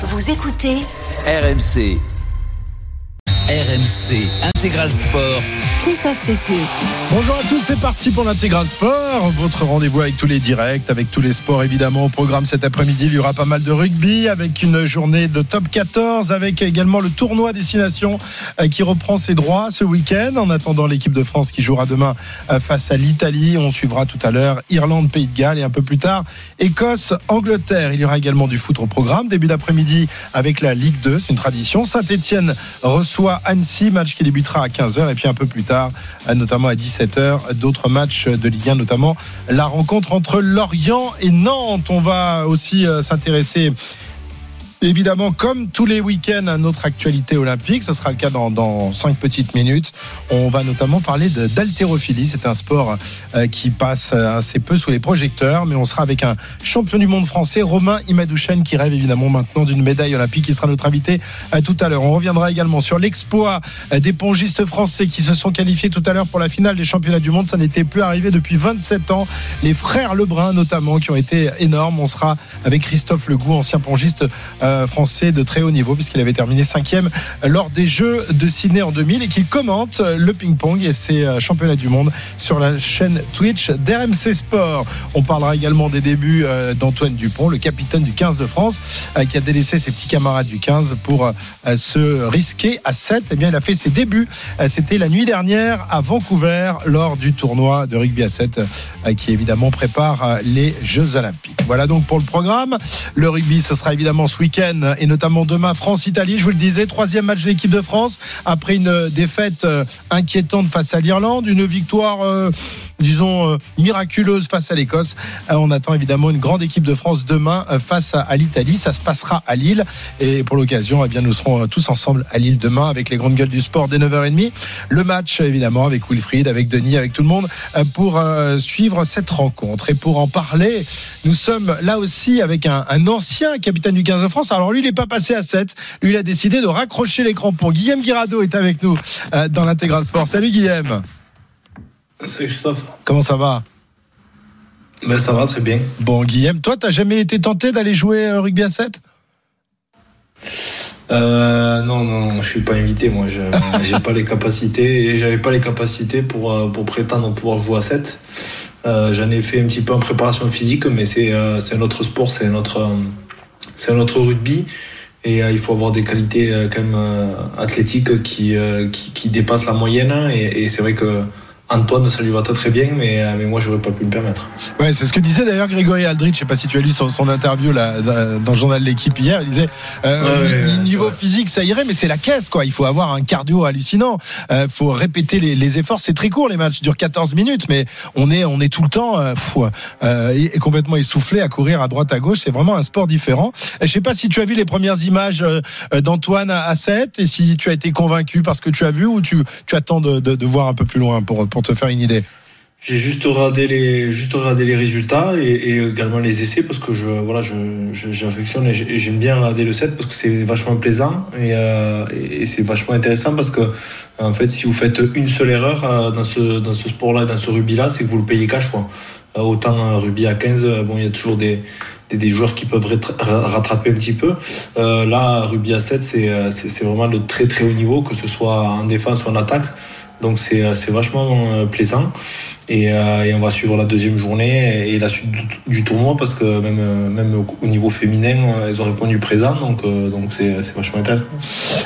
Vous écoutez RMC. RMC Intégral Sport. Christophe. Bonjour à tous, c'est parti pour l'intégral sport. Votre rendez-vous avec tous les directs, avec tous les sports évidemment au programme cet après-midi. Il y aura pas mal de rugby avec une journée de top 14, avec également le tournoi destination euh, qui reprend ses droits ce week-end. En attendant l'équipe de France qui jouera demain euh, face à l'Italie, on suivra tout à l'heure Irlande, Pays de Galles et un peu plus tard Écosse, Angleterre. Il y aura également du foot au programme. Début d'après-midi avec la Ligue 2, c'est une tradition. Saint-Etienne reçoit Annecy, match qui débutera à 15h et puis un peu plus tard, euh, notamment à 17h, d'autres matchs de Ligue 1, notamment la rencontre entre Lorient et Nantes. On va aussi euh, s'intéresser Évidemment, comme tous les week-ends, à notre actualité olympique. Ce sera le cas dans, dans cinq petites minutes. On va notamment parler d'haltérophilie. C'est un sport euh, qui passe euh, assez peu sous les projecteurs, mais on sera avec un champion du monde français, Romain Imadouchen, qui rêve évidemment maintenant d'une médaille olympique. Il sera notre invité euh, tout à l'heure. On reviendra également sur l'exploit des pongistes français qui se sont qualifiés tout à l'heure pour la finale des championnats du monde. Ça n'était plus arrivé depuis 27 ans. Les frères Lebrun, notamment, qui ont été énormes. On sera avec Christophe Legout, ancien pongiste français de très haut niveau, puisqu'il avait terminé cinquième lors des Jeux de Sydney en 2000 et qu'il commente euh, le ping-pong et ses euh, championnats du monde sur la chaîne Twitch d'RMC Sport. On parlera également des débuts euh, d'Antoine Dupont, le capitaine du 15 de France, euh, qui a délaissé ses petits camarades du 15 pour euh, se risquer à 7. Eh bien, il a fait ses débuts. Euh, C'était la nuit dernière à Vancouver lors du tournoi de rugby à 7 euh, qui évidemment prépare euh, les Jeux Olympiques. Voilà donc pour le programme. Le rugby, ce sera évidemment ce week-end et notamment demain France-Italie. Je vous le disais, troisième match de l'équipe de France après une défaite euh, inquiétante face à l'Irlande, une victoire. Disons euh, miraculeuse face à l'Écosse. Euh, on attend évidemment une grande équipe de France demain euh, face à, à l'Italie. Ça se passera à Lille et pour l'occasion, eh bien nous serons tous ensemble à Lille demain avec les grandes gueules du sport dès 9h30. Le match évidemment avec Wilfried, avec Denis, avec tout le monde pour suivre cette rencontre et pour en parler. Nous sommes là aussi avec un, un ancien capitaine du 15 de France. Alors lui, il n'est pas passé à 7. Lui, il a décidé de raccrocher les crampons. Guillaume Guirado est avec nous dans l'intégral sport. Salut Guillaume. Salut Christophe. Comment ça va? Ben, ça va très bien. Bon, Guillaume, toi, t'as jamais été tenté d'aller jouer euh, rugby à 7 Euh, non, non, je suis pas invité, moi. Je j'ai pas les capacités et j'avais pas les capacités pour, euh, pour prétendre pouvoir jouer à 7. Euh, J'en ai fait un petit peu en préparation physique, mais c'est euh, un autre sport, c'est un autre, c'est un autre rugby. Et il faut avoir des qualités quand même athlétiques qui, qui, qui dépassent la moyenne. Et, et c'est vrai que Antoine, ça lui va très très bien, mais, euh, mais moi, j'aurais pas pu me permettre. Ouais, c'est ce que disait d'ailleurs Grégory Aldrich. Je sais pas si tu as lu son, son interview là, dans le journal de l'équipe hier. Il disait euh, Ouais, ouais, ouais, niveau physique, ça irait, mais c'est la caisse quoi. Il faut avoir un cardio hallucinant. Euh, faut répéter les, les efforts. C'est très court les matchs, durent 14 minutes, mais on est on est tout le temps euh, pff, euh, et, complètement essoufflé à courir à droite à gauche. C'est vraiment un sport différent. Je sais pas si tu as vu les premières images euh, d'Antoine à, à 7 et si tu as été convaincu parce que tu as vu ou tu tu attends de, de, de voir un peu plus loin pour pour te faire une idée. J'ai juste regardé les, résultats et, également les essais parce que voilà, j'affectionne et j'ai- et j'aime bien regarder le set parce que c'est vachement plaisant et, euh, et c'est vachement intéressant parce que, en fait, si vous faites une seule erreur euh, dans ce, dans ce sport-là, dans ce rugby-là, c'est que vous le payez cash, quoi. Euh, Autant euh, rugby à 15, euh, bon, il y a toujours des, joueurs qui peuvent rattraper un petit peu. Euh, là, rugby à 7, c'est, euh, c'est, c'est vraiment de très très haut niveau, que ce soit en défense ou en attaque. Donc c'est, euh, vachement euh, plaisant. Et, euh, et on va suivre la deuxième journée et la suite du, tournoi parce que même, même au, au niveau féminin, elles ont répondu présent. Donc donc c'est, vachement intéressant.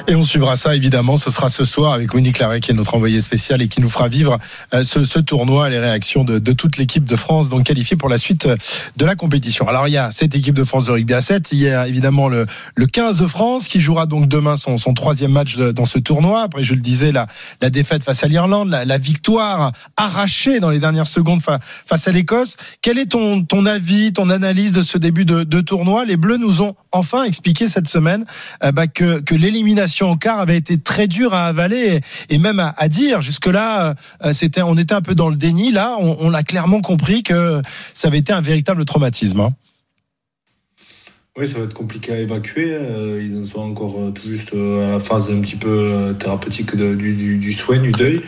Et on suivra ça évidemment. Ce sera ce soir avec Winnie Claret qui est notre envoyé spécial et qui nous fera vivre ce, ce tournoi, les réactions de, toute l'équipe de France, donc qualifiée pour la suite de la compétition. Alors il y a cette équipe de France de rugby à 7. Il y a évidemment le, le 15 de France qui jouera donc demain son, troisième match dans ce tournoi. Après, je le disais, la, la défaite face à l'Irlande, la, victoire arrachée dans les dernières secondes fa- face à l'Écosse. Quel est ton, ton avis, ton analyse de ce début de, tournoi? Les Bleus nous ont enfin expliqué cette semaine euh, bah, que, que l'élimination au quart avait été très dure à avaler et, même à, dire. Jusque-là, euh, c'était, on était un peu dans le déni. Là, on, on a clairement compris que ça avait été un véritable traumatisme. hein. Oui, ça va être compliqué à évacuer. Ils en sont encore tout juste à la phase un petit peu thérapeutique du, du, soin, du deuil.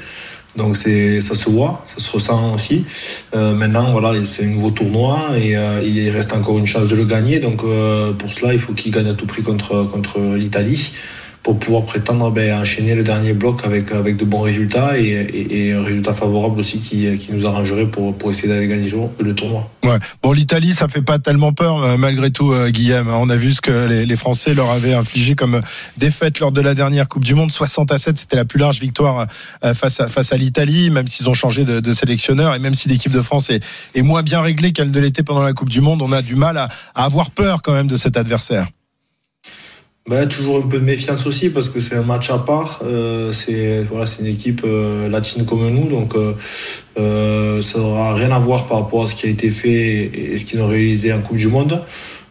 Donc c'est ça se voit, ça se ressent aussi. maintenant voilà, c'est un nouveau tournoi et il reste encore une chance de le gagner. Donc pour cela, il faut qu'il gagne à tout prix contre contre l'Italie pour pouvoir prétendre ben, enchaîner le dernier bloc avec, avec de bons résultats et, un résultat favorable aussi qui, qui nous arrangerait pour, pour essayer d'aller gagner le tournoi. Ouais. Bon, l'Italie, ça fait pas tellement peur euh, malgré tout, euh, Guillaume. On a vu ce que les, les, Français leur avaient infligé comme défaite lors de la dernière Coupe du Monde. 60 à 7, c'était la plus large victoire euh, face à, face à l'Italie, même s'ils ont changé de, de, sélectionneur et même si l'équipe de France est, est moins bien réglée qu'elle ne l'était pendant la Coupe du Monde, on a du mal à, à avoir peur quand même de cet adversaire. Bah, toujours un peu de méfiance aussi parce que c'est un match à part. Euh, c'est voilà, c'est une équipe euh, latine comme nous, donc euh, euh, ça n'aura rien à voir par rapport à ce qui a été fait et, ce qu'ils ont réalisé en Coupe du Monde.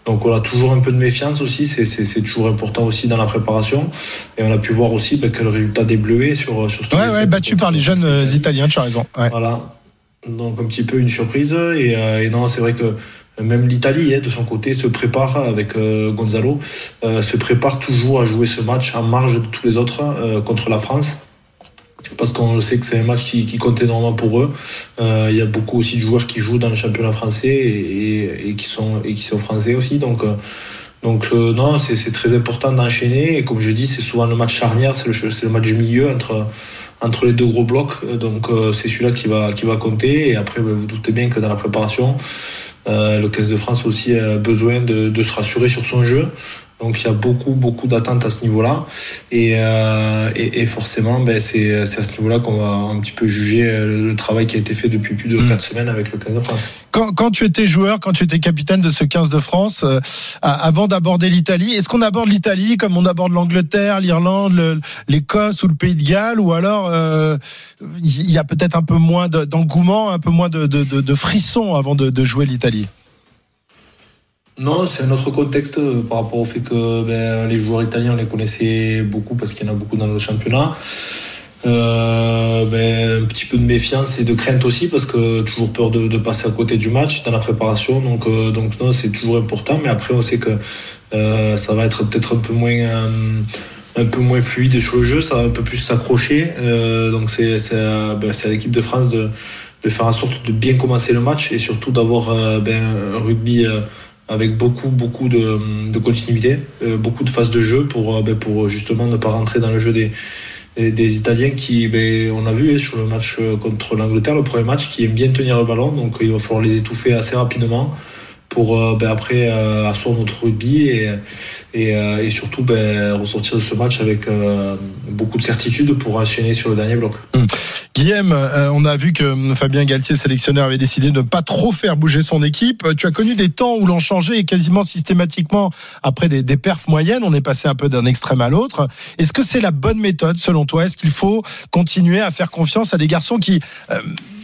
Donc voilà, toujours un peu de méfiance aussi, c'est, c'est, c'est toujours important aussi dans la préparation. Et on a pu voir aussi bah, que le résultat des Bleuets sur, sur ce Ouais, ouais, battu par les jeunes Italiens, tu as raison. Ouais. Voilà. Donc un petit peu une surprise. Et, et non, c'est vrai que même l'Italie, hein, de son côté, se prépare avec euh, Gonzalo, euh, se prépare toujours à jouer ce match en marge de tous les autres euh, contre la France. Parce qu'on sait que c'est un match qui, compte énormément pour eux. Il y a beaucoup aussi de joueurs qui jouent dans le championnat français et, qui, sont, et qui sont français aussi. Donc, donc non, c'est très important d'enchaîner. Et comme je dis, c'est souvent le match charnière, c'est le, le match du milieu entre entre les deux gros blocs. Donc c'est celui-là qui va, qui va compter. Et après, ben, vous doutez bien que dans la préparation, euh, le 15 de France aussi a besoin de, se rassurer sur son jeu. Donc il y a beaucoup, beaucoup d'attentes à ce niveau-là. Et, euh, et, et, forcément, ben, c'est à ce niveau-là qu'on va un petit peu juger euh, le, travail qui a été fait depuis plus de 4 mm. semaines avec le 15 de France. Quand, quand, tu étais joueur, quand tu étais capitaine de ce 15 de France, euh, avant d'aborder l'Italie, est-ce qu'on aborde l'Italie comme on aborde l'Angleterre, l'Irlande, l'Écosse ou le Pays de Galles Ou alors euh, il y a peut-être un peu moins d'engouement, un peu moins de, de, de, de frissons avant de, de jouer l'Italie? Non, c'est un autre contexte euh, par rapport au fait que ben, les joueurs italiens, on les connaissait beaucoup parce qu'il y en a beaucoup dans le championnat. Euh, ben, un petit peu de méfiance et de crainte aussi parce que toujours peur de, passer à côté du match dans la préparation. Donc, euh, donc non, c'est toujours important. Mais après, on sait que ça va être peut-être un peu moins un peu moins fluide sur le jeu, ça va un peu plus s'accrocher. donc c'est ben, à l'équipe de France de, de, faire en sorte de bien commencer le match et surtout d'avoir ben, un rugby avec beaucoup beaucoup de, de continuité, euh, beaucoup de phases de jeu pour, euh, ben, pour justement ne pas rentrer dans le jeu des, des, Italiens qui, ben, on a vu hein, sur le match euh, contre l'Angleterre, le premier match, qui aiment bien tenir le ballon, donc il va falloir les étouffer assez rapidement pour euh, ben, après euh, asseoir notre rugby et, et, euh, surtout ben, ressortir de ce match avec beaucoup de certitude pour enchaîner sur le dernier bloc. Hum. Guillaume, on a vu que Fabien Galtier, sélectionneur, avait décidé de ne pas trop faire bouger son équipe. Tu as connu des temps où l'on changeait quasiment systématiquement après des, des perfs moyennes. On est passé un peu d'un extrême à l'autre. Est-ce que c'est la bonne méthode selon toi? Est-ce qu'il faut continuer à faire confiance à des garçons qui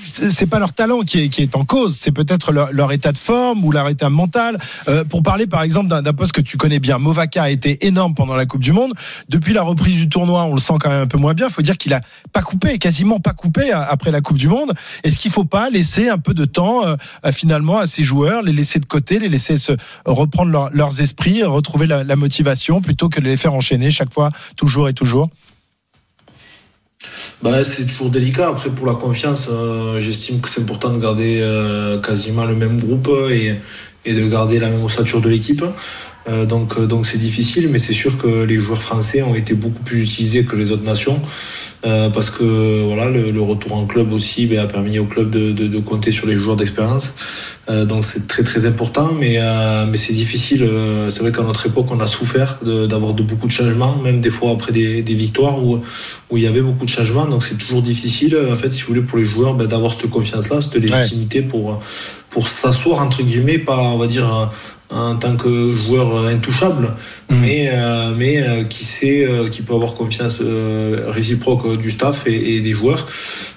c'est pas leur talent qui est, qui est en cause, c'est peut-être leur, état de forme ou leur état mental. Euh, pour parler par exemple d'un poste que tu connais bien, Movaka a été énorme pendant la Coupe du Monde. Depuis la reprise du tournoi, on le sent quand même un peu moins bien. Il faut dire qu'il a pas coupé, quasiment pas coupé après la Coupe du Monde. Est-ce qu'il faut pas laisser un peu de temps euh, finalement à ces joueurs, les laisser de côté, les laisser se reprendre leurs esprits, retrouver la, la motivation plutôt que de les faire enchaîner chaque fois, toujours et toujours? Bah, C'est toujours délicat. Après, pour la confiance, euh, j'estime que c'est important de garder euh, quasiment le même groupe et, et de garder la même ossature de l'équipe. Euh, donc euh, donc c'est difficile, mais c'est sûr que les joueurs français ont été beaucoup plus utilisés que les autres nations euh, parce que voilà le, retour en club aussi ben, a permis au club de, de, de compter sur les joueurs d'expérience. donc c'est très très important, mais mais c'est difficile. c'est vrai qu'à notre époque on a souffert d'avoir de, beaucoup de changements, même des fois après des, des victoires où où il y avait beaucoup de changements. Donc c'est toujours difficile en fait si vous voulez pour les joueurs ben, d'avoir cette confiance là, cette légitimité pour pour s'asseoir entre guillemets, pas on va dire en tant que joueur intouchable, mm. mais, euh, mais euh, qui sait, euh, qui peut avoir confiance réciproque du staff et, des joueurs.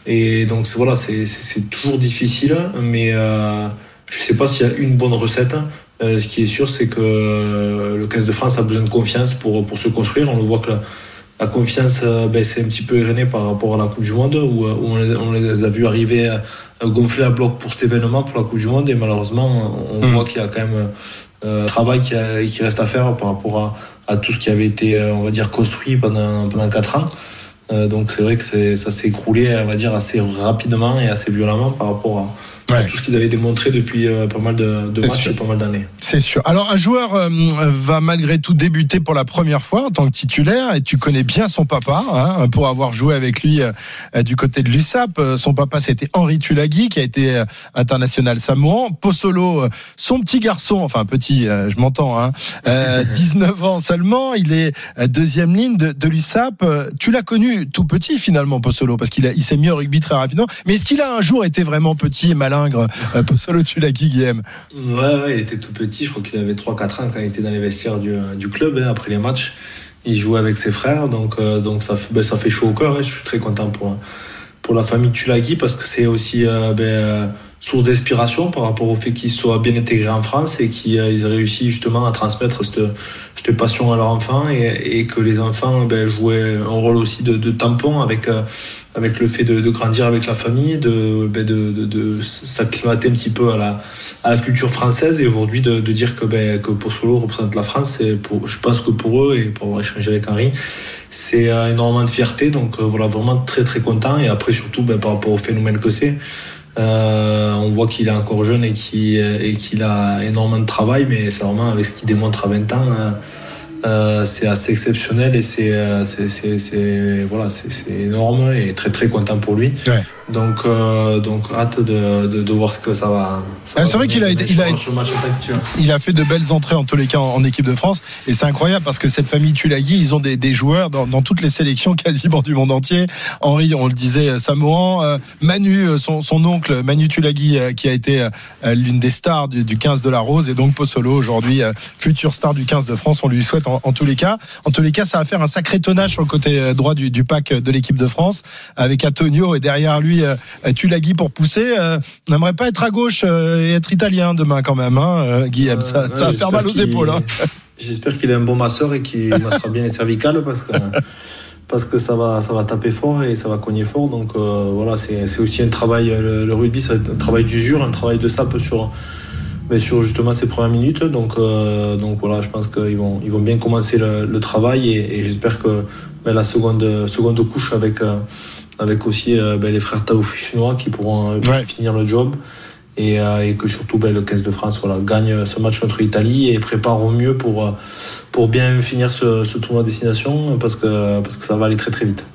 Et donc voilà, c'est toujours difficile, mais je sais pas s'il y a une bonne recette. ce qui est sûr, c'est que le 15 de France a besoin de confiance pour, pour se construire. On le voit que la, confiance ben, c'est un petit peu erronée par rapport à la Coupe du Monde, où, on, les, on, les, a vus arriver gonfler à bloc pour cet événement, pour la Coupe du Monde, et malheureusement, on mm. voit qu'il y a quand même euh, travail qui, a- qui reste à faire par rapport à, à tout ce qui avait été, euh, on va dire, construit pendant pendant quatre ans. Euh, donc c'est vrai que ça s'est écroulé, on va dire, assez rapidement et assez violemment par rapport à Ouais. tout ce qu'ils avaient démontré depuis euh, pas mal de, matchs sûr. et pas mal d'années. C'est sûr. Alors un joueur euh, va malgré tout débuter pour la première fois en tant que titulaire et tu connais bien son papa hein, pour avoir joué avec lui euh, du côté de l'USAP. Son papa c'était Henri Tulagi qui a été euh, international samoan. Possolo, son petit garçon, enfin petit, je m'entends, hein, euh, 19 ans seulement. Il est deuxième ligne de, de l'USAP. Tu l'as connu tout petit finalement Possolo parce qu'il a- il s'est mis au rugby très rapidement. Mais est-ce qu'il a un jour été vraiment petit et malingre euh, Possolo Tulagi Guillaume Ouais, il était tout petit. Je crois qu'il avait 3-4 ans quand il était dans les vestiaires du, du club. hein, après les matchs, il jouait avec ses frères. Donc, euh, donc ça, fait, ben, ça fait chaud au cœur. hein. Je suis très content pour, la famille Tulagi parce que c'est aussi euh, ben, euh, source d'inspiration par rapport au fait qu'ils soient bien intégrés en France et qu'ils euh, ils aient réussi justement à transmettre cette, passion à leurs enfants et, que les enfants ben, jouaient un rôle aussi de, de tampon avec, euh, avec le fait de, de grandir avec la famille, de, ben, de, de, de s'acclimater un petit peu à la, à la culture française et aujourd'hui de, dire que, ben, que Pozzolo représente la France, c'est pour, je pense que pour eux et pour avoir échangé avec Henri, c'est euh, énormément de fierté. Donc euh, voilà, vraiment très très content. Et après surtout ben, par rapport au phénomène que c'est, euh, on voit qu'il est encore jeune et qu'il et qu'il a énormément de travail, mais c'est vraiment avec ce qu'il démontre à 20 ans. euh, euh, c'est assez exceptionnel et c'est euh, voilà énorme et très très content pour lui. Ouais. donc euh, donc hâte de, de, de voir ce que ça va, Ah, va c'est vrai qu'il a il a il fait de belles entrées en tous les cas en, en équipe de France. Et c'est incroyable parce que cette famille Tulagi ils ont des, des joueurs dans, dans toutes les sélections quasiment du monde entier. Henri on le disait Samoan euh, Manu son, son oncle Manu Tulagi euh, qui a été l'une des stars du, du 15 de la Rose. Et donc Possolo aujourd'hui future star du 15 de France on lui souhaite en, en tous les cas en tous les cas ça va faire un sacré tonnage sur le côté euh, droit du, du pack de l'équipe de France avec Antonio et derrière lui euh, Tulagi pour pousser euh, on n'aimerait pas être à gauche euh, et être italien demain quand même hein, euh, Guillaume ça, Euh, ça va ouais, faire mal aux épaules. Hein. J'espère qu'il est un bon masseur et qu'il massera bien les cervicales parce que parce que ça va ça va taper fort et ça va cogner fort. Donc euh, voilà, c'est c'est aussi un travail le, le rugby, c'est un travail d'usure, un travail de sape sur mais sur justement ces premières minutes. Donc donc voilà, je pense qu'ils vont ils vont bien commencer le, le travail et, et j'espère que ben, la seconde seconde couche avec avec aussi ben, les frères Taoufinois qui pourront Ouais. finir le job et, euh, et que surtout ben, le 15 de France voilà, gagne ce match contre l'Italie et prépare au mieux pour, euh, pour bien finir ce, ce tournoi à destination parce que, parce que ça va aller très très vite.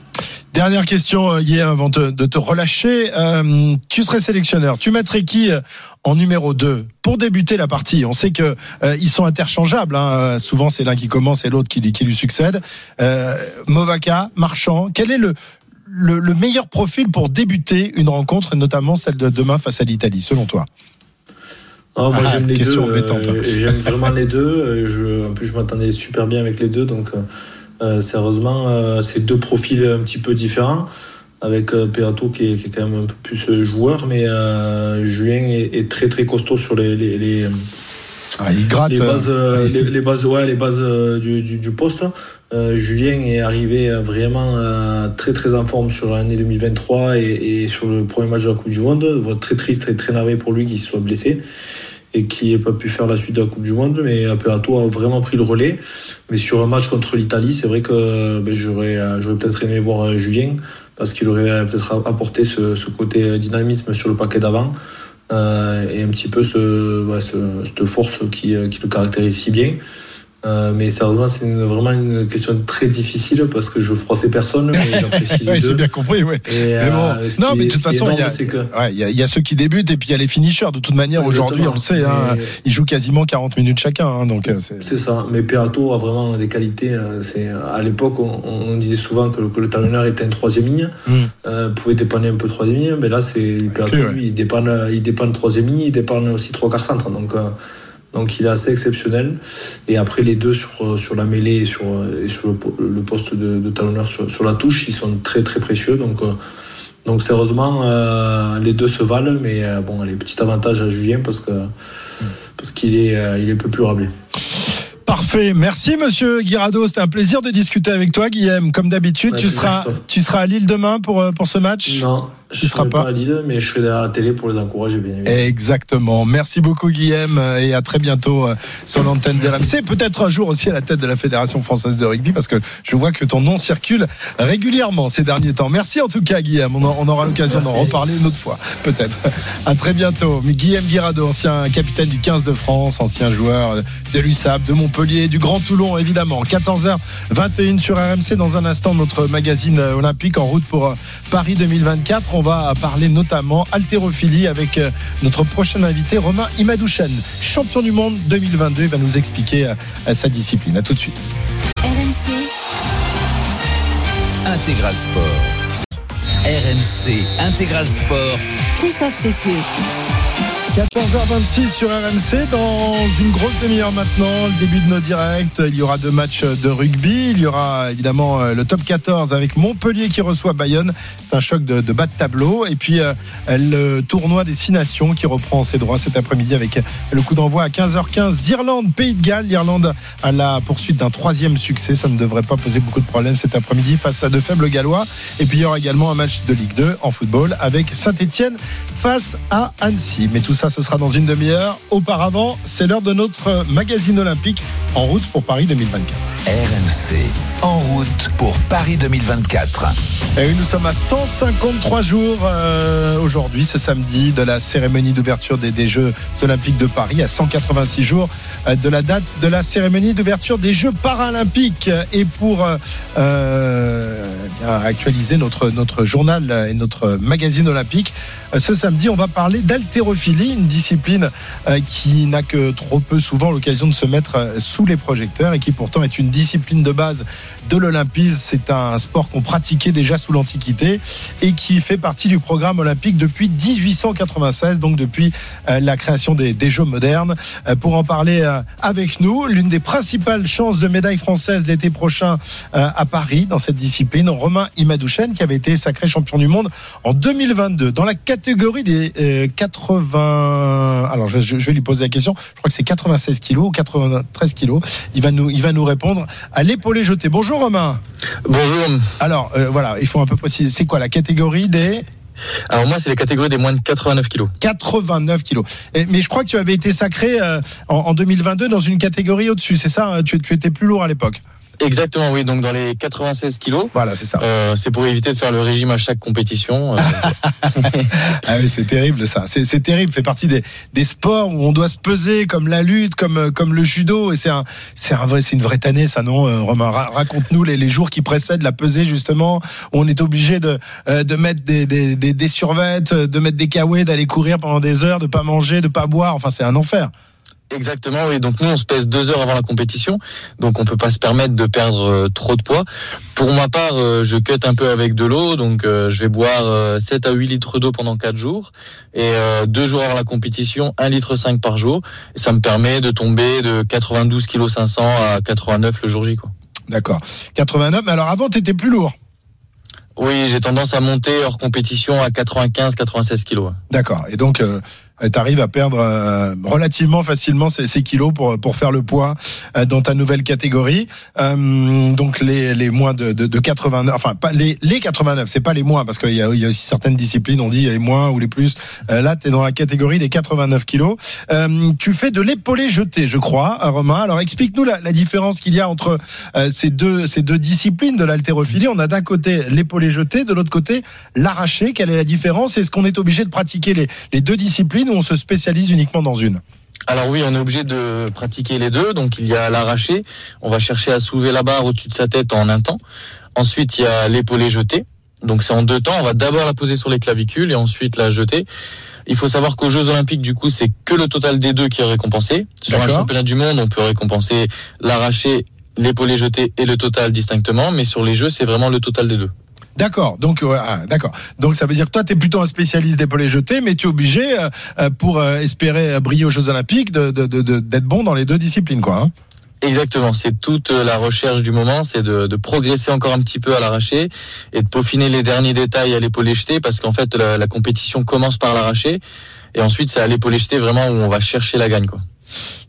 Dernière question, euh, Guillaume, avant te- de te relâcher. Euh, tu serais sélectionneur. Tu mettrais qui euh, en numéro 2 pour débuter la partie? On sait que euh, ils sont interchangeables. hein. Souvent, c'est l'un qui commence et l'autre qui, qui lui succède. Euh, Movaca, Marchand. Quel est le, le, le meilleur profil pour débuter une rencontre, et notamment celle de demain face à l'Italie, selon toi? Ah, moi Ah, j'aime les deux. euh, embêtante. j'aime vraiment les deux. Je, en plus, je m'attendais super bien avec les deux. Donc, sérieusement, euh, c'est deux profils un petit peu différents. Avec euh, Peato qui est, qui est quand même un peu plus euh, joueur, mais euh, Julien est, est très très costaud sur les, les, les, ah, Il gratte. les euh, bases, euh, les, les bases, ouais, les bases euh, du, du, du poste. Euh, Julien est arrivé euh, vraiment euh, très très en forme sur l'année 2023 et, et sur le premier match de la Coupe du Monde. Très triste et très navré pour lui qu'il soit blessé et qui n'ait pas pu faire la suite de la Coupe du Monde. Mais Aperato a vraiment pris le relais. Mais sur un match contre l'Italie, c'est vrai que ben, j'aurais euh, j'aurais peut-être aimé voir euh, Julien parce qu'il aurait euh, peut-être apporté ce, côté dynamisme sur le paquet d'avant. Et un petit peu ce, cette force qui, qui le caractérise si bien. Euh, mais sérieusement, c'est vraiment une question très difficile parce que je froissais personne, mais j'apprécie les Ouais, j'ai bien compris, ouais. Et, Mais bon, euh, non, mais de toute façon, il y que Ouais, y, a- il y a ceux qui débutent et puis il y a les finishers. De toute manière, aujourd'hui, on le sait, hein, ils jouent quasiment 40 minutes chacun. hein, donc, euh, c'est- ça, mais Peato a vraiment des qualités. C'est à l'époque, on, on disait souvent que, le- que le talonneur était un troisième ligne, Mm. euh, pouvait dépanner un peu troisième ligne, mais là, c'est ouais. lui, il dépanne, il dépanne troisième ligne, il dépanne aussi trois quarts centre, donc. Euh, donc il est assez exceptionnel. Et après les deux sur, sur la mêlée et sur, et sur le, po- le poste de, de talonneur sur, sur la touche, ils sont très très précieux. Donc, euh, donc sérieusement, euh, les deux se valent, mais euh, bon, les petits avantages à Julien parce que parce qu'il est, euh, il est un peu plus rablé. Parfait. Merci, monsieur Guirado. C'était un plaisir de discuter avec toi, Guillaume. Comme d'habitude, Ouais, tu seras, tu seras à Lille demain pour, euh, pour ce match? Non, Je Tu ne seras serai pas- pas à Lille, mais je serai derrière la télé pour les encourager, bien évidemment. Exactement. Merci beaucoup Guillaume et à très bientôt euh, sur l'antenne de RMC. Peut-être un jour aussi à la tête de la Fédération française de rugby parce que je vois que ton nom circule régulièrement ces derniers temps. Merci en tout cas Guillaume. On, aura l'occasion d'en reparler une autre fois, peut-être. À très bientôt. Guillaume Guirado, ancien capitaine du 15 de France, ancien joueur de l'USAP, de Montpellier, du Grand Toulon évidemment. 14h21 sur RMC. Dans un instant, notre magazine euh, olympique en route pour euh, Paris 2024. On va parler notamment haltérophilie avec euh, notre prochain invité, Romain Imadouchen, champion du monde 2022. Il va nous expliquer euh, sa discipline. À tout de suite. RMC, Intégral Sport. RMC Intégral Sport. Christophe Cessieux. 14h26 sur RMC. Dans une grosse demi-heure maintenant, le début de nos directs. Il y aura deux matchs de rugby. Il y aura évidemment euh, le top 14 avec Montpellier qui reçoit Bayonne. C'est un choc de, bas de tableau. Et puis euh, le tournoi des Six Nations qui reprend ses droits cet après-midi avec le coup d'envoi à 15h15 d'Irlande, Pays de Galles. L'Irlande à la poursuite d'un troisième succès. Ça ne devrait pas poser beaucoup de problèmes cet après-midi face à de faibles Gallois. Et puis il y aura également un match de Ligue 2 en football avec Saint-Etienne face à Annecy. Mais tout ça, ce sera dans une demi-heure. Auparavant, c'est l'heure de notre magazine olympique en route pour Paris 2024. RMC en route pour Paris 2024. Et oui, nous sommes à 153 jours euh, aujourd'hui, ce samedi, de la cérémonie d'ouverture des, des Jeux Olympiques de Paris, à 186 jours euh, de la date de la cérémonie d'ouverture des Jeux Paralympiques. Et pour euh, actualiser notre, notre journal et notre magazine olympique, ce samedi, on va parler d'haltérophilie, une discipline euh, qui n'a que trop peu souvent l'occasion de se mettre euh, sous les projecteurs et qui pourtant est une discipline de base de l'olympisme. C'est un sport qu'on pratiquait déjà sous l'Antiquité et qui fait partie du programme olympique depuis 1896, donc depuis euh, la création des, des Jeux modernes. Pour en parler avec nous, l'une des principales chances de médaille française l'été prochain à Paris dans cette discipline, Romain Imadouchen, qui avait été sacré champion du monde en 2022 dans la catégorie des euh, 80. Alors je, je vais lui poser la question. Je crois que c'est 96 kilos ou 93 kilos. Il va nous, il va nous répondre à l'épaulé jeté. Bonjour Romain. Bonjour. Alors euh, voilà, il faut un peu préciser. C'est quoi la catégorie des Alors moi, c'est la catégorie des moins de 89 kilos. 89 kilos Et- Mais je crois que tu avais été sacré euh, en, en 2022 dans une catégorie au-dessus. C'est ça hein? Tu, tu étais plus lourd à l'époque. Exactement, oui. Donc dans les 96 kilos. Voilà, c'est ça. Euh, c'est pour éviter de faire le régime à chaque compétition. Euh, Ah oui, c'est terrible ça. C'est c'est terrible. Fait partie des, des sports où on doit se peser, comme la lutte, comme euh, comme le judo. Et c'est un c'est un vrai c'est une vraie tannée, ça non, euh, Romain? Ra- Raconte-nous les, les jours qui précèdent la pesée justement, où on est obligé de de mettre des des des, des survêtes, de mettre des kawaii, d'aller courir pendant des heures, de pas manger, de pas boire. Enfin, c'est un enfer. Exactement, oui. Donc nous, on se pèse deux heures avant la compétition, donc on peut pas se permettre de perdre euh, trop de poids. Pour ma part, euh, je cut un peu avec de l'eau, donc euh, je vais boire euh, 7 à 8 litres d'eau pendant 4 jours, et deux jours avant la compétition, 1 litre 5 par jour. Et ça me permet de tomber de 92 kg 500 à 89 le jour J. Quoi. D'accord. 89. Mais alors avant, t'étais plus lourd. Oui, j'ai tendance à monter hors compétition à 95-96 kilos. D'accord. Et donc, euh, tu arrives à perdre euh, relativement facilement ces, ces kilos pour pour faire le poids euh, dans ta nouvelle catégorie. Euh, donc les les moins de, de, de 89, enfin pas les les 89, c'est pas les moins parce qu'il y a y a aussi certaines disciplines on dit les moins ou les plus. Euh, là, tu es dans la catégorie des 89 kilos. Euh, tu fais de l'épaulé jeté, je crois, Romain. Alors explique-nous la, la différence qu'il y a entre euh, ces deux ces deux disciplines de l'haltérophilie. On a d'un côté l'épaulé jeté, de l'autre côté l'arraché. Quelle est la différence? Est-ce qu'on est obligé de pratiquer les, les deux disciplines ou on se spécialise uniquement dans une Alors oui, on est obligé de pratiquer les deux. Donc il y a l'arraché. On va chercher à soulever la barre au-dessus de sa tête en un temps. Ensuite, il y a l'épaulé jeté. Donc c'est en deux temps. On va d'abord la poser sur les clavicules et ensuite la jeter. Il faut savoir qu'aux Jeux Olympiques, du coup, c'est que le total des deux qui est récompensé. Sur un championnat du monde, on peut récompenser l'arraché, l'épaulé jeté et le total distinctement. Mais sur les Jeux, c'est vraiment le total des deux. D'accord. Donc ah, d'accord. Donc ça veut dire que toi tu es plutôt un spécialiste d'épaulé jeté, mais tu es obligé euh, euh, pour euh, espérer briller aux Jeux Olympiques d'être bon dans les deux disciplines, quoi. hein. Exactement, c'est toute la recherche du moment, c'est de, progresser encore un petit peu à l'arraché et de peaufiner les derniers détails à l'épaulé jeté parce qu'en fait la, la compétition commence par l'arraché et ensuite c'est à l'épaulé jeté vraiment où on va chercher la gagne quoi.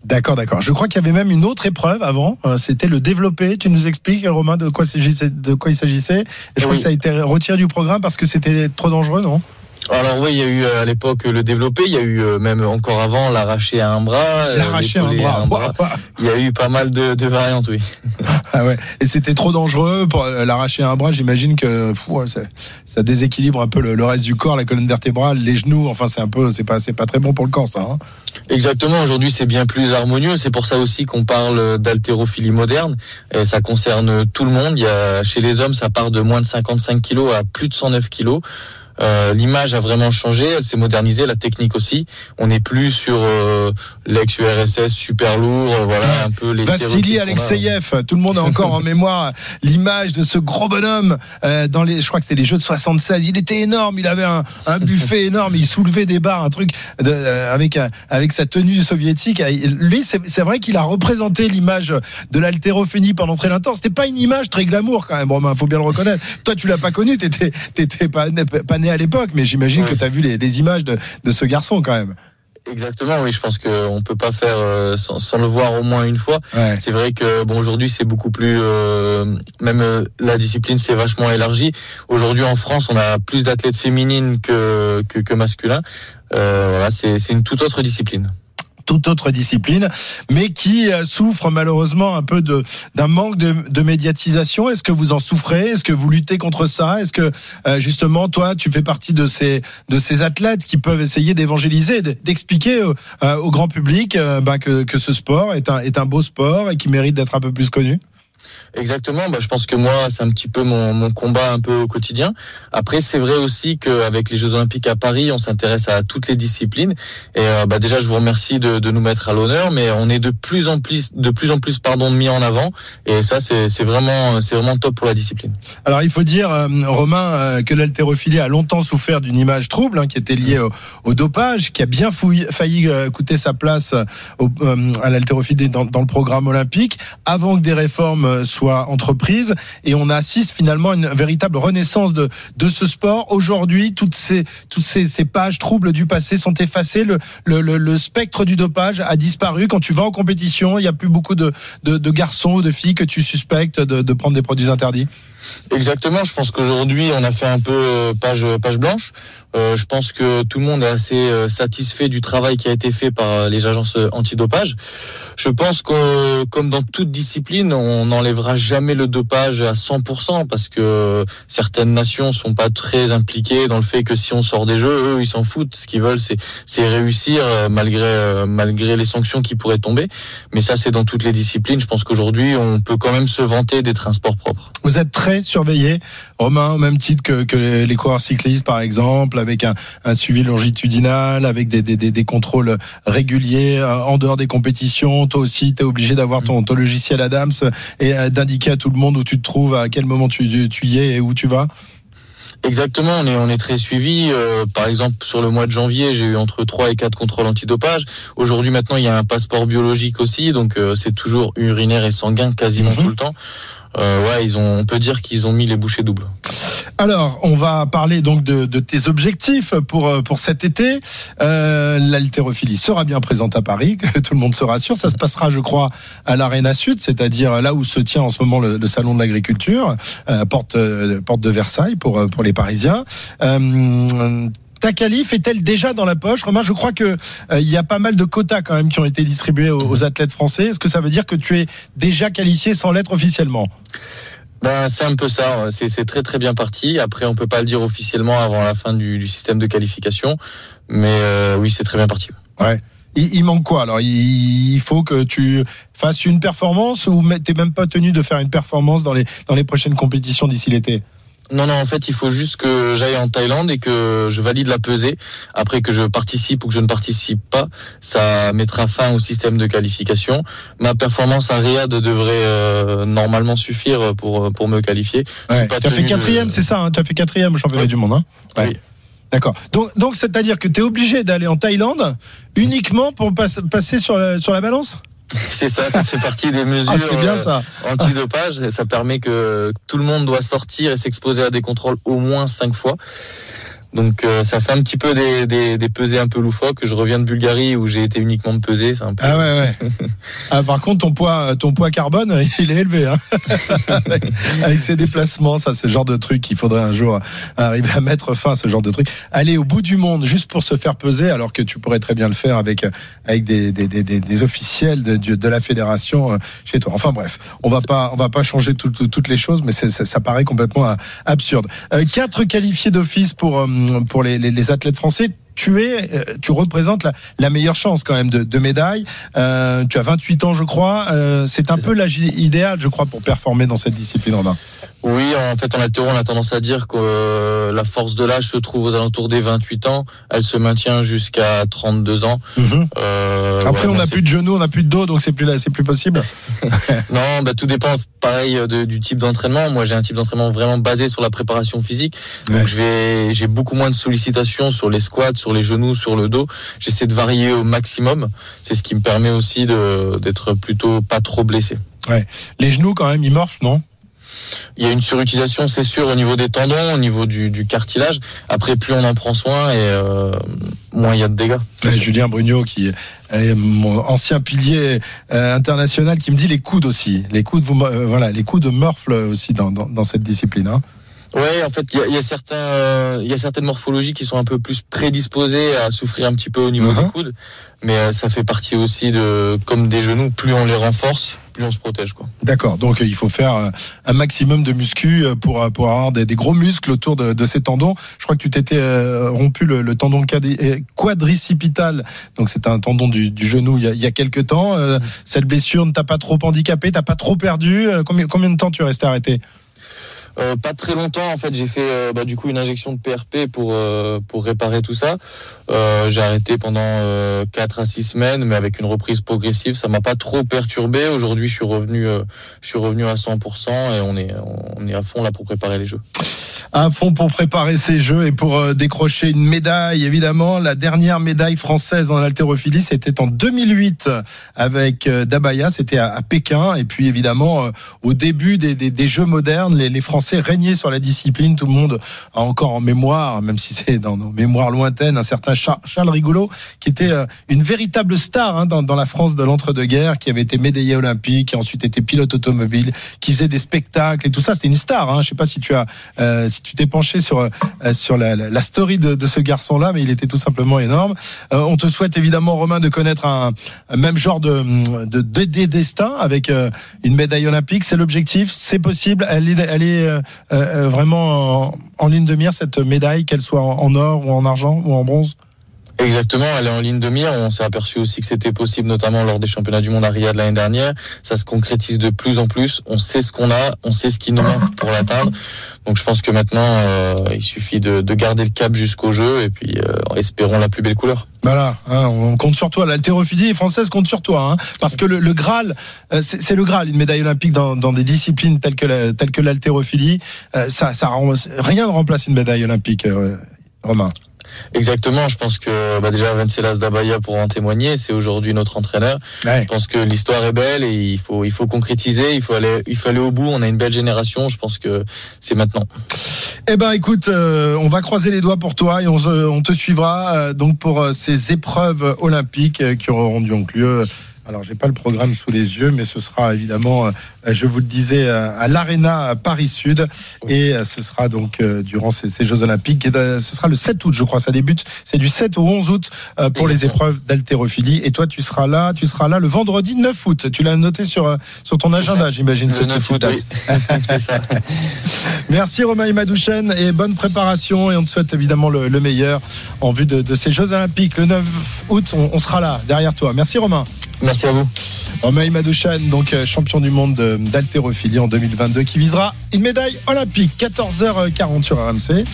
D'accord, d'accord. Je crois qu'il y avait même une autre épreuve avant. Euh, C'était le développé. Tu nous expliques, Romain, de quoi, s'agissait- de quoi il s'agissait? Je crois que ça a été retiré du programme parce que c'était trop dangereux, non? Alors oui, il y a eu euh, à l'époque le développé, il y a eu euh, même encore avant l'arraché à un bras, euh, L'arracher un l'épaulé à bras. Il y a eu pas mal de, de variantes, oui. Ah ouais. Et c'était trop dangereux pour l'arracher un bras. J'imagine que fou, ouais, ça, ça déséquilibre un peu le, le reste du corps, la colonne vertébrale, les genoux. Enfin, c'est un peu, c'est pas, c'est pas très bon pour le corps, ça. hein. Exactement, aujourd'hui c'est bien plus harmonieux, c'est pour ça aussi qu'on parle d'haltérophilie moderne, et ça concerne tout le monde, il y a, chez les hommes ça part de moins de 55 kilos à plus de 109 kilos. Euh, L'image a vraiment changé, elle s'est modernisée, la technique aussi. On n'est plus sur euh, l'ex-URSS super lourd, euh, voilà un peu les Vassili. Alexeyev, tout le monde a encore en mémoire l'image de ce gros bonhomme euh, dans les, je crois que c'était les Jeux de 76. Il était énorme, il avait un, un buffet énorme, il soulevait des barres, un truc de, euh, avec avec sa tenue soviétique. Lui, c'est vrai qu'il a représenté l'image de l'haltérophénie pendant très longtemps. C'était pas une image très glamour quand même, Romain. Faut bien le reconnaître. Toi, tu l'as pas connu, t'étais t'étais pas pas né à l'époque, mais j'imagine Ouais. que t'as vu les, les images de, de ce garçon quand même. Exactement, oui, je pense qu'on peut pas faire euh, sans, sans le voir au moins une fois. Ouais. C'est vrai que bon aujourd'hui c'est beaucoup plus euh, même euh, la discipline s'est vachement élargie. Aujourd'hui en France on a plus d'athlètes féminines que que, que masculins. Voilà c'est c'est une toute autre discipline. Toute autre discipline, mais qui euh, souffre malheureusement un peu d'un manque de, médiatisation. Est-ce que vous en souffrez? Est-ce que vous luttez contre ça? Est-ce que euh, justement toi tu fais partie de ces de ces athlètes qui peuvent essayer d'évangéliser, d'expliquer au, euh, au grand public bah, que que ce sport est un est un beau sport et qui mérite d'être un peu plus connu? Exactement, bah, je pense que moi c'est un petit peu mon, mon combat un peu au quotidien. Après c'est vrai aussi qu'avec les Jeux Olympiques à Paris on s'intéresse à toutes les disciplines et euh, bah, déjà je vous remercie de, de nous mettre à l'honneur mais on est de plus en plus de plus en plus pardon mis en avant et ça c'est vraiment c'est vraiment top pour la discipline. Alors il faut dire, euh, Romain, euh, que l'haltérophilie a longtemps souffert d'une image trouble hein, qui était liée au, dopage, qui a bien fouillé- failli coûter sa place au- à l'haltérophilie dans, dans le programme olympique, avant que des réformes euh, soient entreprises. Et on assiste finalement à une véritable renaissance de, de ce sport. Aujourd'hui, toutes ces toutes ces, ces pages troubles du passé sont effacées. Le, le, le, le spectre du dopage a disparu. Quand tu vas en compétition, il n'y a plus beaucoup de, de, de garçons ou de filles que tu suspectes de, de prendre des produits interdits. Exactement, je pense qu'aujourd'hui on a fait un peu euh, page page blanche. Euh, je pense que tout le monde est assez euh, satisfait du travail qui a été fait par euh, les agences euh, antidopage. Je pense que comme dans toute discipline, on n'enlèvera jamais le dopage à 100% parce que certaines nations sont pas très impliquées dans le fait que si on sort des jeux, eux ils s'en foutent. Ce qu'ils veulent c'est réussir euh, malgré euh, malgré les sanctions qui pourraient tomber. Mais ça c'est dans toutes les disciplines. Je pense qu'aujourd'hui on peut quand même se vanter d'être un sport propre. Vous êtes très surveillé, Romain, au même titre que, que les coureurs cyclistes, par exemple, avec un, un suivi longitudinal, avec des, des, des, des contrôles réguliers euh, en dehors des compétitions. Toi aussi, tu es obligé d'avoir ton, ton logiciel Adams et euh, d'indiquer à tout le monde où tu te trouves, à quel moment tu, tu y es et où tu vas. Exactement, on est on est très suivi. Euh, par exemple, sur le mois de janvier, j'ai eu entre 3 et 4 contrôles antidopage. Aujourd'hui, maintenant, il y a un passeport biologique aussi, donc euh, c'est toujours urinaire et sanguin quasiment Mhm. tout le temps. Euh, ouais, ils ont, on peut dire qu'ils ont mis les bouchées doubles. Alors, on va parler donc de, tes objectifs pour euh, pour cet été. Euh, L'haltérophilie sera bien présente à Paris, que tout le monde se rassure. Ça se passera, je crois, à l'Arena Sud, c'est-à-dire là où se tient en ce moment le, salon de l'agriculture, euh, porte porte de Versailles pour pour les Parisiens. Ta qualif est-elle déjà dans la poche? Romain, je crois que euh, y a pas mal de quotas quand même qui ont été distribués aux, aux athlètes français. Est-ce que ça veut dire que tu es déjà qualifié sans l'être officiellement? Ben, c'est un peu ça. C'est c'est très très bien parti. Après, on peut pas le dire officiellement avant la fin du, du système de qualification, mais euh, oui, c'est très bien parti. Ouais. Il, il manque quoi alors? Il, il faut que tu fasses une performance ou t'es même pas tenu de faire une performance dans les dans les prochaines compétitions d'ici l'été? Non, non, en fait, il faut juste que j'aille en Thaïlande et que je valide la pesée. Après que je participe ou que je ne participe pas, ça mettra fin au système de qualification. Ma performance à Riyad devrait euh, normalement suffire pour pour me qualifier. Ouais. Tu as fait de- quatrième, c'est ça hein Tu as fait quatrième au championnat du monde, hein Ouais. Oui. D'accord. Donc, donc c'est-à-dire que tu es obligé d'aller en Thaïlande uniquement pour pas- passer sur la, sur la balance? C'est ça, ça fait partie des mesures Ah, bien euh, ça. antidopage. Et ça permet que tout le monde doit sortir et s'exposer à des contrôles au moins cinq fois. Donc euh, ça fait un petit peu des, des, des pesées un peu loufoques. Je reviens de Bulgarie où j'ai été uniquement de. C'est un peu... Ah ouais, ouais. ah, par contre, ton poids, ton poids carbone, il est élevé. Hein Avec ses déplacements, ça, c'est le genre de truc qu'il faudrait un jour arriver à mettre fin à ce genre de truc. Aller au bout du monde juste pour se faire peser, alors que tu pourrais très bien le faire avec, avec des, des, des, des officiels de, de la fédération euh, chez toi. Enfin bref, on va pas, on va pas changer tout, tout, toutes les choses, mais ça, ça paraît complètement absurde. Euh, quatre qualifiés d'office pour, euh, pour les, les, les athlètes français tu es, euh, tu représentes la, la, meilleure chance quand même de, de médaille. Euh, tu as 28 ans, je crois. Euh, c'est un peu l'âge idéal, je crois, pour performer dans cette discipline, Romain. Oui, en fait, en altéro, on a tendance à dire que la force de l'âge se trouve aux alentours des 28 ans. Elle se maintient jusqu'à 32 ans. Mhm. Euh, Après, ouais, on n'a plus de genoux, on n'a plus de dos, donc c'est plus c'est plus possible. non, bah, tout dépend, pareil, de, du type d'entraînement. Moi, j'ai un type d'entraînement vraiment basé sur la préparation physique. Donc, je vais, j'ai beaucoup moins de sollicitations sur les squats, sur les genoux, sur le dos. J'essaie de varier au maximum. C'est ce qui me permet aussi d'être plutôt pas trop blessé. Ouais. Les genoux, quand même, ils morphent, non? Il y a une surutilisation, c'est sûr, au niveau des tendons, au niveau du, du, cartilage. Après, plus on en prend soin et euh, moins il y a de dégâts. Ouais, Julien Brugnot, qui est mon ancien pilier euh, international, qui me dit les coudes aussi. Les coudes, vous, euh, voilà, les coudes morflent aussi dans, dans, dans cette discipline. Hein. Ouais, en fait, il y a, y a, certains, il euh, y a certaines morphologies qui sont un peu plus prédisposées à souffrir un petit peu au niveau uh -huh. des coudes, mais euh, ça fait partie aussi de, comme des genoux, plus on les renforce, plus on se protège, quoi. D'accord. Donc, il faut faire euh, un maximum de muscu pour pour avoir des, des gros muscles autour de, de, ces tendons. Je crois que tu t'étais rompu le, le, tendon quadricipital, donc c'est un tendon du, du genou il y, a, il y, a, quelques temps. Cette blessure ne t'a pas trop handicapé, t'as pas trop perdu. Combien combien de temps tu es resté arrêté? Euh, pas très longtemps en fait j'ai fait euh, bah, du coup une injection de PRP pour euh, pour réparer tout ça. J'ai arrêté pendant 4 à 6 semaines mais avec une reprise progressive ça m'a pas trop perturbé. Aujourd'hui je suis revenu je suis revenu à 100% et on est on est à fond là pour préparer les jeux. À fond pour préparer ces jeux et pour décrocher une médaille évidemment. La dernière médaille française dans l'haltérophilie c'était en 2008 avec Dabaya. C'était à, Pékin. Et puis évidemment au début des, des, jeux modernes les Français Français régner sur la discipline. Tout le monde a encore en mémoire, même si c'est dans nos mémoires lointaines, un certain Charles Rigolo, qui était euh, une véritable star hein, dans, la France de l'entre-deux-guerres, qui avait été médaillé olympique, qui a ensuite été pilote automobile, qui faisait des spectacles et tout ça. C'était une star. Hein. Je sais pas si tu as, euh, si tu t'es penché sur euh, sur la, la, story de, ce garçon-là, mais il était tout simplement énorme. On te souhaite évidemment, Romain, de connaître un, même genre de de, de, de destin avec une médaille olympique. C'est l'objectif. C'est possible. Elle est euh, euh, vraiment en, ligne de mire cette médaille, qu'elle soit en, or ou en argent ou en bronze? Exactement, elle est en ligne de mire. On s'est aperçu aussi que c'était possible, notamment lors des championnats du monde à Riyad l'année dernière. Ça se concrétise de plus en plus. On sait ce qu'on a, on sait ce qui nous manque pour l'atteindre. Donc je pense que maintenant, euh, il suffit de, de, garder le cap jusqu'au jeu et puis euh, espérons la plus belle couleur. Voilà, hein, on compte sur toi. L'haltérophilie française compte sur toi, hein, parce que le, le Graal, euh, c'est le Graal, une médaille olympique dans, dans des disciplines telles que la, telles. Euh, ça, ça, rien ne remplace une médaille olympique, euh, Romain. Exactement, je pense que bah déjà Vencelas Dabaya pour en témoigner, c'est aujourd'hui notre entraîneur. Ouais. Je pense que l'histoire est belle et il faut il faut concrétiser, il faut aller il faut aller au bout. On a une belle génération, je pense que c'est maintenant. Eh ben écoute, euh, on va croiser les doigts pour toi et on, on te suivra euh, donc pour euh, ces épreuves olympiques qui auront donc lieu alors, j'ai pas le programme sous les yeux, mais ce sera évidemment, je vous le disais, euh, à l'Arena Paris Sud, et euh, ce sera donc durant ces, ces Jeux Olympiques. Et ce sera le 7 août, je crois, ça débute. C'est du 7 au 11 août pour les épreuves d'haltérophilie. Et toi, tu seras là, tu seras là le vendredi 9 août. Tu l'as noté sur sur ton agenda, j'imagine. Le 9 août, oui. c'est ça. Merci Romain Madouchen et bonne préparation. Et on te souhaite évidemment le, le meilleur en vue de, de, ces Jeux Olympiques. Le 9 août, on, on sera là derrière toi. Merci Romain. Merci à vous. Romain Madouchan, donc euh, champion du monde d'haltérophilie en 2022, qui visera une médaille olympique. 14h40 sur RMC.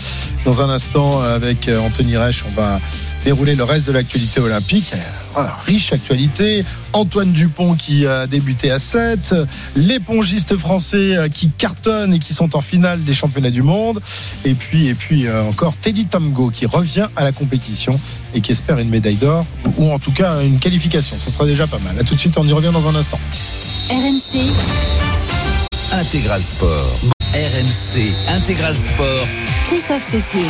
Dans un instant, avec euh, Anthony Reich, on va dérouler le reste de l'actualité olympique. Voilà, riche actualité. Antoine Dupont qui a débuté à 7. L'épongiste français euh, qui cartonne et qui sont en finale des championnats du monde. Et puis, et puis encore Teddy Tamgo qui revient à la compétition et qui espère une médaille d'or ou en tout cas une qualification. Ce sera déjà pas mal. A tout de suite, on y revient dans un instant. RMC Intégral Sport. RMC Intégral Sport. Christophe Cessieux.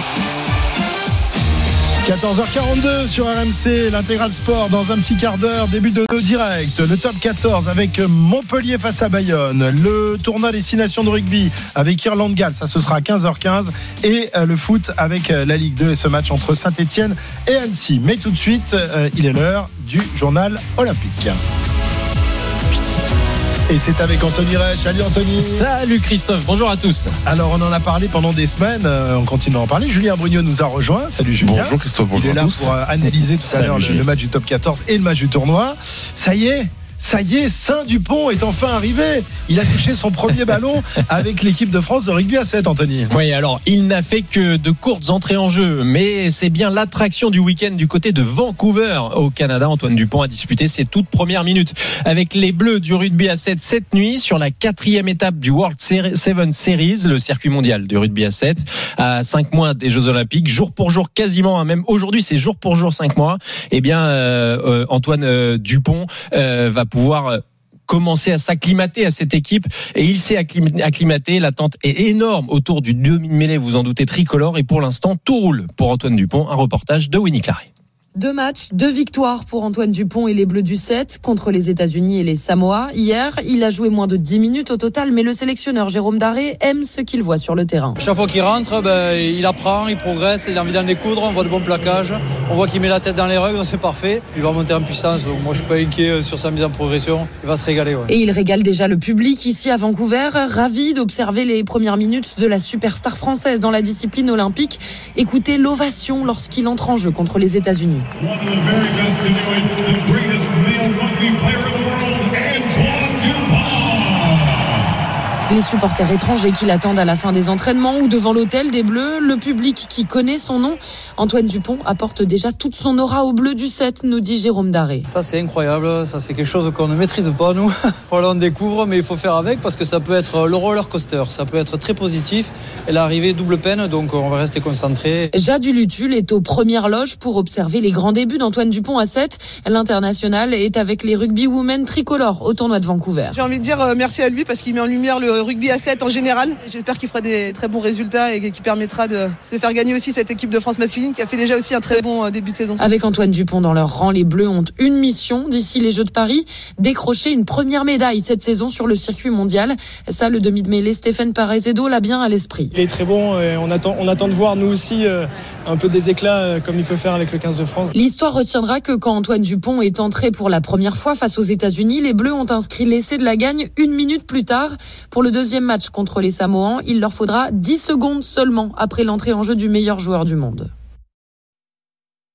14h42 sur RMC, l'intégral sport dans un petit quart d'heure, début de nos directs. Le top 14 avec Montpellier face à Bayonne. Le tournoi destination de rugby avec Irlande-Galles, ça ce sera à 15h15. Et euh, le foot avec euh, la Ligue 2 et ce match entre Saint-Etienne et Annecy. Mais tout de suite, euh, il est l'heure du journal olympique. Et c'est avec Anthony Reich. Salut Anthony. Salut Christophe, bonjour à tous. Alors on en a parlé pendant des semaines, euh, on continue à en parler. Julien Brugnot nous a rejoint. Salut Julien. Bonjour Christophe, Il bonjour est là à tous. pour analyser tout à l'heure le, le match du top 14 et le match du tournoi. Ça y est, ça y est, Saint Dupont est enfin arrivé. Il a touché son premier ballon avec l'équipe de France de rugby à 7, Anthony. Oui, alors il n'a fait que de courtes entrées en jeu, mais c'est bien l'attraction du week-end du côté de Vancouver au Canada. Antoine Dupont a disputé ses toutes premières minutes avec les Bleus du rugby à 7 cette nuit sur la quatrième étape du World Seven Series, le circuit mondial du rugby à 7, à 5 mois des Jeux Olympiques, jour pour jour quasiment, hein, même aujourd'hui c'est jour pour jour 5 mois. Eh bien, euh, euh, Antoine euh, Dupont euh, va pouvoir euh, commencer à s'acclimater à cette équipe et il s'est acclim- acclimaté. L'attente est énorme autour du demi-mêlée, vous en doutez, tricolore. Et pour l'instant, tout roule pour Antoine Dupont. Un reportage de Winnie Clary. Deux matchs, deux victoires pour Antoine Dupont et les Bleus du 7 contre les États-Unis et les Samoa. Hier, il a joué moins de 10 minutes au total, mais le sélectionneur Jérôme Daré aime ce qu'il voit sur le terrain. Chaque fois qu'il rentre, ben, il apprend, il progresse, il a envie d'en découdre, on voit de bons plaquages, on voit qu'il met la tête dans les règles, c'est parfait. Il va monter en puissance, donc moi je suis pas inquiet euh, sur sa mise en progression, il va se régaler. Ouais. Et il régale déjà le public ici à Vancouver, ravi d'observer les premières minutes de la superstar française dans la discipline olympique. Écoutez l'ovation lorsqu'il entre en jeu contre les États-Unis. One of the very best to do it, the greatest Les supporters étrangers qui l'attendent à la fin des entraînements ou devant l'hôtel des Bleus, le public qui connaît son nom. Antoine Dupont apporte déjà toute son aura au bleu du 7, nous dit Jérôme Daré. Ça c'est incroyable, ça c'est quelque chose qu'on ne maîtrise pas nous. voilà, on découvre, mais il faut faire avec parce que ça peut être le roller coaster, ça peut être très positif. Et l'arrivée double peine, donc on va rester concentré. Jade Lutul est aux premières loges pour observer les grands débuts d'Antoine Dupont à 7. L'international est avec les rugby women tricolores au tournoi de Vancouver. J'ai envie de dire euh, merci à lui parce qu'il met en lumière le rugby à 7 en général. J'espère qu'il fera des très bons résultats et qu'il permettra de, de faire gagner aussi cette équipe de France masculine qui a fait déjà aussi un très bon euh, début de saison. Avec Antoine Dupont dans leur rang, les Bleus ont une mission d'ici les Jeux de Paris, décrocher une première médaille cette saison sur le circuit mondial. Ça, le demi de mêlée Stéphane Parezedo l'a bien à l'esprit. Il est très bon et on attend, on attend de voir nous aussi euh, un peu des éclats euh, comme il peut faire avec le 15 de France. L'histoire retiendra que quand Antoine Dupont est entré pour la première fois face aux États-Unis, les Bleus ont inscrit l'essai de la gagne une minute plus tard. Pour le deuxième match contre les Samoans, il leur faudra 10 secondes seulement après l'entrée en jeu du meilleur joueur du monde.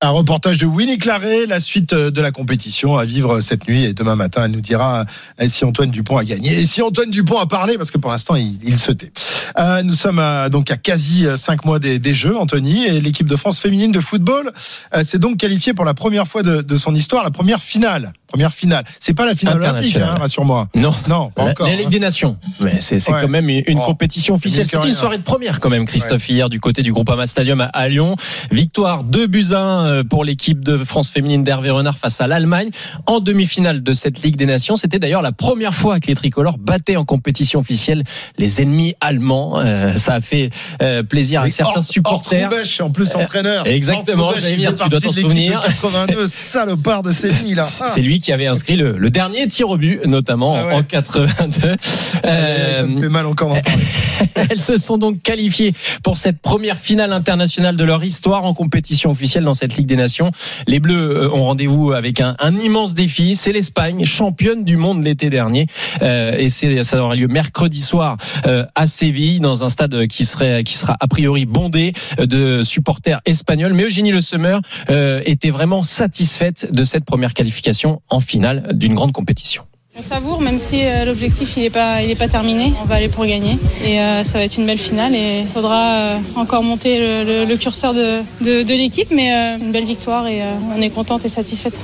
Un reportage de Winnie Claret, la suite euh, de la compétition à vivre cette nuit et demain matin, elle nous dira euh, si Antoine Dupont a gagné et si Antoine Dupont a parlé parce que pour l'instant il, se tait. Euh, nous sommes à, donc à quasi euh, cinq mois des, Jeux, Anthony, et l'équipe de France féminine de football euh, s'est donc qualifiée pour la première fois de son histoire, la première finale. Première finale. C'est pas la finale olympique, Internationale. hein, rassure-moi. Non, Non, pas la, encore. la Ligue hein. des Nations. Mais c'est Ouais. quand même une, une Oh. compétition officielle. C'était une soirée de première quand même, Christophe, hier du côté du Groupama Stadium à, à Lyon. Victoire 2 buts à 1 euh, pour l'équipe de France féminine d'Hervé Renard face à l'Allemagne en demi-finale de cette Ligue des Nations. C'était d'ailleurs la première fois que les tricolores battaient en compétition officielle les ennemis allemands. Euh, ça a fait euh, plaisir à certains Hort- supporters. Hortrubesch, en plus entraîneur. exactement, j'allais faisait tu dois t'en souvenir. de 82, salopard de Séville là. C'est lui qui avait inscrit le, le dernier tir au but, notamment Ah ouais. en 82. Euh, ça Euh, me fait mal encore. Elles se sont donc qualifiées pour cette première finale internationale de leur histoire en compétition officielle dans cette Ligue des Nations. Les Bleus euh, ont rendez-vous avec un, un immense défi. C'est l'Espagne, championne du monde l'été dernier. Euh, et c'est, ça aura lieu mercredi soir euh, à Séville, dans un stade qui, serait, qui sera a priori bondé euh, de supporters espagnols. Mais Eugénie Le Sommer euh, était vraiment satisfaite de cette première qualification en finale d'une grande compétition. On savoure, même si euh, l'objectif n'est pas, pas terminé. On va aller pour gagner et euh, ça va être une belle finale et il faudra euh, encore monter le, curseur de, de- de l'équipe, mais euh, une belle victoire et on est contente et satisfaite.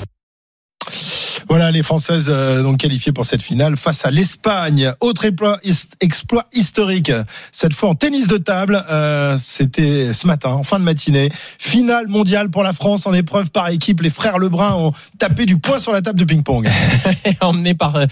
Voilà les Françaises euh, donc qualifiées pour cette finale face à l'Espagne. Autre exploit, his- exploit historique, cette fois en tennis de table. euh, C'était ce matin, en fin de matinée. Finale mondiale pour la France en épreuve par équipe. Les frères Lebrun ont tapé du poing sur la table de ping-pong. emmené par euh,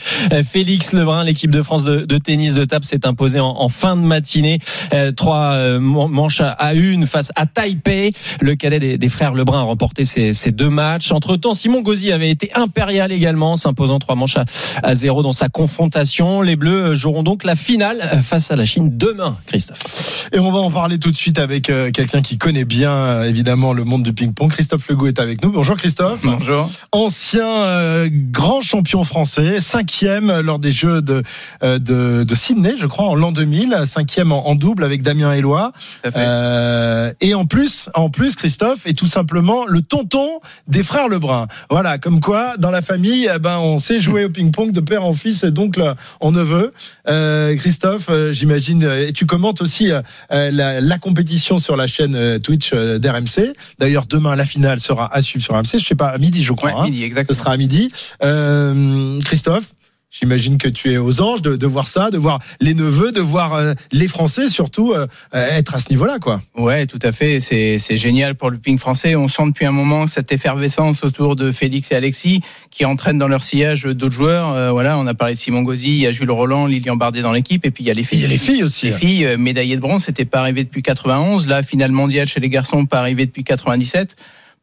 Félix Lebrun, l'équipe de France de, tennis de table s'est imposée en, fin de matinée. Euh, trois euh, man- manches à- une face à Taipei. Le cadet des, des frères Lebrun a remporté ces deux matchs. Entre-temps, Simon Gauzy avait été impérial également, s'imposant trois manches à, à zéro dans sa confrontation. Les Bleus euh, joueront donc la finale euh, face à la Chine demain, Christophe. Et on va en parler tout de suite avec euh, quelqu'un qui connaît bien évidemment le monde du ping-pong. Christophe Legault est avec nous. Bonjour Christophe. Bonjour. Ancien euh, grand champion français, cinquième lors des Jeux de, euh, de, de Sydney, je crois, en l'an 2000, cinquième en, en double avec Damien Eloi. Tout à fait. Euh, et en plus, en plus, Christophe est tout simplement le tonton des frères Lebrun. Voilà, comme quoi, dans la famille, eh ben, on sait jouer au ping-pong de père en fils, et d'oncle en neveu. Euh, Christophe, euh, j'imagine, euh, et tu commentes aussi euh, la, la compétition sur la chaîne Twitch d'RMC. D'ailleurs, demain, la finale sera à suivre sur RMC. Je sais pas, à midi, je crois. Ouais, hein. midi, Ce exactement. sera à midi. Euh, Christophe, j'imagine que tu es aux anges de, de voir ça, de voir les neveux, de voir euh, les Français surtout euh, euh, être à ce niveau-là, quoi. Ouais, tout à fait. C'est c'est génial pour le ping français. On sent depuis un moment cette effervescence autour de Félix et Alexis qui entraînent dans leur sillage d'autres joueurs. Euh, voilà, on a parlé de Simon Gauzy, il y a Jules Roland, Lilian Bardet dans l'équipe, et puis il y a les filles. il y a les filles aussi. Les filles euh, médaillées de bronze, c'était pas arrivé depuis 91. Là, finale mondiale chez les garçons, pas arrivé depuis 97.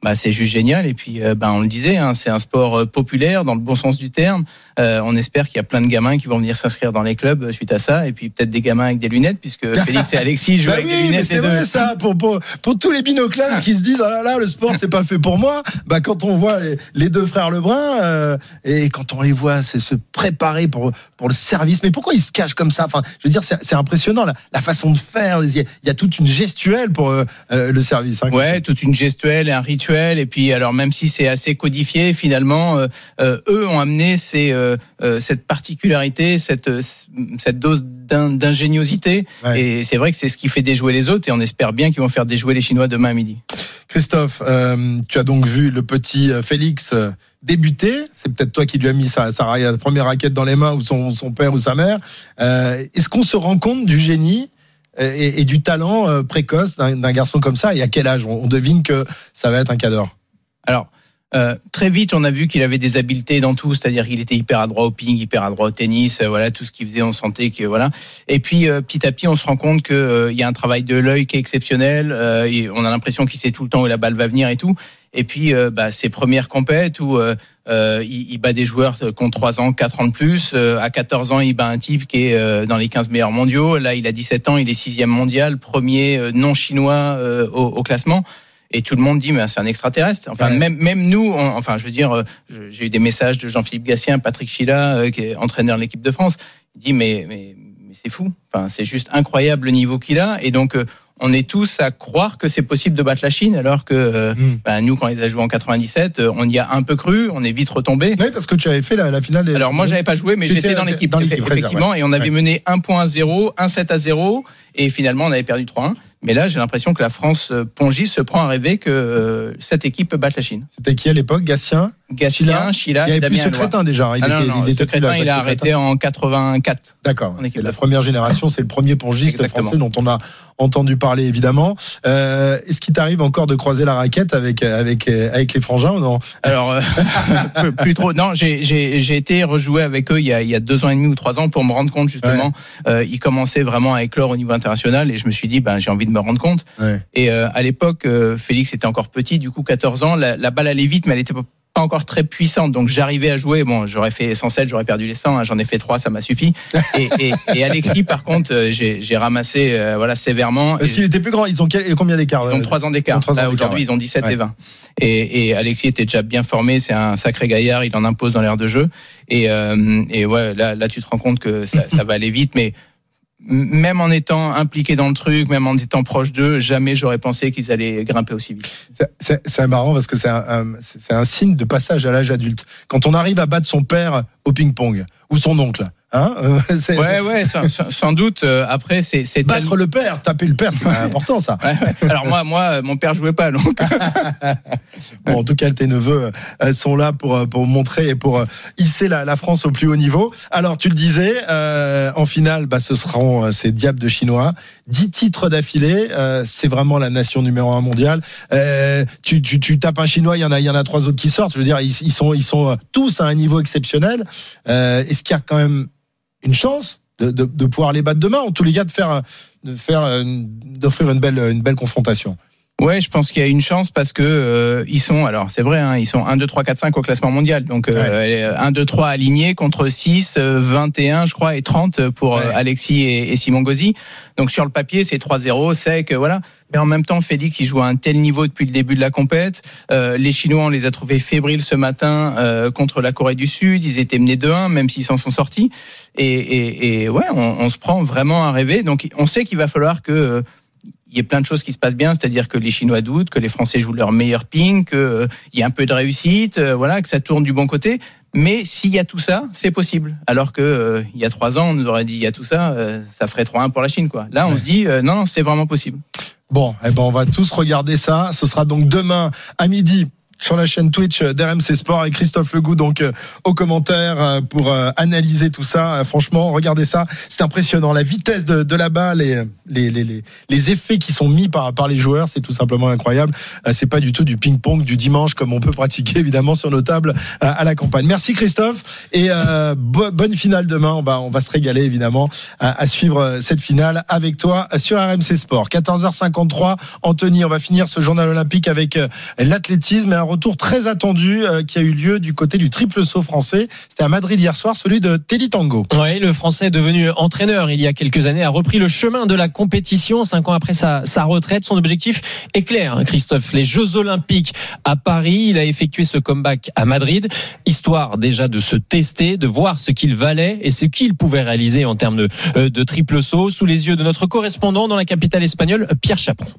Bah, c'est juste génial. Et puis, euh, bah, on le disait, hein, c'est un sport euh, populaire dans le bon sens du terme. Euh, on espère qu'il y a plein de gamins qui vont venir s'inscrire dans les clubs euh, suite à ça. Et puis peut-être des gamins avec des lunettes, puisque Félix et Alexis jouent Bah avec oui, des lunettes. c'est vrai ça pour, pour pour tous les binoclaires qui se disent oh là là le sport c'est pas fait pour moi. Bah quand on voit les, les deux frères Lebrun euh, et quand on les voit c'est se préparer pour pour le service. Mais pourquoi ils se cachent comme ça? Enfin, je veux dire c'est impressionnant la, la façon de faire. Il y, a, il y a toute une gestuelle pour le service. hein, Ouais, toute une gestuelle et un rituel. Et puis, alors même si c'est assez codifié, finalement, euh, euh, eux ont amené ces, euh, cette particularité, cette, cette dose d'in- d'ingéniosité. Ouais. Et c'est vrai que c'est ce qui fait déjouer les autres. Et on espère bien qu'ils vont faire déjouer les Chinois demain à midi. Christophe, euh, tu as donc vu le petit Félix débuter. C'est peut-être toi qui lui as mis sa, première raquette dans les mains, ou son, son père ou sa mère. Euh, Est-ce qu'on se rend compte du génie et, du talent euh, précoce d'un garçon comme ça Et à quel âge? On, devine que ça va être un cador. Alors, euh, très vite, on a vu qu'il avait des habiletés dans tout, c'est-à-dire qu'il était hyper adroit au ping, hyper adroit au tennis, euh, voilà, tout ce qu'il faisait, on sentait que voilà. Et puis petit à petit, on se rend compte que il y a un travail de l'œil qui est exceptionnel. et on a l'impression qu'il sait tout le temps où la balle va venir et tout. Et puis, bah, ses premières compètes où euh, euh, il, il bat des joueurs qui ont 3 ans, 4 ans de plus. Euh, à 14 ans, il bat un type qui est euh, dans les 15 meilleurs mondiaux. Là, il a 17 ans, il est sixième mondial, premier euh, non chinois euh, au, au classement. Et tout le monde dit, mais c'est un extraterrestre. Enfin, Ouais. même, même nous, on- enfin, je veux dire, euh, j'ai eu des messages de Jean-Philippe Gatien, Patrick Chila, euh, qui est entraîneur de l'équipe de France. Il dit, mais, mais, mais c'est fou. Enfin, c'est juste incroyable le niveau qu'il a. Et donc, euh, on est tous à croire que c'est possible de battre la Chine, alors que euh, Mm. bah, nous, quand ils a joué en 97, euh, on y a un peu cru, on est vite retombé. Oui, parce que tu avais fait la, la finale. des- Alors moi j'avais pas joué mais j'étais étais dans l'équipe effectivement et on avait ouais. mené 1 point à 0, 1 7 à 0 et finalement on avait perdu 3-1. Mais là j'ai l'impression que la France euh, Pongy se prend à rêver que euh, cette équipe peut battre la Chine. C'était qui à l'époque Gatien? Gatien, Chila, Il y et avait plus Damien. Secrétin déjà. hein. Il Ah non, était, non, il était là, Secrétin, il a arrêté en 84. D'accord. C'est la première génération, c'est le premier pongiste français dont on a entendu parler évidemment. Euh, Est-ce qu'il t'arrive encore de croiser la raquette avec avec avec les frangins ou non? Alors, euh, plus- plus trop. Non, j'ai- été rejouer avec eux il y, a, il y a deux ans et demi ou trois ans pour me rendre compte justement. Euh, ils commençaient vraiment à éclore au niveau international et je me suis dit, ben j'ai envie de me rendre compte. Ouais. Et euh, à l'époque, euh, Félix était encore petit, du coup 14 ans. La, la balle allait vite, mais elle était pas encore très puissante, donc j'arrivais à jouer. Bon, j'aurais fait 107, j'aurais perdu les 100. hein, J'en ai fait 3, ça m'a suffi. Et, et, et Alexis, par contre, euh, j'ai ramassé euh, voilà sévèrement. Et- qu'il était plus grand Ils ont quel- combien d'écart ils ont euh, 3 ans d'écart. Aujourd'hui, ouais. ils ont 17 Ouais. et 20. Et, et Alexis était déjà bien formé. C'est un sacré gaillard. Il en impose dans l'air de jeu. Et, euh, et ouais, là, là, tu te rends compte que ça, ça va aller vite. Mais même en étant impliqué dans le truc, même en étant proche d'eux, jamais j'aurais pensé qu'ils allaient grimper aussi vite. C'est- marrant parce que c'est un, un signe de passage à l'âge adulte. Quand on arrive à battre son père au ping-pong ou son oncle, Hein Euh, Ouais, ouais, sans, sans- doute. euh, Après, c'est c'est Battre le père, taper le père, c'est important ça. Ouais, ouais. Alors moi, moi, euh, mon père jouait pas, donc. Bon, en tout cas, tes neveux euh, sont là pour euh, pour montrer et pour hisser la, la France au plus haut niveau. Alors, tu le disais, euh, en finale, bah, ce seront euh, ces diables de Chinois. Dix titres d'affilée, euh, c'est vraiment la nation numéro un mondiale. Euh, tu, tu, tu tapes un Chinois, il y en a, il y en a trois autres qui sortent. Je veux dire, ils, ils sont ils sont tous à un niveau exceptionnel. Euh, Est-ce qu'il y a quand même une chance de, de, pouvoir les battre demain, en tous les cas, de faire de faire d'offrir une belle une belle confrontation. Ouais, je pense qu'il y a une chance parce que euh, ils sont, alors c'est vrai, hein, ils sont 1, 2, 3, 4, 5 au classement mondial. Donc euh, 1, 2, 3 alignés contre 6, euh, 21, je crois, et 30 pour euh, Alexis et, et Simon Gauzy. Donc sur le papier, c'est 3-0, sec, voilà. Mais en même temps, Félix, il joue à un tel niveau depuis le début de la compète. Euh, les Chinois, on les a trouvés fébriles ce matin euh, contre la Corée du Sud. Ils étaient menés 2-1, même s'ils s'en sont sortis. Et, et, et ouais, on, on se prend vraiment à rêver. Donc on sait qu'il va falloir que euh, il y ait plein de choses qui se passent bien, c'est-à-dire que les Chinois doutent, que les Français jouent leur meilleur ping, qu'il euh, y a un peu de réussite, euh, voilà, que ça tourne du bon côté. Mais s'il y a tout ça, c'est possible. Alors que euh, il y a trois ans, on nous aurait dit il y a tout ça, ça ferait 3-1 pour la Chine, quoi. Là, on se dit non, non, c'est vraiment possible. Bon, eh ben on va tous regarder ça. Ce sera donc demain à midi sur la chaîne Twitch d'RMC Sport et Christophe Legout donc euh, aux commentaires euh, pour euh, analyser tout ça. Franchement, regardez ça, c'est impressionnant la vitesse de, de la balle et les, les, les, les effets qui sont mis par, par les joueurs, c'est tout simplement incroyable. C'est pas du tout du ping-pong du dimanche comme on peut pratiquer évidemment sur nos tables à la campagne. Merci Christophe et euh, bo- bonne finale demain. On va on va se régaler évidemment à, à suivre cette finale avec toi sur RMC Sport. 14h53. Anthony, on va finir ce journal olympique avec l'athlétisme retour très attendu euh, qui a eu lieu du côté du triple saut français. C'était à Madrid hier soir, celui de Teddy Tango. Oui, le Français devenu entraîneur il y a quelques années a repris le chemin de la compétition cinq ans après sa, retraite. Son objectif est clair, Christophe. Les Jeux Olympiques à Paris. Il a effectué ce comeback à Madrid, histoire déjà de se tester, de voir ce qu'il valait et ce qu'il pouvait réaliser en termes de, euh, de triple saut sous les yeux de notre correspondant dans la capitale espagnole, Pierre Chaperon.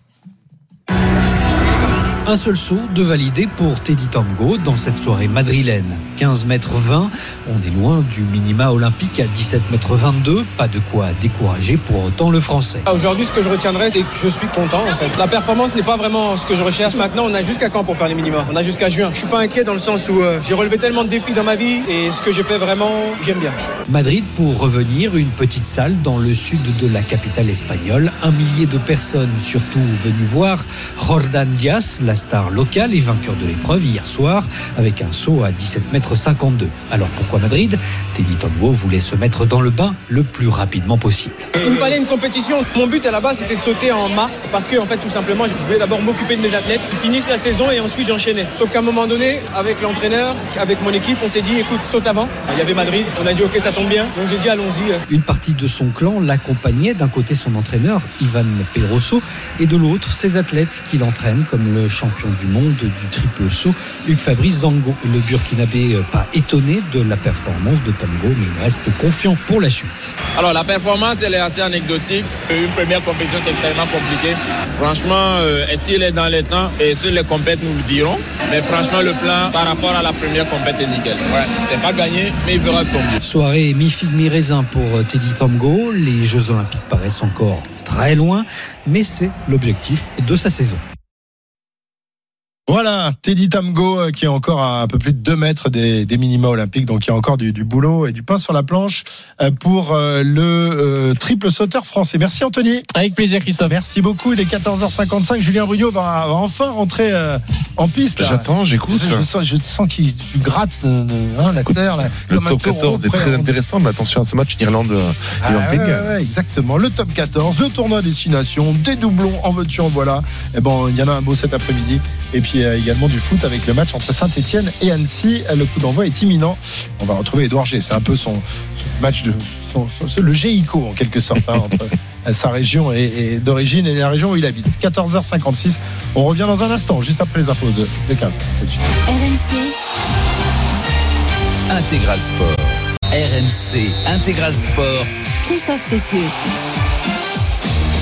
Un seul saut de validé pour Teddy Tango dans cette soirée madrilène. 15 mètres 20, on est loin du minima olympique à 17 mètres 22. Pas de quoi décourager pour autant le français. Ah, Aujourd'hui, ce que je retiendrai, c'est que je suis content en fait. La performance n'est pas vraiment ce que je recherche. Maintenant, on a jusqu'à quand pour faire les minima? On a jusqu'à juin. Je suis pas inquiet dans le sens où euh, j'ai relevé tellement de défis dans ma vie et ce que j'ai fait vraiment, j'aime bien. Madrid pour revenir, une petite salle dans le sud de la capitale espagnole. Un millier de personnes, surtout venues voir Jordan Diaz, la star locale et vainqueur de l'épreuve hier soir, avec un saut à 17 mètres 52. Alors pourquoi Madrid? Teddy Tango voulait se mettre dans le bain le plus rapidement possible. Il me fallait une compétition. Mon but à la base, c'était de sauter en mars parce que, en fait, tout simplement, je voulais d'abord m'occuper de mes athlètes, qu'ils finissent la saison et ensuite j'enchaînais. Sauf qu'à un moment donné, avec l'entraîneur, avec mon équipe, on s'est dit, écoute, saute avant. Il y avait Madrid. On a dit, ok, ça tombe bien. Donc j'ai dit, allons-y. Une partie de son clan l'accompagnait, d'un côté son entraîneur Ivan Pedroso et de l'autre ses athlètes qui l'entraînent comme le champion du monde du triple saut Hugues Fabrice Zango. Le Burkinabé euh, pas étonné de la performance de Tango mais il reste confiant pour la suite. Alors la performance elle est assez anecdotique. Une première compétition c'est extrêmement compliqué. Franchement, euh, est-ce qu'il est dans les temps? Et sur les compètes nous le dirons. Mais franchement le plan par rapport à la première compète est nickel. Ouais, c'est pas gagné mais il fera de son mieux. Soirée mi-figue mi-raisin pour euh, Teddy Tango. Les Jeux Olympiques paraissent encore très loin, mais c'est l'objectif de sa saison. Voilà, Teddy Tamgo euh, qui est encore à un peu plus de 2 mètres des, des minima olympiques, donc il y a encore du, du boulot et du pain sur la planche euh, pour euh, le euh, triple sauteur français. Merci Anthony. Avec plaisir Christophe. Merci beaucoup. Il est 14h55. Julien Brugnot va, va enfin rentrer euh, en piste. là. J'attends, j'écoute. Je, je sens, je sens qu'il gratte hein, la terre. là, Le top taureau 14 est très à- intéressant, mais attention à ce match Ah, Irlande-Irlande-Pays ouais, ouais, ouais, exactement. Le top 14, le tournoi destination, des doublons en veux-tu, en voilà. Et bon, il y en a un beau cet après-midi. Et puis euh, également du foot avec le match entre Saint-Etienne et Annecy. Le coup d'envoi est imminent. On va retrouver Edouard G. C'est un peu son, son match de. son- son- le GICO en quelque sorte, hein, entre sa région et, et d'origine et la région où il habite. 14h56. On revient dans un instant, juste après les infos de, de 15. Tout de suite. RMC, Intégral Sport. RMC Intégral Sport. Christophe Cessieux.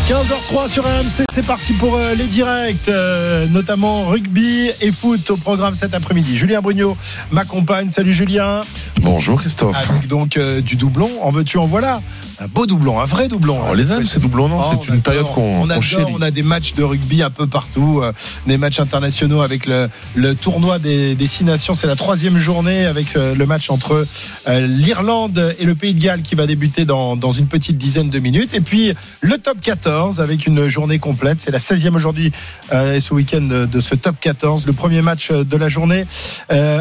15h03 sur RMC, c'est parti pour euh, les directs, euh, notamment rugby et foot au programme cet après-midi. Julien Brugnot m'accompagne. Salut Julien. Bonjour Christophe. Avec donc euh, du doublon, en veux-tu, en voilà. Un beau doublon, un vrai doublon. On les aime ces doublons, non Oh, C'est une période qu'on on adore, on a des matchs de rugby un peu partout, euh, des matchs internationaux avec le, le tournoi des, des six nations. C'est la troisième journée avec euh, le match entre euh, l'Irlande et le Pays de Galles qui va débuter dans, dans une petite dizaine de minutes. Et puis le top 14 avec une journée complète. C'est la 16e aujourd'hui et ce week-end de, de ce top 14. Le premier match de la journée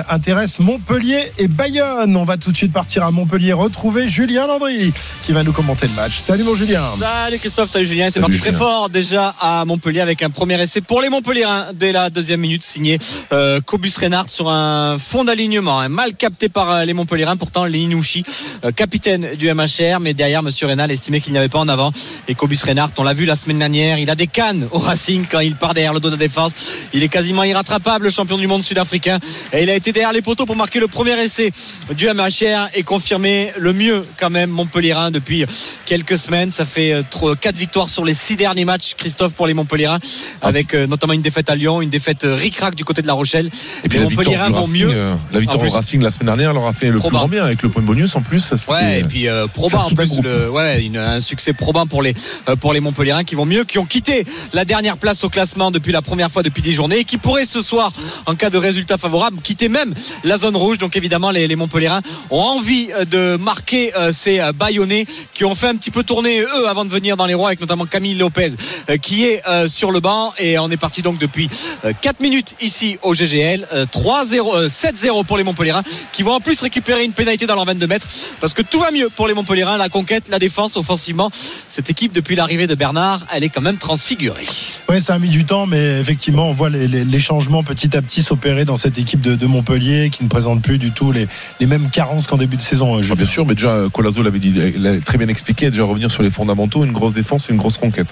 intéresse Montpellier et Bayonne. On va tout de suite partir à Montpellier retrouver Julien Landry qui va nous commenter le match. Salut mon Julien. Salut Christophe, salut Julien. C'est parti très fort déjà à Montpellier avec un premier essai pour les Montpellierins dès la deuxième minute signé euh, Cobus Reynard sur un fond d'alignement hein, mal capté par euh, les Montpellierins. Pourtant Linouchi, euh, capitaine du MHR, mais derrière Monsieur Reynal estimait qu'il n'y avait pas en avant. Et Cobus Reynard, on l'a vu la semaine dernière, il a des cannes au Racing quand il part derrière le dos de la défense. Il est quasiment irrattrapable, le champion du monde sud-africain. Et il a été derrière les poteaux pour marquer le premier essai du MHR et confirmer le mieux quand même Montpellierin depuis quelques semaines. Ça fait euh, trois- quatre victoires sur les six derniers matchs, Christophe, pour les Montpellierins, avec euh, notamment une défaite à Lyon, une défaite euh, ric-rac du côté de la Rochelle. Et puis les la victoire, Montpellierins vont Racing, mieux. euh, la victoire au Racing la semaine dernière leur a fait le plus grand bien avec le point bonus en plus. ça, Ouais, et puis euh, en plus, le, ouais, une- un succès probant pour les euh, pour les Montpellierins qui vont mieux, qui ont quitté la dernière place au classement depuis la première fois depuis 10 journées et qui pourraient ce soir, en cas de résultat favorable, quitter même la zone rouge. Donc évidemment, les, les Montpellierins ont envie euh, de marquer euh, ces euh, Bayonnais qui ont fait un petit peu tourner eux avant de venir dans les rois, avec notamment Camille Lopez euh, qui est euh, sur le banc et on est parti donc depuis euh, 4 minutes ici au GGL, euh, 3-0, euh, 7-0 pour les Montpellierins qui vont en plus récupérer une pénalité dans leur 22 mètres parce que tout va mieux pour les Montpellierins, la conquête, la défense offensivement. Cette équipe depuis l'arrivée de Bernard, elle est quand même transfigurée. Ouais, ça a mis du temps, mais effectivement, on voit les, les- les changements petit à petit s'opérer dans cette équipe de, de Montpellier qui ne présente plus du tout les, les mêmes carences qu'en début de saison. euh, Ah, bien sûr, mais déjà Colazo l'avait dit, l'a très bien expliqué, déjà revenir sur les fondamentaux, une grosse défense et une grosse conquête.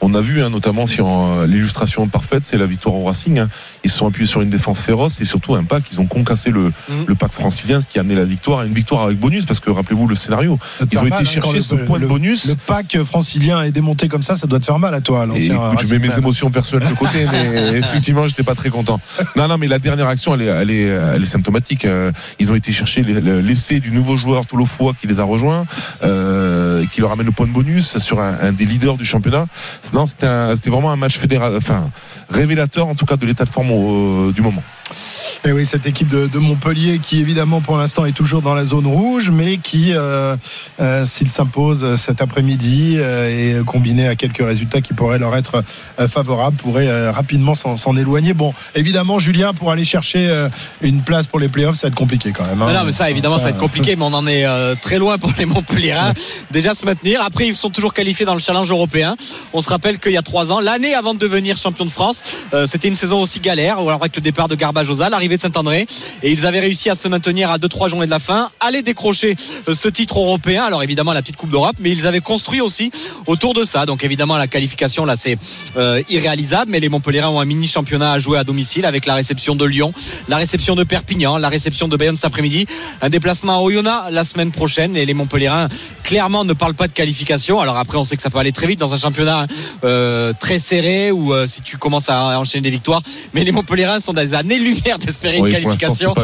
On a vu hein, notamment sur euh, l'illustration parfaite, c'est la victoire au Racing. hein. Ils se sont appuyés sur une défense féroce et surtout un pack. Ils ont concassé le, Mhm. le pack francilien, ce qui a amené la victoire, une victoire avec bonus parce que rappelez-vous le scénario. Ils ont été hein, chercher le- ce point de bonus. Le pack francilien est démonté comme ça, ça doit te faire mal à toi, Et écoute, je mets mes émotions personnelles de côté, mais effectivement, j'étais pas très content. Non, non, mais la dernière action, elle est, elle est, elle est symptomatique. Ils ont été chercher les- le- l'essai du nouveau joueur Tolofoa qui les a rejoints, euh, qui leur amène le point de bonus sur un, un des leaders du championnat. Non, c'était vraiment un match fédéral, enfin révélateur en tout cas de l'état de forme au- du moment. Et oui, cette équipe de, de Montpellier qui évidemment pour l'instant est toujours dans la zone rouge, mais qui, euh, euh, s'il s'impose cet après-midi euh, et combiné à quelques résultats qui pourraient leur être euh, favorables, pourrait euh, rapidement s'en éloigner. Bon, évidemment, Julien, pour aller chercher euh, une place pour les playoffs, ça va être compliqué quand même. hein. Non, non, mais ça, évidemment, ça va être compliqué, mais on en est très loin pour les Montpellierins. Déjà se maintenir. Après, ils sont toujours qualifiés dans le challenge européen. On se rappelle qu'il y a trois ans, l'année avant de devenir champion de France, c'était une saison aussi galère, ou alors avec le départ de Garbajosa, l'arrivée de Saint-André, et ils avaient réussi à se maintenir à 2-3 journées de la fin, aller décrocher euh, ce titre européen. Alors évidemment, la petite Coupe d'Europe, mais ils avaient construit aussi autour de ça. Donc évidemment, la qualification, là, c'est euh, irréalisable, mais les Montpellierins ont un mini championnat à jouer à domicile avec la réception de Lyon, la réception de Perpignan, la réception de Bayonne cet après-midi, un déplacement à Oyonnax la semaine prochaine et les Montpellierins clairement ne parlent pas de qualification. Alors après, on sait que ça peut aller très vite dans un championnat euh, très serré ou si tu commences à enchaîner des victoires, mais les Montpellierins sont des années-lumière d'espérer une qualification.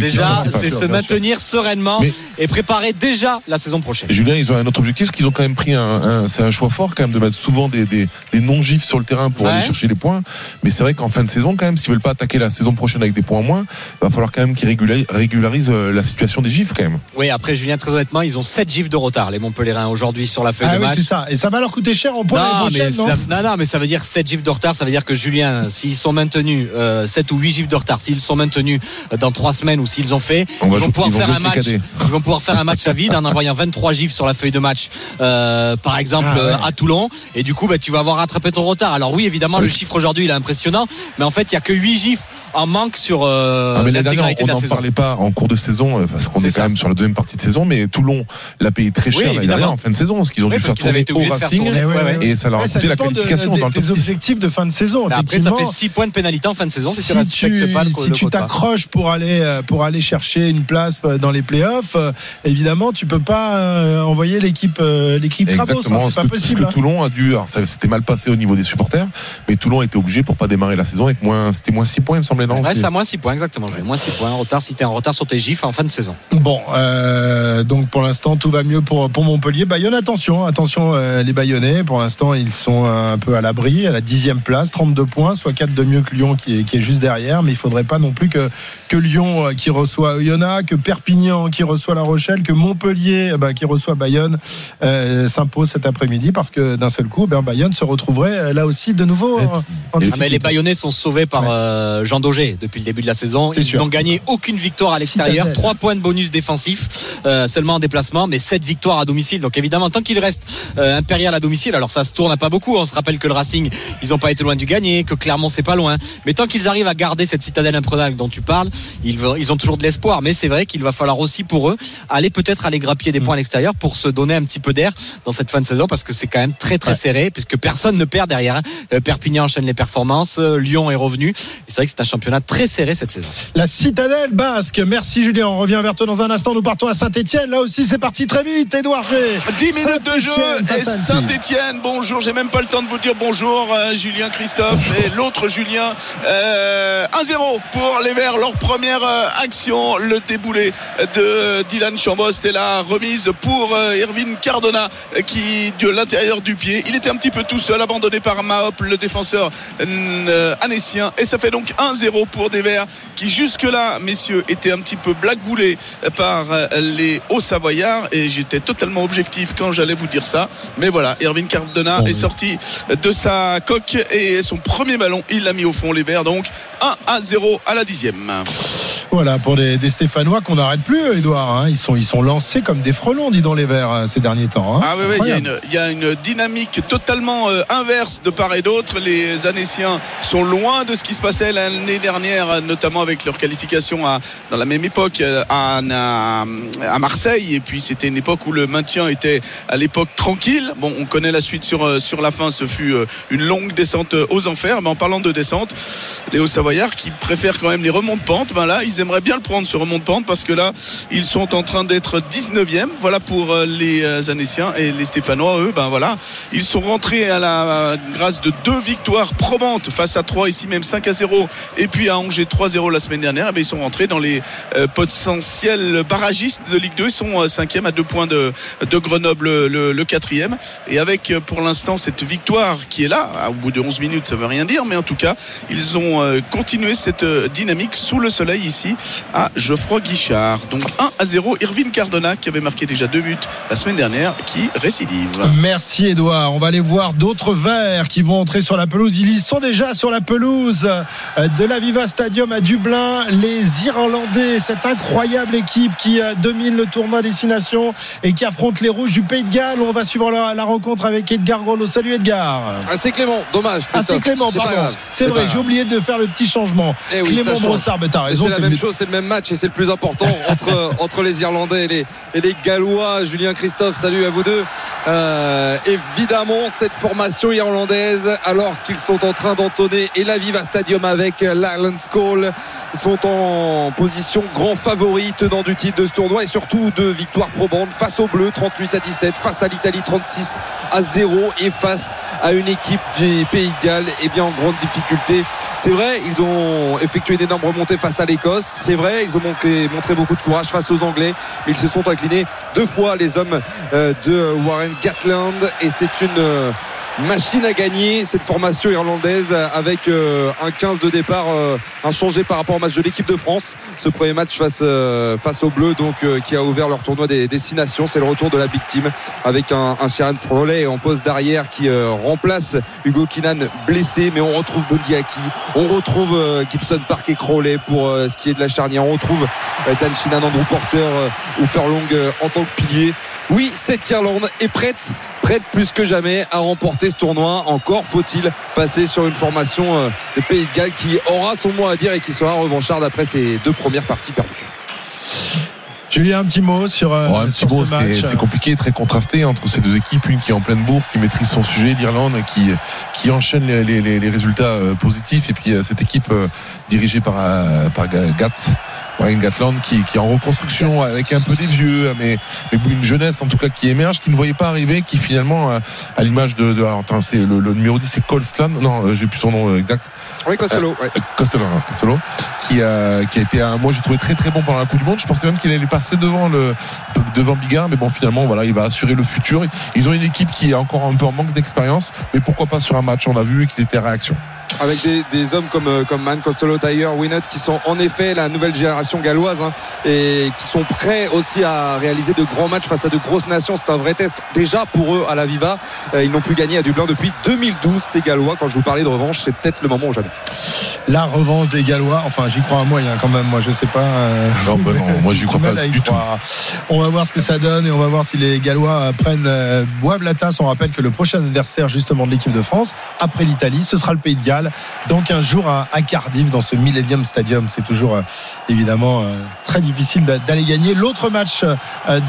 Déjà, Non, c'est se maintenir sereinement Mais- et préparer déjà la saison prochaine. Julien, ils ont un autre objectif, parce qu'ils ont quand même pris un, un- c'est un choix fort quand même de mettre souvent des, des, des non-gifs sur le terrain pour Ouais. aller chercher les points. Mais c'est vrai qu'en fin de saison, quand même, s'ils veulent pas attaquer la saison prochaine avec des points en moins, va falloir quand même qu'ils régularisent, euh, la situation des gifs quand même. Oui, après Julien, très honnêtement, ils ont 7 gifs de retard, les Montpellierins, aujourd'hui sur la feuille Ah de oui, match. c'est ça. Et ça va leur coûter cher en point Non mais, non non, non, mais ça veut dire 7 gifs de retard. Ça veut dire que Julien, s'ils sont maintenus, euh, 7 ou 8 gifs de retard, s'ils sont maintenus euh, dans 3 semaines ou s'ils ont fait, On ils vont pouvoir ils faire un match. tricadé. Ils vont pouvoir faire un match à vide en envoyant 23 gifs sur la feuille de match, euh, par exemple Ah ouais. euh, à Toulon. Et du coup, bah, tu vas avoir rattrapé ton retard. Alors oui, évidemment, le chiffre aujourd'hui, il est impressionnant, mais en fait, il y a que 8 gifs en manque sur euh, Ah, l'intégralité on n'en parlait pas en cours de saison, euh, parce qu'on est, ça. quand même sur la deuxième partie de saison, mais Toulon l'a payé très cher. évidemment. dernière en fin de saison, parce qu'ils ont Oui, dû parce faire qu'ils avaient tourner été au obligés de faire Racing tourner, ouais, ouais. et ça leur a Ouais, coûté la de- qualification dans le top des 6. objectifs de fin de saison. Mais après, ça fait 6 points de pénalité en fin de saison si, tu si respectes tu, pas le, si le tu quota. t'accroches pour aller euh, pour aller chercher une place euh, dans les playoffs, évidemment tu peux pas envoyer l'équipe l'équipe hein, Exactement, c'est ce pas que, ce possible. que hein. Toulon a dû, c'était mal passé au niveau des supporters, mais Toulon était obligé pour pas démarrer la saison avec moins, c'était moins 6 points, il me semblait, c'est à moins 6 points, exactement. Moins 6 points en retard si t'es en retard sur tes gifs en fin de saison. Bon, euh, donc pour l'instant tout va mieux pour pour Montpellier. Bayonne, attention, attention euh, les Bayonnais. Pour l'instant ils sont un peu à l'abri, à la dixième place, 32 points, soit 4 de mieux que Lyon qui est, qui est juste derrière. Mais il faudrait pas non plus que que Lyon euh, qui reçoit Oyonnax, que Perpignan qui reçoit La Rochelle, que Montpellier euh, bah, qui reçoit Bayonne euh, s'impose cet après-midi parce que d'un seul coup, ben, Bayonne se retrouverait euh, là aussi de nouveau. en- en Ah, mais les Bayonnais sont sauvés par euh, Jean Daugé depuis le début de la saison. Ils n'ont gagné aucune victoire à l'extérieur. Citadelle. 3 points de bonus défensif euh, seulement en déplacement, mais 7 victoires à domicile. Donc évidemment, tant qu'il reste euh, impérial à domicile, alors ça se tourne à pas beaucoup. On se rappelle que le Racing, ils n'ont pas été loin du gagner, que Clermont c'est pas loin. Mais tant qu'ils arrivent à garder cette citadelle imprenable dont tu parles, ils, ont toujours de l'espoir. Mais c'est vrai qu'il va falloir aussi pour eux aller peut-être aller grappiller des points à l'extérieur pour se donner un petit peu d'air dans cette fin de saison parce que c'est quand même très très serré puisque personne ne perd derrière. hein. Euh, Perpignan enchaîne les performances, euh, Lyon est revenu. Et c'est vrai que c'est un championnat très serré cette saison. La citadelle basque. Merci Julien. On revient vers toi dans un instant. Nous partons à Saint-Etienne. Là aussi, c'est parti très vite. Édouard G. 10 minutes de jeu et. Saint-Etienne. Bonjour, j'ai même pas le temps de vous dire bonjour, euh, Julien Christophe et l'autre Julien. Euh, 1-0 pour les Verts, leur première euh, action, le déboulé de Dylan Chambos et la remise pour euh, Irvine Cardona euh, qui de l'intérieur du pied. Il était un petit peu tout seul, abandonné par Mahop, le défenseur euh, annécien. Et ça fait donc 1-0 pour des Verts qui jusque-là, messieurs, étaient un petit peu blackboulés par euh, les Hauts-Savoyards. Et j'étais totalement objectif quand j'allais vous dire ça. Mais voilà, Irvine Cardona est sorti de sa coque et son premier ballon, il l'a mis au fond les Verts. Donc 1 à 0 à la dixième. Voilà, pour des, des Stéphanois qu'on n'arrête plus, Edouard. hein. Ils, sont, ils sont lancés comme des frelons, dis donc, les Verts, euh, ces derniers temps. hein. Ah oui, oui, il y, y a une dynamique totalement euh, inverse de part et d'autre. Les Annéciens sont loin de ce qui se passait l'année dernière, notamment avec leur qualification à, dans la même époque euh, à, à- à Marseille. Et puis c'était une époque où le maintien était à l'époque tranquille. Bon, on connaît la suite sur, sur la fin. Ce fut une longue descente aux enfers. Mais en parlant de descente, les Hauts-Savoyards qui préfèrent quand même les remontes de pente, ben là, ils aimeraient bien le prendre ce remont de pente parce que là, ils sont en train d'être 19e. Voilà pour euh, les euh, Annéciens et les Stéphanois, eux, ben voilà, ils sont rentrés à la grâce de deux victoires probantes face à 3 ici même 5 à 0 et puis à Angers 3-0 la semaine dernière. Eh ben, ils sont rentrés dans les euh, potentiels barragistes de Ligue 2. Ils sont euh, cinquième à deux points de, de Grenoble, le, le quatrième. Et avec pour l'instant cette victoire qui est là, à- au bout de 11 minutes, ça veut rien dire, mais en tout cas, ils ont continué cette dynamique sous le soleil ici à Geoffroy Guichard. Donc 1 à 0, Irvine Cardona qui avait marqué déjà deux buts la semaine dernière, qui récidive. Merci Edouard. On va aller voir d'autres verts qui vont entrer sur la pelouse. Ils y sont déjà sur la pelouse de la Viva Stadium à Dublin. Les Irlandais, cette incroyable équipe qui euh, domine le tournoi Destination et qui affronte les Rouges du Pays de Galles. On va suivre la, la rencontre avec Edgar Grollo. Salut Edgar. Ah, c'est Clément, dommage. Ah, c'est Christophe. Clément, pardon. C'est vrai, j'ai oublié de faire le petit changement. Eh oui, Clément. Brossard, mais t'as raison. C'est même le- chose, c'est le même match et c'est le plus important entre, entre les Irlandais et les, et les Gallois. Julien Christophe, salut à vous deux. Euh, évidemment, cette formation irlandaise, alors qu'ils sont en train d'entonner et la Viva Stadium avec l'Ireland Call, sont en position grand favori tenant du titre de ce tournoi et surtout de victoire probante face aux Bleus 38 à 17, face à l'Italie 36 à 0 et face à une équipe du Pays de Galles et bien en grande difficulté. C'est vrai, ils ont effectué d'énormes remontées face à l'Écosse. C'est vrai, ils ont montré, beaucoup de courage face aux Anglais, ils se sont inclinés deux fois les hommes euh, de Warren Gatland. Et c'est une euh, machine à gagner cette formation irlandaise avec euh, un 15 de départ euh, inchangé par rapport au match de l'équipe de France. Ce premier match face, euh, face aux Bleus donc qui a ouvert leur tournoi des destinations. C'est le retour de la Big Team avec un, un Sharon Froley en poste d'arrière qui remplace Hugo Kinan blessé mais on retrouve Bondiaki, on retrouve Gibson Park et Crowley pour ce qui est de la charnière, on retrouve euh, Dan Shinan, Andrew Porter ou Furlong en tant que pilier. Oui, cette Irlande est prête, prête plus que jamais à remporter ce tournoi. Encore faut-il passer sur une formation euh, de Pays de Galles qui aura son mot à dire et qui sera revancharde après ses deux premières parties perdues. Julien, un petit mot sur, euh, un petit sur mot, ce c'est match. c'est compliqué, très contrasté entre ces deux équipes, une qui est en pleine bourre, qui maîtrise son sujet, l'Irlande, qui qui enchaîne les, les- les- les résultats euh, positifs, et puis euh, cette équipe euh, dirigée par euh, par Ga- Gats. Brian Gatland qui, qui est en reconstruction avec un peu des vieux mais, mais une jeunesse en tout cas qui émerge qui ne voyait pas arriver qui finalement euh, à l'image de, de alors, attends, c'est le, le numéro 10 c'est Colston non euh, j'ai plus son nom euh, exact Oui, Costello. ouais. euh, Costello, hein, Costello, qui a, qui a été un, moi j'ai trouvé très très bon pendant la Coupe du Monde. Je pensais même qu'il allait passer devant le, devant Bigard, mais bon finalement voilà, il va assurer le futur. Ils ont une équipe qui est encore un peu en manque d'expérience, mais pourquoi pas sur un match On a vu qu'ils étaient à réaction. Avec des, hommes comme, euh, comme Man Costello, Tiger, Winnet, qui sont en effet la nouvelle génération galloise hein, et qui sont prêts aussi à réaliser de grands matchs face à de grosses nations. C'est un vrai test déjà pour eux à la Viva. Euh, ils n'ont plus gagné à Dublin depuis 2012. Ces Gallois, quand je vous parlais de revanche, c'est peut-être le moment ou jamais. La revanche des Gallois, enfin j'y crois à moyen quand même, moi je sais pas. euh, Non, bah non, moi j'y crois pas du tout. On va voir ce que ça donne et on va voir si les Gallois euh, prennent euh, boivent la tasse. On rappelle que le prochain adversaire justement de l'équipe de France, après l'Italie, ce sera le Pays de Galles. Donc un jour à, à Cardiff dans ce Millennium Stadium. C'est toujours euh, évidemment très difficile d'a- d'aller gagner. L'autre match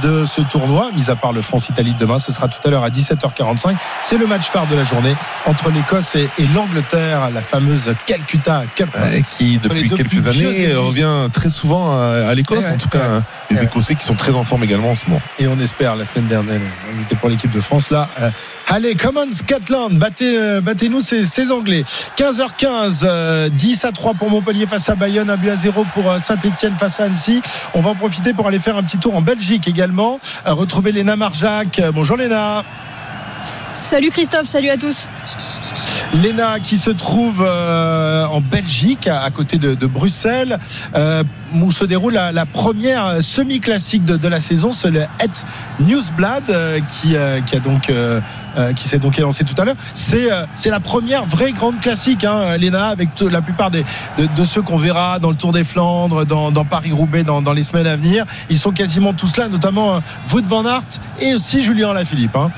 de ce tournoi, mis à part le France-Italie de demain, ce sera tout à l'heure à 17h45. C'est le match phare de la journée entre l'Écosse et, et l'Angleterre, la fameuse Calcutta Cup. Euh, qui depuis quelques années revient très souvent à, à l'Écosse, Ouais, en tout ouais. cas hein, les Écossais qui sont très en forme également en ce moment. Et on espère la semaine dernière, on était pour l'équipe de France là. Euh, allez, come on Scotland, battez, euh, battez-nous ces, ces Anglais. 15h15, euh, 10 à 3 pour Montpellier face à Bayonne, un but à 0 pour euh, Saint-Etienne face à Annecy. On va en profiter pour aller faire un petit tour en Belgique également. Euh, retrouver Léna Marjac. Bonjour Léna. Salut Christophe, salut à tous. Léna qui se trouve euh, en Belgique, à, côté de, Bruxelles, euh, où se déroule la, première semi-classique de, la saison, c'est le Het Newsblad euh, qui, a donc qui s'est donc lancé tout à l'heure. C'est c'est la première vraie grande classique, hein, avec la plupart de, ceux qu'on verra dans le Tour des Flandres, dans, Paris-Roubaix, dans, les semaines à venir. Ils sont quasiment tous là, notamment Wout van Aert et aussi Julien Alaphilippe. Hein.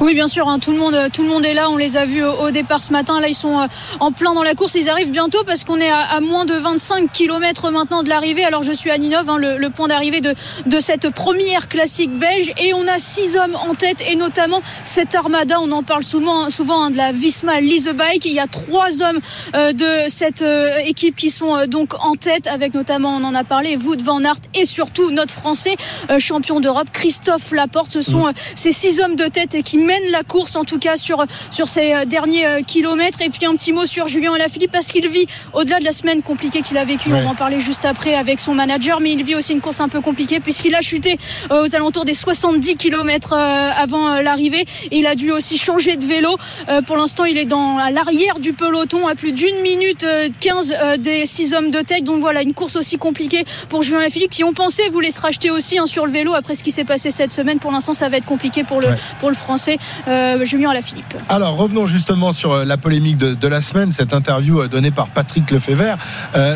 Oui, bien sûr, hein, tout, le monde, tout le monde est là. On les a vus au, au départ ce matin. Là, ils sont euh, en plein dans la course. Ils arrivent bientôt parce qu'on est à, à moins de 25 km maintenant de l'arrivée. Alors, je suis à Ninove, hein, le, le point d'arrivée de, de cette première classique belge. Et on a six hommes en tête et notamment cette armada. On en parle souvent, souvent hein, de la Visma Lise Bike. Il y a trois hommes euh, de cette euh, équipe qui sont donc en tête avec notamment, on en a parlé, Wout van Aert et surtout notre Français euh, champion d'Europe, Christophe Laporte. Ce sont euh, ces six hommes de tête et qui mène la course en tout cas sur, sur ces euh, derniers euh, kilomètres. Et puis un petit mot sur Julien Alaphilippe parce qu'il vit au-delà de la semaine compliquée qu'il a vécue, Ouais. on va en parler juste après avec son manager, mais il vit aussi une course un peu compliquée puisqu'il a chuté euh, aux alentours des 70 kilomètres euh, avant l'arrivée et il a dû aussi changer de vélo. Pour l'instant, il est dans à l'arrière du peloton à plus d'une minute euh, 15 euh, des six hommes de tête. Donc voilà, une course aussi compliquée pour Julien Alaphilippe qui on pensait voulait se racheter aussi hein, sur le vélo après ce qui s'est passé cette semaine. Pour l'instant, ça va être compliqué pour le, Ouais. pour le français euh, Julien Alaphilippe. Alors revenons justement sur euh, la polémique de, la semaine, cette interview euh, donnée par Patrick Lefebvre,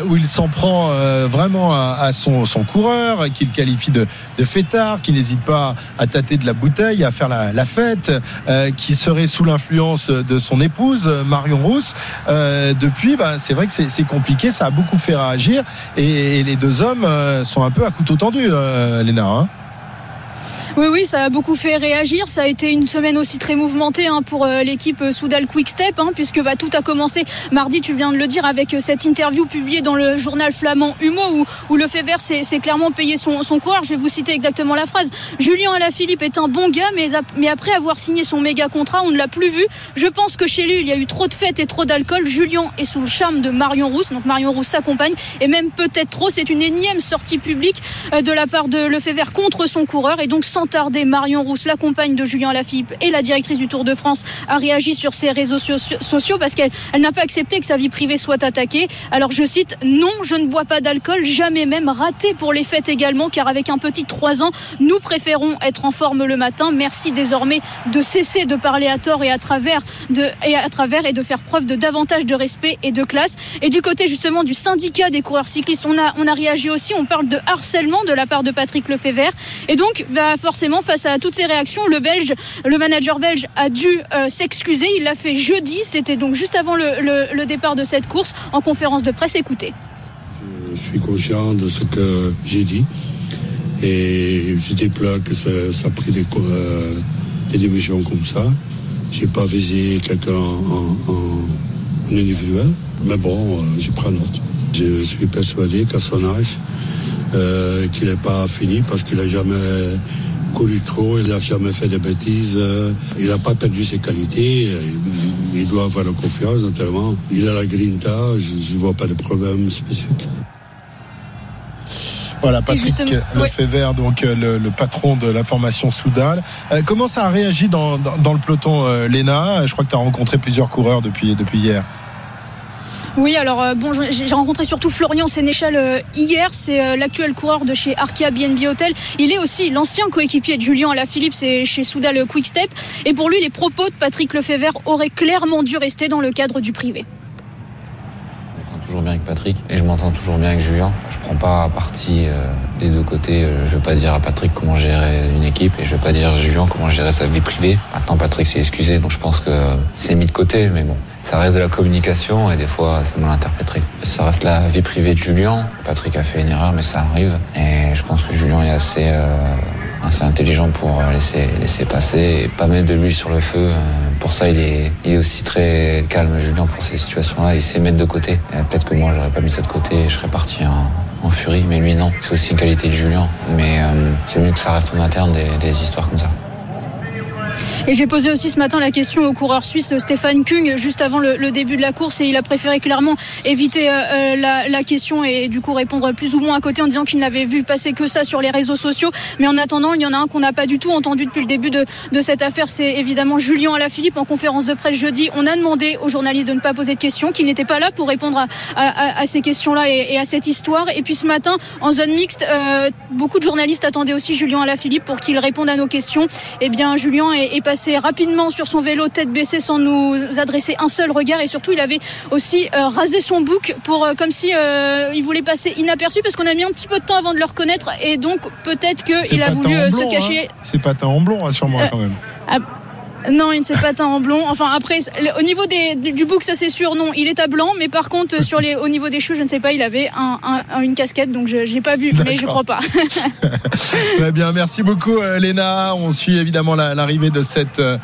où il s'en prend vraiment à, son, coureur, qu'il qualifie de, fêtard, qui n'hésite pas à tâter de la bouteille, à faire la, fête, qui serait sous l'influence de son épouse Marion Rousse. Depuis, bah, c'est vrai que c'est compliqué, ça a beaucoup fait réagir, et, les deux hommes sont un peu à couteau tendu, Léna. hein. Oui, oui, ça a beaucoup fait réagir. Ça a été une semaine aussi très mouvementée hein, pour euh, l'équipe euh, Soudal Quick Step, hein, puisque bah, tout a commencé mardi, tu viens de le dire, avec euh, cette interview publiée dans le journal flamand Humo, où, où le fait s'est clairement payé son, son coureur. Je vais vous citer exactement la phrase. Julien Alaphilippe est un bon gars, mais, mais après avoir signé son méga contrat, on ne l'a plus vu. Je pense que chez lui, il y a eu trop de fêtes et trop d'alcool. Julien est sous le charme de Marion Rousse, donc Marion Rousse s'accompagne, et même peut-être trop. C'est une énième sortie publique de la part de Lefebvre contre son coureur, et donc sans tarder, Marion Rousse, la compagne de Julien Alaphilippe et la directrice du Tour de France, a réagi sur ses réseaux sociaux parce qu'elle elle n'a pas accepté que sa vie privée soit attaquée. Alors je cite Non, je ne bois pas d'alcool, jamais même raté pour les fêtes également, car avec un petit 3 ans, nous préférons être en forme le matin. Merci désormais de cesser de parler à tort et à travers et à travers et de faire preuve de davantage de respect et de classe. Et du côté justement du syndicat des coureurs cyclistes, on a, réagi aussi. On parle de harcèlement de la part de Patrick Lefebvre. Et donc, bah, face à toutes ces réactions, le Belge, le manager belge a dû euh, s'excuser. Il l'a fait jeudi. C'était donc juste avant le, départ de cette course en conférence de presse. Écoutez. Je suis conscient de ce que j'ai dit. Et je déplore que ça, a pris des, euh, comme ça. J'ai pas visé quelqu'un en individuel, mais bon, euh, je prends note. Je suis persuadé qu'à son âge, euh, qu'il n'est pas fini parce qu'il n'a jamais couru trop, il n'a jamais fait de bêtises, euh, il n'a pas perdu ses qualités, euh, il, doit avoir la confiance notamment. Il a la grinta, je ne vois pas de problème spécifique. Voilà, Patrick ouais. Lefebvre, donc euh, le, le patron de la formation Soudal. Euh, comment ça a réagi dans, dans, dans le peloton, euh, Léna? Je crois que tu as rencontré plusieurs coureurs depuis, depuis hier. Oui, alors euh, bon, j'ai rencontré surtout Florian Sénéchal euh, hier. C'est euh, l'actuel coureur de chez Arkea BNB Hotel. Il est aussi l'ancien coéquipier de Julien Alaphilippe, c'est chez Soudal Quick Step. Et pour lui, les propos de Patrick Lefebvre auraient clairement dû rester dans le cadre du privé. toujours bien avec Patrick et je m'entends toujours bien avec Julien. Je prends pas parti des deux côtés. Je vais pas dire à Patrick comment gérer une équipe et je vais pas dire à Julien comment gérer sa vie privée. Maintenant Patrick s'est excusé donc je pense que c'est mis de côté mais bon. Ça reste de la communication et des fois c'est mal interprété. Ça reste la vie privée de Julien. Patrick a fait une erreur mais ça arrive et je pense que Julien est assez euh, intelligent pour euh, laisser, passer et pas mettre de l'huile sur le feu. Euh, Pour ça, il est, aussi très calme, Julien, pour ces situations-là. Il sait mettre de côté. Peut-être que moi, j'aurais pas mis ça de côté et je serais parti en, furie, mais lui, non. C'est aussi une qualité de Julien. Mais c'est mieux que ça reste en interne des histoires comme ça. Et j'ai posé aussi ce matin la question au coureur suisse Stéphane Kung juste avant le, début de la course et il a préféré clairement éviter euh, euh, la, question et du coup répondre plus ou moins à côté en disant qu'il n'avait vu passer que ça sur les réseaux sociaux. Mais en attendant, il y en a un qu'on n'a pas du tout entendu depuis le début de, cette affaire, c'est évidemment Julien Alaphilippe en conférence de presse jeudi. On a demandé aux journalistes de ne pas poser de questions, qu'il n'était pas là pour répondre à, ces questions-là et, et à cette histoire. Et puis ce matin, en zone mixte, euh, beaucoup de journalistes attendaient aussi Julien Alaphilippe pour qu'il réponde à nos questions. Eh bien, Julien est, est passé rapidement sur son vélo tête baissée sans nous adresser un seul regard et surtout il avait aussi euh, rasé son bouc pour euh, comme si euh, il voulait passer inaperçu parce qu'on a mis un petit peu de temps avant de le reconnaître et donc peut-être qu'il a voulu se blond, cacher. hein. C'est pas teint en blond, rassure-moi Euh, quand même. Ah, non, il ne s'est pas teint en blond. Enfin, après, au niveau des, du bouc, ça c'est sûr, non, il est à blanc. Mais par contre, sur les, au niveau des cheveux, je ne sais pas, il avait un, un- une casquette, donc je n'ai pas vu, mais je D'accord. crois pas. Très bien, merci beaucoup euh, Léna. On suit évidemment la- l'arrivée de cette euh,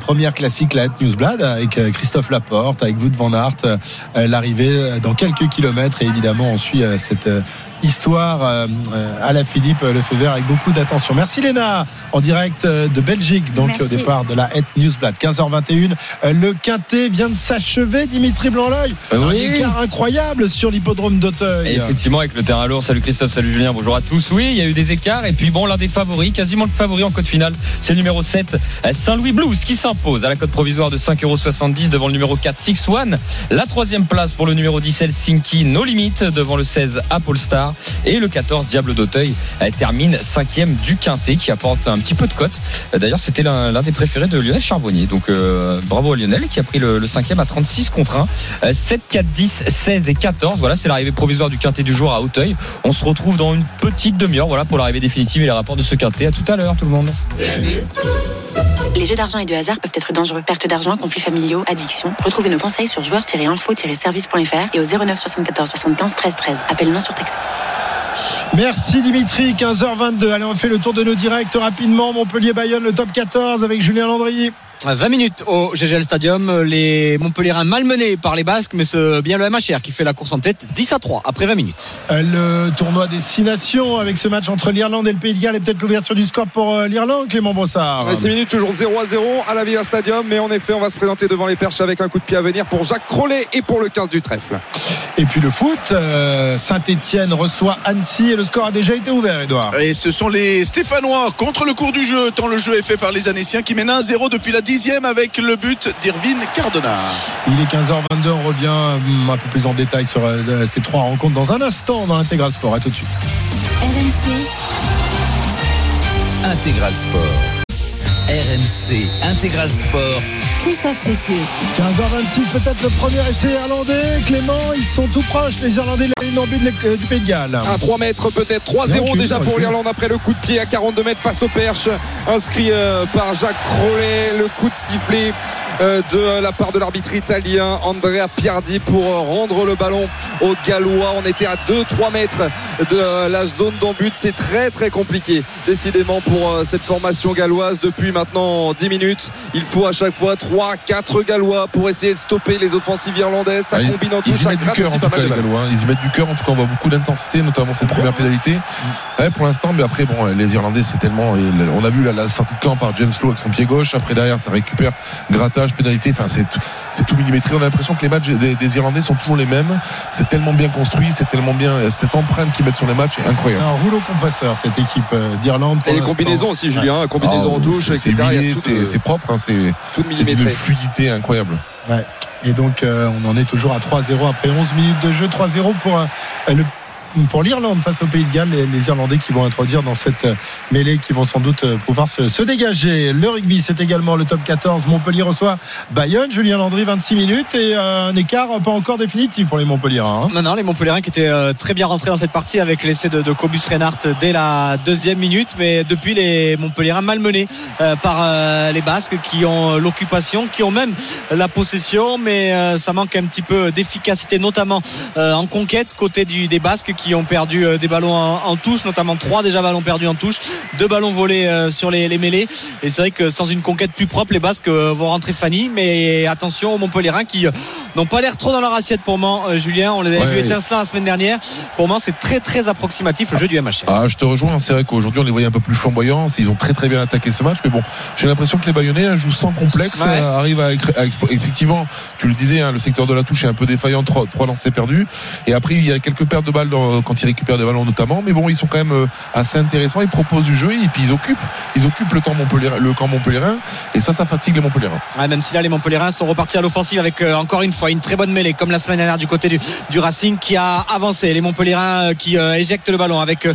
première classique, la Newsblad, avec euh, Christophe Laporte, avec Wout van Aert. euh, euh, l'arrivée dans quelques kilomètres et évidemment on suit cette histoire euh, euh, à la Philippe Lefebvre avec beaucoup d'attention. Merci Léna, en direct euh, de Belgique, donc Merci. au départ de la Het Newsblad, 15h21. Euh, Le quintet vient de s'achever, Dimitri Blanc-L'œil. Un écart incroyable sur l'hippodrome Et d'Auteuil. effectivement, avec le terrain lourd. Salut Christophe, salut Julien, bonjour à tous. Oui, il y a eu des écarts. Et puis bon, l'un des favoris, quasiment le favori en code finale, c'est le numéro 7, Saint-Louis Blues, qui s'impose à la cote provisoire de 5,70€ devant le numéro 4, Six One. La troisième place pour le numéro 10, Helsinki, No Limit, devant le 16, Apple Star. Et le 14, Diable d'Auteuil, euh, termine cinquième du Quintet, qui apporte un petit peu de cote. Euh, D'ailleurs, c'était l'un des préférés de Lionel Charbonnier. Donc euh, bravo à Lionel, qui a pris le, le cinquième à 36 contre 1. Euh, 7, 4, 10, 16 et 14. Voilà, c'est l'arrivée provisoire du quintet du jour à Auteuil. On se retrouve dans une petite demi-heure voilà, pour l'arrivée définitive et les rapports de ce quintet. À tout à l'heure, tout le monde. Les jeux d'argent et de hasard peuvent être dangereux. Perte d'argent, conflits familiaux, addiction. Retrouvez nos conseils sur joueurs-info-service.fr et au 09 74 75 13 13. Appel non surtaxé. Merci Dimitri, 15h22. Allez, on fait le tour de nos directs rapidement. Montpellier-Bayonne, le top 14 avec Julien Landry. 20 minutes au GGL Stadium. Les Montpellierins malmenés par les Basques, mais c'est bien le MHR qui fait la course en tête 10 à 3 après 20 minutes. Euh, Le tournoi Destination avec ce match entre l'Irlande et le Pays de Galles et peut-être l'ouverture du score pour euh, l'Irlande, Clément Brossard. Ouais, 6 minutes, toujours 0 à 0 à la Viva Stadium. Mais en effet, on va se présenter devant les perches avec un coup de pied à venir pour Jacques Crollet et pour le 15 du trèfle. Et puis le foot, euh, Saint-Etienne reçoit Annecy et le score a déjà été ouvert, Edouard. Et ce sont les Stéphanois contre le cours du jeu, tant le jeu est fait par les Annéciens qui mènent 1-0 depuis la dixième avec le but d'Irvine Cardona. Il est 15h22, on revient hum, un peu plus en détail sur euh, ces trois rencontres dans un instant dans l'intégral sport. À tout de suite. RMC, Intégral Sport. RMC Intégral Sport. Christophe Cessieux. 15h26, peut-être le premier essai irlandais. Clément, ils sont tout proches, les Irlandais. Et non, but de- du Pays de Galles. À 3 mètres peut-être 3-0 Recule, déjà pour l'Irlande après le coup de pied à 42 mètres face au perche inscrit euh, par Jacques Crowley le coup de sifflet euh, de la part de l'arbitre italien Andrea Piardi pour euh, rendre le ballon aux Gallois on était à 2-3 mètres de euh, la zone d'embut c'est très très compliqué décidément pour euh, cette formation galloise depuis maintenant 10 minutes il faut à chaque fois 3-4 Gallois pour essayer de stopper les offensives irlandaises ça Ah, combine en touche ça gratte aussi pas tout cas mal. Gallois. hein. Ils y mettent du cœur. En tout cas, on voit beaucoup d'intensité, notamment cette première pénalité. Ouais, pour l'instant, mais après, bon, les Irlandais, c'est tellement. on a vu la, la sortie de camp par James Lowe avec son pied gauche. Après derrière, ça récupère pénalité. Enfin, c'est tout- c'est tout millimétré. On a l'impression que les matchs des, des Irlandais sont toujours les mêmes. C'est tellement bien construit, c'est tellement bien. Cette empreinte qu'ils mettent sur les matchs est incroyable. Un rouleau compresseur, cette équipe euh, d'Irlande. Et les combinaisons aussi, Julien, Ouais. combinaisons Ah, en touche, c'est- etc. c'est le- propre, hein, c'est tout millimétré. fluidité incroyable. Ouais. Et donc, euh, on en est toujours à 3-0 après 11 minutes de jeu. 3-0 pour, euh, le- pour l'Irlande face au Pays de Galles. Les, les Irlandais qui vont introduire dans cette euh, mêlée, qui vont sans doute euh, pouvoir se, dégager. Le rugby, c'est également le top 14. Montpellier reçoit Bayonne. Julien Landry, 26 minutes. Et euh, un écart pas encore définitif pour les Montpelliérains. hein. Non, non, les Montpelliérains qui étaient très bien rentrés dans cette partie avec l'essai de, Cobus Reinhardt dès la deuxième minute, mais depuis les Montpelliérains malmenés par les Basques qui ont l'occupation, qui ont même la possession, mais ça manque un petit peu d'efficacité, notamment en conquête côté des Basques qui ont perdu euh, des ballons en, en touche, notamment trois déjà ballons perdus en touche, deux ballons volés euh, sur les, les mêlées. Et c'est vrai que sans une conquête plus propre, les Basques euh, vont rentrer Fanny, mais attention aux Montpelliérains qui n'ont pas l'air trop dans leur assiette pour moi, Julien. On les avait Ouais. vu étincelants la semaine dernière. Pour moi, c'est très très approximatif le jeu du MHR. Ah, je te rejoins. C'est vrai qu'aujourd'hui, on les voyait un peu plus flamboyants. Ils ont très très bien attaqué ce match. Mais bon, j'ai l'impression que les Bayonnais hein, jouent sans complexe, Ouais. arrivent à, à Effectivement, tu le disais, hein, le secteur de la touche est un peu défaillant. Trois, trois lancers perdus. Et après, il y a quelques pertes de balles dans- quand ils récupèrent des ballons notamment. Mais bon, ils sont quand même euh, assez intéressants. Ils proposent du jeu et puis ils occupent, ils occupent le temps le camp Montpellierin. Et ça, ça fatigue les Montpelliérains. Ouais, même si là les Montpelliérains sont repartis à l'offensive avec euh, encore une fois une très bonne mêlée comme la semaine dernière du côté du, Racing qui a avancé les Montpelliérains euh, qui euh, éjectent le ballon avec euh,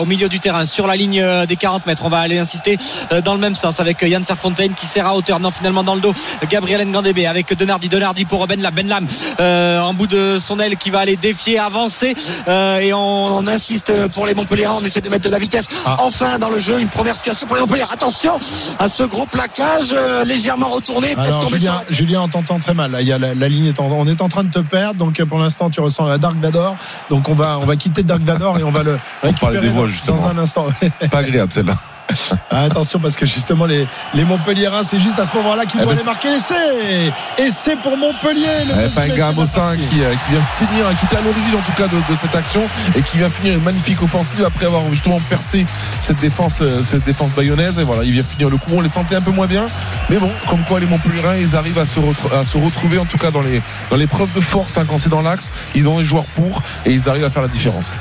au milieu du terrain sur la ligne euh, des 40 mètres on va aller insister euh, dans le même sens avec euh, Yann Serfontaine qui sert à hauteur non finalement dans le dos Gabriel Ngandébé avec Denardi Denardi pour Benlam Benlam euh, en bout de son aile qui va aller défier avancer euh, et on, on insiste pour les Montpelliérains on essaie de mettre de la vitesse enfin dans le jeu une première situation pour les Montpelliérains attention à ce gros plaquage euh, légèrement retourné tomber sur Julien, Julien, on t'entend très mal. Là, il y a la, la ligne est en, on est en train de te perdre. Donc euh, pour l'instant, tu ressens la Dark Vador. Donc on va, on va quitter Dark Vador et on va le récupérer parlait des voix, dans- justement. dans un instant. Pas agréable celle-là. Ah, attention parce que justement les, les Montpelliérains, c'est juste à ce moment-là qu'ils Eh vont ben, aller marquer l'essai. Et c'est pour Montpellier. Le Mossin partie. qui, euh, qui vient finir, qui était à l'origine en tout cas de, de cette action et qui vient finir une magnifique offensive après avoir justement percé cette défense, euh, cette défense bayonnaise. Et voilà, il vient finir le coup. On les sentait un peu moins bien, mais bon, comme quoi les Montpellierins, ils arrivent à se, retr- à se retrouver en tout cas dans les dans les preuves de force hein, quand c'est dans l'axe. Ils ont les joueurs pour et ils arrivent à faire la différence.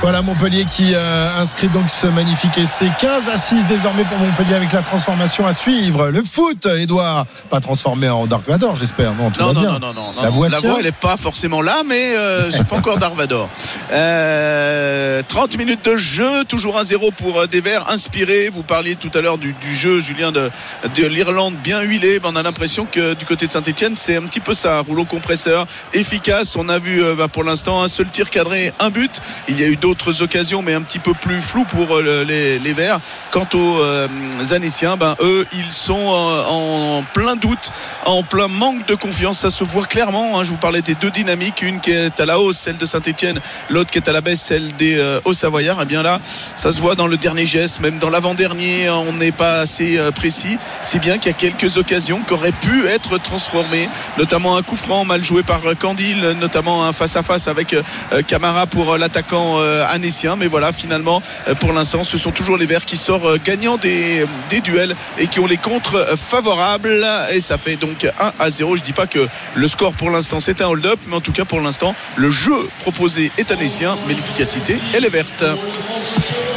Voilà Montpellier qui euh, inscrit donc ce magnifique essai 15 à 6 désormais pour Montpellier avec la transformation à suivre. Le foot, Edouard, pas transformé en Dark Vador, j'espère. Non, tout Non, va non, bien. non, non, non, non. La voix tient elle n'est pas forcément là, mais euh, c'est pas encore Darvador. Euh, 30 minutes de jeu, toujours un 0 pour euh, des Verts inspirés. Vous parliez tout à l'heure du, du jeu, Julien, de, de l'Irlande bien huilé. Ben, on a l'impression que du côté de Saint-Etienne, c'est un petit peu ça. Rouleau compresseur, efficace. On a vu bah, pour l'instant un seul tir cadré, un but. Il y a eu d'autres occasions, mais un petit peu plus flou pour euh, le- les, Verts. Quant aux euh, Anéciens, ben, eux, ils sont euh, en plein doute, en plein manque de confiance. Ça se voit clairement. hein. Je vous parlais des deux dynamiques, une qui est à la hausse, celle de Saint-Etienne, l'autre qui est à la baisse, celle des euh, Hauts-Savoyards. Et bien là, ça se voit dans le dernier geste, même dans l'avant-dernier, on n'est pas assez précis. Si bien qu'il y a quelques occasions qui auraient pu être transformées, notamment un coup franc mal joué par Candil, notamment un face-à-face avec euh, euh, Camara pour l'attaquant euh. Mais voilà, finalement, euh, pour l'instant, ce sont toujours les Verts qui sortent euh, gagnant des, des duels et qui ont les contres favorables. Et ça fait donc 1 à 0. Je dis pas que le score pour l'instant c'est un hold-up, mais en tout cas pour l'instant, le jeu proposé est anécien, mais l'efficacité, elle est verte.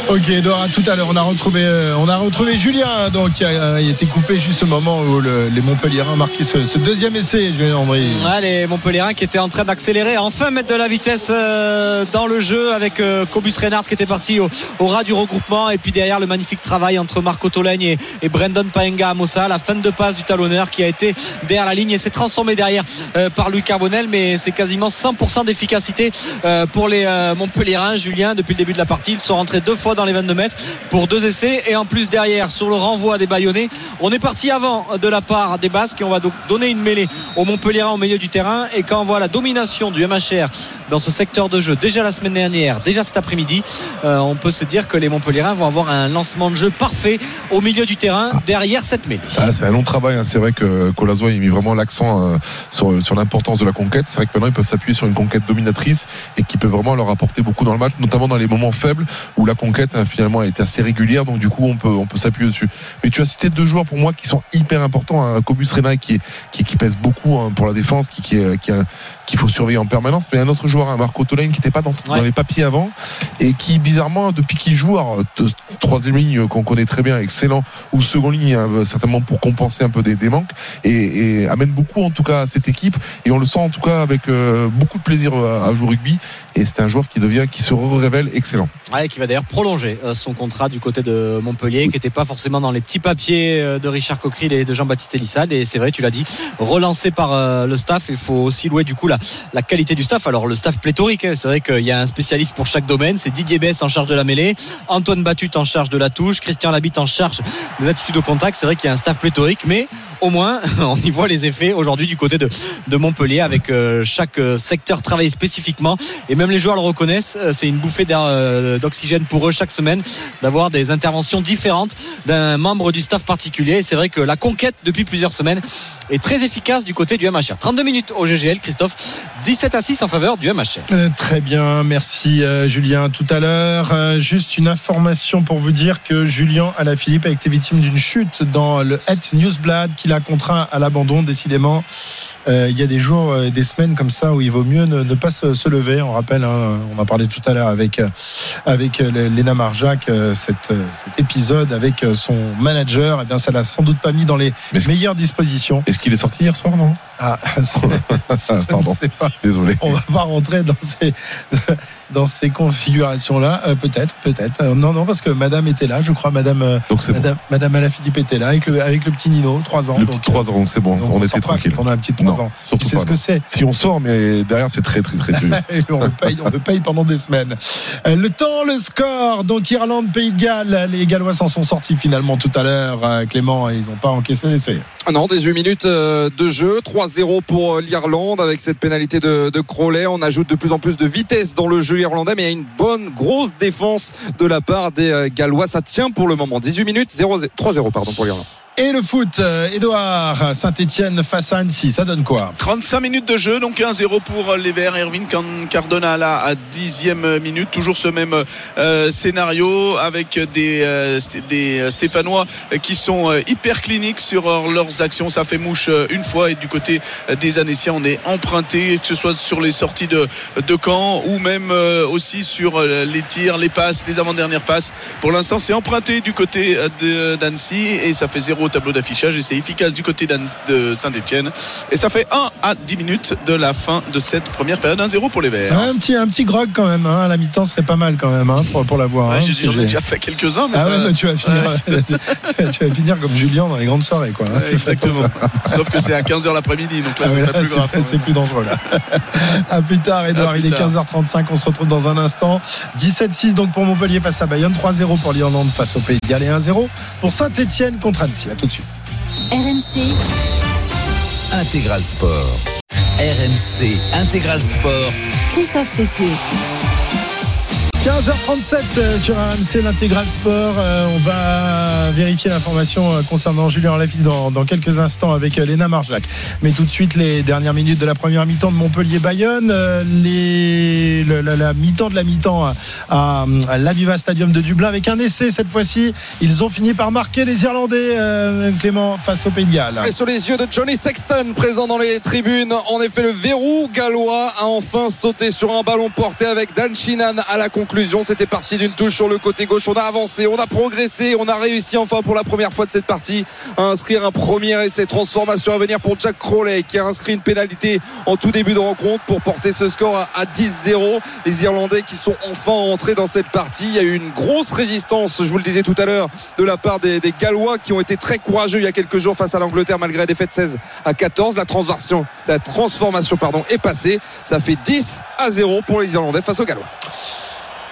Ok, Edouard, à tout à l'heure. On a retrouvé, euh, on a retrouvé Julien, donc euh, il était coupé juste au moment où le- les Montpellierins marquaient ce, ce deuxième essai, Julien André. Ouais, les Montpellierins qui étaient en train d'accélérer, enfin mettre de la vitesse euh, dans le jeu avec euh, Cobus Reynard qui était parti au, ras du regroupement. Et puis derrière le magnifique travail entre Marco Tolagne et, et Brendan Paenga à Mossa, la fin de passe du talonneur qui a été derrière la ligne et s'est transformé derrière euh, par Louis Carbonel mais c'est quasiment 100% d'efficacité euh, pour les euh, Montpellierins. Julien depuis le début de la partie ils sont rentrés deux fois dans les 22 mètres pour deux essais. Et en plus derrière sur le renvoi des Bayonnais on est parti avant de la part des Basques. Et on va donc donner une mêlée aux Montpellierins au milieu du terrain. Et quand on voit la domination du MHR dans ce secteur de jeu déjà la semaine dernière déjà cet après-midi euh, on peut se dire que les Montpellierins vont avoir un lancement de jeu parfait au milieu du terrain derrière cette mêlée Ah, c'est un long travail. hein. C'est vrai que Colazo a mis vraiment l'accent euh, sur, sur l'importance de la conquête. C'est vrai que maintenant ils peuvent s'appuyer sur une conquête dominatrice et qui peut vraiment leur apporter beaucoup dans le match, notamment dans les moments faibles où la conquête hein, finalement a été assez régulière. Donc du coup on peut on peut s'appuyer dessus. Mais tu as cité deux joueurs pour moi qui sont hyper importants. Hein. Cobus Rena qui, est- qui qui pèse beaucoup hein, pour la défense, qui qui est- qui a- qu'il faut surveiller en permanence. Mais un autre joueur, un Marco Tolaine qui n'était pas dans, dans les papiers avant et qui bizarrement depuis qu'il joue alors, troisième ligne euh, qu'on connaît très bien, excellent, ou seconde ligne hein, certainement pour compenser un peu des, des manques et, amène beaucoup en tout cas à cette équipe et on le sent en tout cas avec euh, beaucoup de plaisir à, à jouer rugby et c'est un joueur qui devient qui se révèle excellent. Ouais, qui va d'ailleurs prolonger euh, son contrat du côté de Montpellier, qui n'était pas forcément dans les petits papiers euh, de Richard Coqueril et de Jean-Baptiste Elissade. Et c'est vrai, tu l'as dit, relancé par euh, le staff. Il faut aussi louer du coup la, la qualité du staff. Alors le staff pléthorique, hein, c'est vrai qu'il y a un spécialiste pour chaque domaine. C'est Didier Bess en charge de la mêlée, Antoine Batut en charge de la touche, Christian Labitte en charge des attitudes au contact. C'est vrai qu'il y a un staff pléthorique, mais au moins on y voit les effets aujourd'hui du côté de, de Montpellier avec euh, chaque euh, secteur travaillé spécifiquement. Et même les joueurs le reconnaissent Euh, c'est une bouffée d'oxygène pour eux chaque semaine d'avoir des interventions différentes d'un membre du staff particulier. Et c'est vrai que la conquête depuis plusieurs semaines est très efficace du côté du MHR 32 minutes au GGL Christophe. 17 à 6 en faveur du MHR Très bien, merci Julien. Tout à l'heure, euh, juste une information pour vous dire que Julien Alaphilippe a été victime d'une chute dans le Het Newsblad qui l'a contraint à l'abandon. Décidément, euh, il y a des jours et des semaines comme ça où il vaut mieux ne, ne pas se, se lever. On rappelle, hein, on a parlé tout à l'heure avec euh, avec euh, Léna Marjac, euh, euh, cet épisode avec euh, son manager. Eh bien, ça l'a sans doute pas mis dans les meilleures dispositions. Est-ce qu'il est sorti hier soir, non? Ah, pardon. sais pas. Désolé. On va pas rentrer dans ces dans ces configurations là peut-être peut-être Euh, non non parce que madame était là je crois madame euh, madame, madame Alaphilippe était là avec le avec le petit Nino 3 ans Le donc, petit 3 ans, donc c'est bon, donc on on était tranquille. on a un petit 3 Non, ans. surtout Tu sais pas, ce que c'est Si on sort, mais derrière c'est très très très dur. on le paye, on le paye pendant des semaines. Euh, Le temps, le score. Donc Irlande, Pays de Galles. Les Gallois s'en sont sortis finalement tout à l'heure. Euh, Clément, ils n'ont pas encaissé l'essai. Ah Non, 18 minutes euh, de jeu, 3-0 pour euh, l'Irlande avec cette pénalité de, de Crowley. On ajoute de plus en plus de vitesse dans le jeu irlandais, mais il y a une bonne grosse défense de la part des euh, Gallois. Ça tient pour le moment. 18 minutes, 0 3-0 pardon pour l'Irlande. Et le foot, euh, Edouard, Saint-Etienne face à Annecy, ça donne quoi 35 minutes de jeu, donc 1-0 pour les Verts. Erwin Cardona là à 10e minute. Toujours ce même euh, scénario avec des, euh, des Stéphanois qui sont euh, hyper cliniques sur euh, leurs actions. Ça fait mouche euh, une fois et du côté euh, des Annéciens, on est emprunté, que ce soit sur les sorties de, de camp ou même euh, aussi sur euh, les tirs, les passes, les avant-dernières passes. Pour l'instant, c'est emprunté du côté euh, d'Annecy et ça fait 0 au tableau d'affichage et c'est efficace du côté de Saint-Etienne. Et ça fait 1 à 10 minutes de la fin de cette première période. 1-0 pour les Verts. un petit, un petit grog quand même, hein, à la mi-temps serait pas mal quand même hein, pour, pour l'avoir. Ouais, hein, j'ai déjà fait quelques-uns, mais Ah ça... ouais, mais tu vas finir, tu vas finir comme Julien dans les grandes soirées, quoi. hein. Exactement. Sauf que c'est à 15h l'après-midi, donc là, Ah ce serait là, plus grave. C'est plus dangereux là. à plus tard, Edouard. Il est tard. 15h35. On se retrouve dans un instant. 17-6 donc pour Montpellier face à Bayonne. 3-0 pour l'Irlande face au Pays de Galles et 1-0 pour Saint-Etienne contre Annecy. À tout de suite. RMC. Intégral Sport. RMC Intégral Sport. Christophe Cessieux. 15h37 euh, sur RMC l'intégral sport. Euh, on va vérifier l'information euh, concernant Julien Lafille dans, quelques instants avec Léna Marjac. Mais tout de suite, les dernières minutes de la première mi-temps de Montpellier-Bayonne. La, mi-temps de la mi-temps à, à, l'Aviva Stadium de Dublin avec un essai cette fois-ci. Ils ont fini par marquer les Irlandais, Clément, face au Pays de Galles. Et sur les yeux de Johnny Sexton, présent dans les tribunes, en effet, le verrou gallois a enfin sauté sur un ballon porté avec Dan Shinan à la conclusion C'était parti d'une touche sur le côté gauche. On a avancé, on a progressé, on a réussi enfin pour la première fois de cette partie à inscrire un premier essai. Transformation à venir pour Jack Crowley qui a inscrit une pénalité en tout début de rencontre pour porter ce score à 10-0. Les Irlandais qui sont enfin entrés dans cette partie. Il y a eu une grosse résistance, je vous le disais tout à l'heure, de la part des, des Gallois qui ont été très courageux il y a quelques jours face à l'Angleterre malgré la défaite 16 à 14. La transformation, la transformation pardon, est passée. Ça fait 10 à 0 pour les Irlandais face aux Gallois.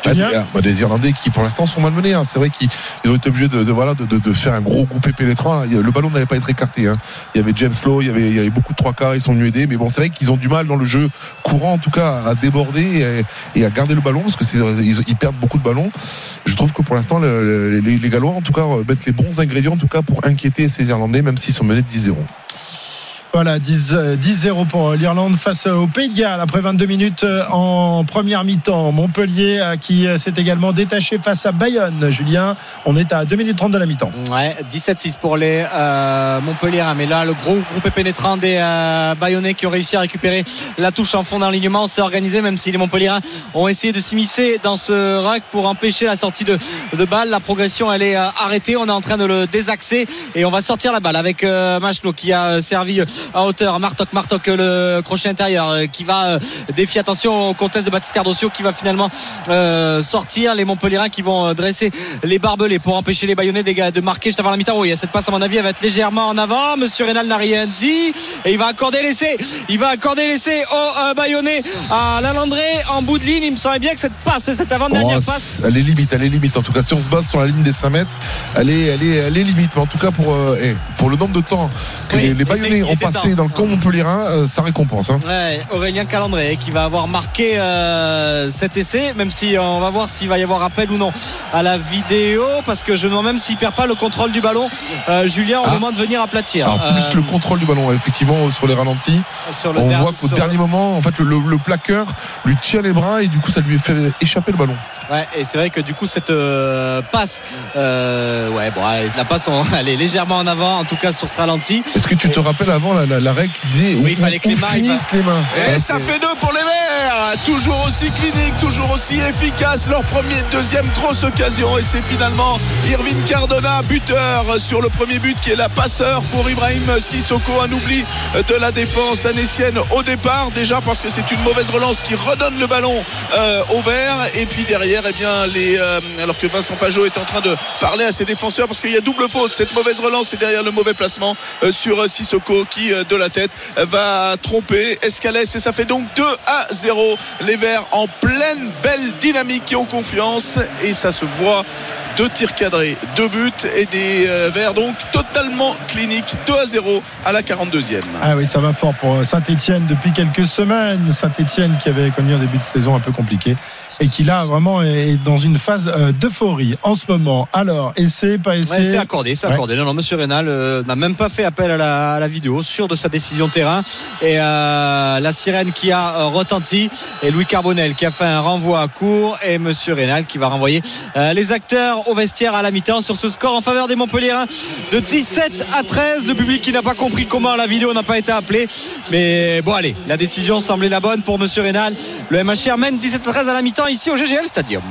Ah, des, ah, bah, des Irlandais qui pour l'instant sont malmenés. Hein. C'est vrai qu'ils ils ont été obligés de, de, voilà, de, de, de faire un gros groupé pénétrant. A- Le ballon n'allait pas être écarté. Hein. Il y avait James Lowe, il y avait, il y avait beaucoup de trois quarts, ils sont venus aider. Mais bon, c'est vrai qu'ils ont du mal dans le jeu courant, en tout cas, à déborder et, et à garder le ballon parce que ils, ils perdent beaucoup de ballons. Je trouve que pour l'instant, le- le- les, les Gallois, en tout cas, euh, mettent les bons ingrédients, en tout cas, pour inquiéter ces Irlandais, même s'ils sont menés de 10-0. Voilà, 10 euh, 10-0 pour l'Irlande face au Pays de Galles après 22 minutes euh, en première mi-temps. Montpellier euh, qui euh, s'est également détaché face à Bayonne. Julien, on est à 2 minutes 30 de la mi-temps. Ouais, 17-6 pour les euh, Montpellier. Mais là, le gros groupe pénétrant des euh, Bayonnais qui ont réussi à récupérer la touche en fond d'alignement s'est organisé, même si les Montpelliérains ont essayé de s'immiscer dans ce rack pour empêcher la sortie de, de balle. La progression, elle est euh, arrêtée. On est en train de le désaxer et on va sortir la balle avec euh, Machno qui a euh, servi à hauteur. Martok, Martok, euh, le crochet intérieur euh, qui va euh, défier. Attention au comtesse de Baptiste Cardossio qui va finalement euh, sortir. Les Montpelliérains qui vont dresser les barbelés pour empêcher les Bayonnais de marquer juste avant la mi-temps. Oui, cette passe, à mon avis, elle va être légèrement en avant. Monsieur Rénal n'a rien dit et il va accorder l'essai. Il va accorder l'essai au Bayonnais à Lalandré en bout de ligne. Il me semblait bien que cette passe, cette avant-dernière Oh, passe. elle est limite, elle est limite. En tout cas, si on se base sur la ligne des 5 mètres, elle est, elle est, elle est limite. Mais en tout cas, pour, euh, eh, pour le nombre de temps que Oui, les, les Bayonnais ont passé temps. dans le camp Montpellierin, euh, ça récompense. Hein. Ouais, Aurélien Calandré qui va avoir marqué euh, cet essai, même si euh, on va voir s'il va y avoir appel ou non à la vidéo, parce que je me demande même s'il perd pas le contrôle du ballon. Euh, Julien, on Ah. demande de venir aplatir. Alors, plus le contrôle du ballon, effectivement, sur les ralentis, sur le on voit qu'au dernier moment, en fait, le, le- le plaqueur lui tient les bras et du coup, ça lui fait échapper le ballon. Ouais, et c'est vrai que du coup cette passe, ouais, bon, la passe, on- elle est légèrement en avant, en tout cas sur ce ralenti. Est-ce que tu te rappelles avant la, la- la règle qui disait Oui, il fallait que les mains, finissent les mains Et ça fait deux pour les Verts. Toujours aussi clinique, toujours aussi efficace. Leur premier, deuxième grosse occasion. Et c'est finalement Irvine Cardona, buteur sur le premier but, qui est la passeur pour Ibrahim Sissoko. Un oubli de la défense anécienne au départ, déjà parce que c'est une mauvaise relance qui redonne le ballon euh, au vert. Et puis derrière, eh bien, les, euh, alors que Vincent Pajot est en train de parler à ses défenseurs parce qu'il y a double faute. Cette mauvaise relance et derrière le mauvais placement euh, sur Sissoko qui, euh, de la tête, va tromper Escalès. Et ça fait donc 2 à 0. Les Verts en pleine belle dynamique qui ont confiance. Et ça se voit. Deux tirs cadrés, deux buts et des euh, Verts donc totalement cliniques. 2 à 0 à la 42e. Ah oui, ça va fort pour Saint-Etienne depuis quelques semaines. Saint-Etienne qui avait connu un début de saison un peu compliqué et qui là vraiment est dans une phase euh, d'euphorie en ce moment. Alors, essai, pas essai Ouais, c'est accordé, c'est Ouais. accordé. Non, non, Monsieur Rénal euh, n'a même pas fait appel à la, à la vidéo, sûr de sa décision terrain. Et euh, la sirène qui a euh, retenti et Louis Carbonel qui a fait un renvoi à court et Monsieur Rénal qui va renvoyer euh, les acteurs au vestiaire à la mi-temps sur ce score en faveur des Montpellierins de 17 à 13. Le public qui n'a pas compris comment la vidéo n'a pas été appelée, mais bon allez, la décision semblait la bonne pour Monsieur Rénal. Le MHR mène 17 à 13 à la mi-temps ici au GGL Stadium.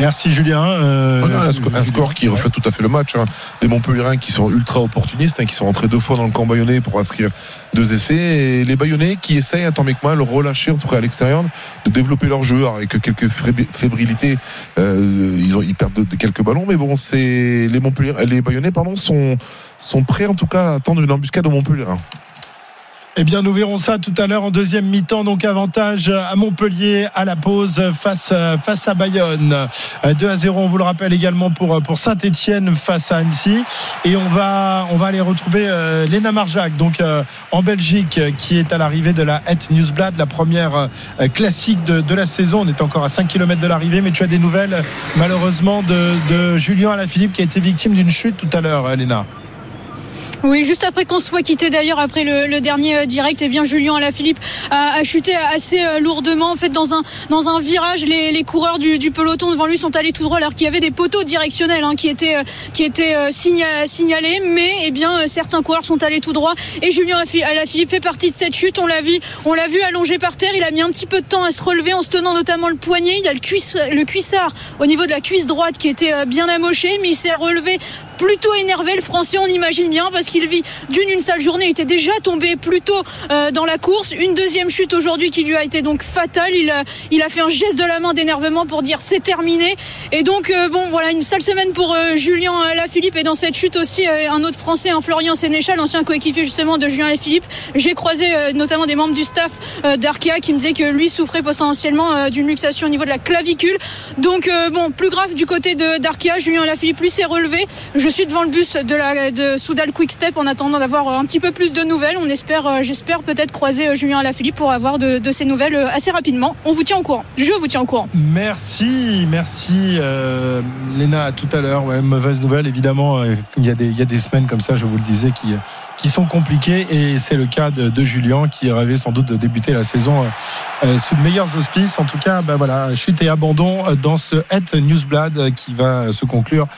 Merci Julien. Euh, Voilà, un, sco- un score qui reflète tout à fait le match. hein. Des Montpellierins qui sont ultra opportunistes, hein, qui sont rentrés deux fois dans le camp bayonnais pour inscrire deux essais. Et les Bayonnais qui essayent, tant bien que mal, relâcher, en tout cas à l'extérieur, de développer leur jeu avec quelques fébri- fébrilités. Euh, ils, ont, ils perdent de, de quelques ballons, mais bon, c'est les les Bayonnais, pardon, sont, sont prêts en tout cas à attendre une embuscade au Montpellier. Eh bien, nous verrons ça tout à l'heure en deuxième mi-temps. Donc, avantage à Montpellier à la pause face, euh, face à Bayonne. Euh, 2 à 0, on vous le rappelle également pour, pour Saint-Etienne face à Annecy. Et on va, on va aller retrouver euh, Léna Marjac, donc euh, en Belgique, euh, qui est à l'arrivée de la Het Newsblad, la première euh, classique de, de la saison. On est encore à 5 km de l'arrivée, mais tu as des nouvelles, malheureusement, de, de Julien Alaphilippe qui a été victime d'une chute tout à l'heure, euh, Léna. Oui, juste après qu'on se soit quitté d'ailleurs après le, le dernier euh, direct, eh bien Julien Alaphilippe a, a chuté assez euh, lourdement. En fait, dans un dans un virage, les, les coureurs du, du peloton devant lui sont allés tout droit alors qu'il y avait des poteaux directionnels hein, qui étaient euh, qui étaient signa- signalés, mais eh bien certains coureurs sont allés tout droit et Julien Alaphilippe fait partie de cette chute. On l'a vu, on l'a vu allongé par terre. Il a mis un petit peu de temps à se relever en se tenant notamment le poignet. Il a le cuisse le cuissard au niveau de la cuisse droite qui était bien amoché, mais il s'est relevé plutôt énervé le français on imagine bien parce vit. D'une une sale journée il était déjà tombé plus tôt euh, dans la course. Une deuxième chute aujourd'hui qui lui a été donc fatale. Il a, il a fait un geste de la main d'énervement pour dire c'est terminé. Et donc euh, bon voilà une sale semaine pour euh, Julien Lafilippe. Et dans cette chute aussi euh, un autre français un Florian Sénéchal ancien coéquipier justement de Julien Lafilippe. J'ai croisé euh, notamment des membres du staff euh, d'Arkea qui me disaient que lui souffrait potentiellement euh, d'une luxation au niveau de la clavicule. Donc euh, bon plus grave du côté d'Arkea. Julien Lafilippe lui s'est relevé. Je suis devant le bus de la de Soudal Quick Step en attendant d'avoir euh, un petit peu plus de nouvelles. On espère, euh, j'espère peut-être croiser euh, Julien Alaphilippe pour avoir de, ces nouvelles assez rapidement. On vous tient au courant. Je vous tiens au courant. Merci, merci euh, Léna à tout à l'heure. Mauvaise nouvelle évidemment. Il y, a des, il y a des semaines comme ça, je vous le disais, qui, qui sont compliquées et c'est le cas de, Julien qui rêvait sans doute de débuter la saison sous de meilleurs auspices. En tout cas, bah voilà, chute et abandon dans ce Het Newsblad qui va se conclure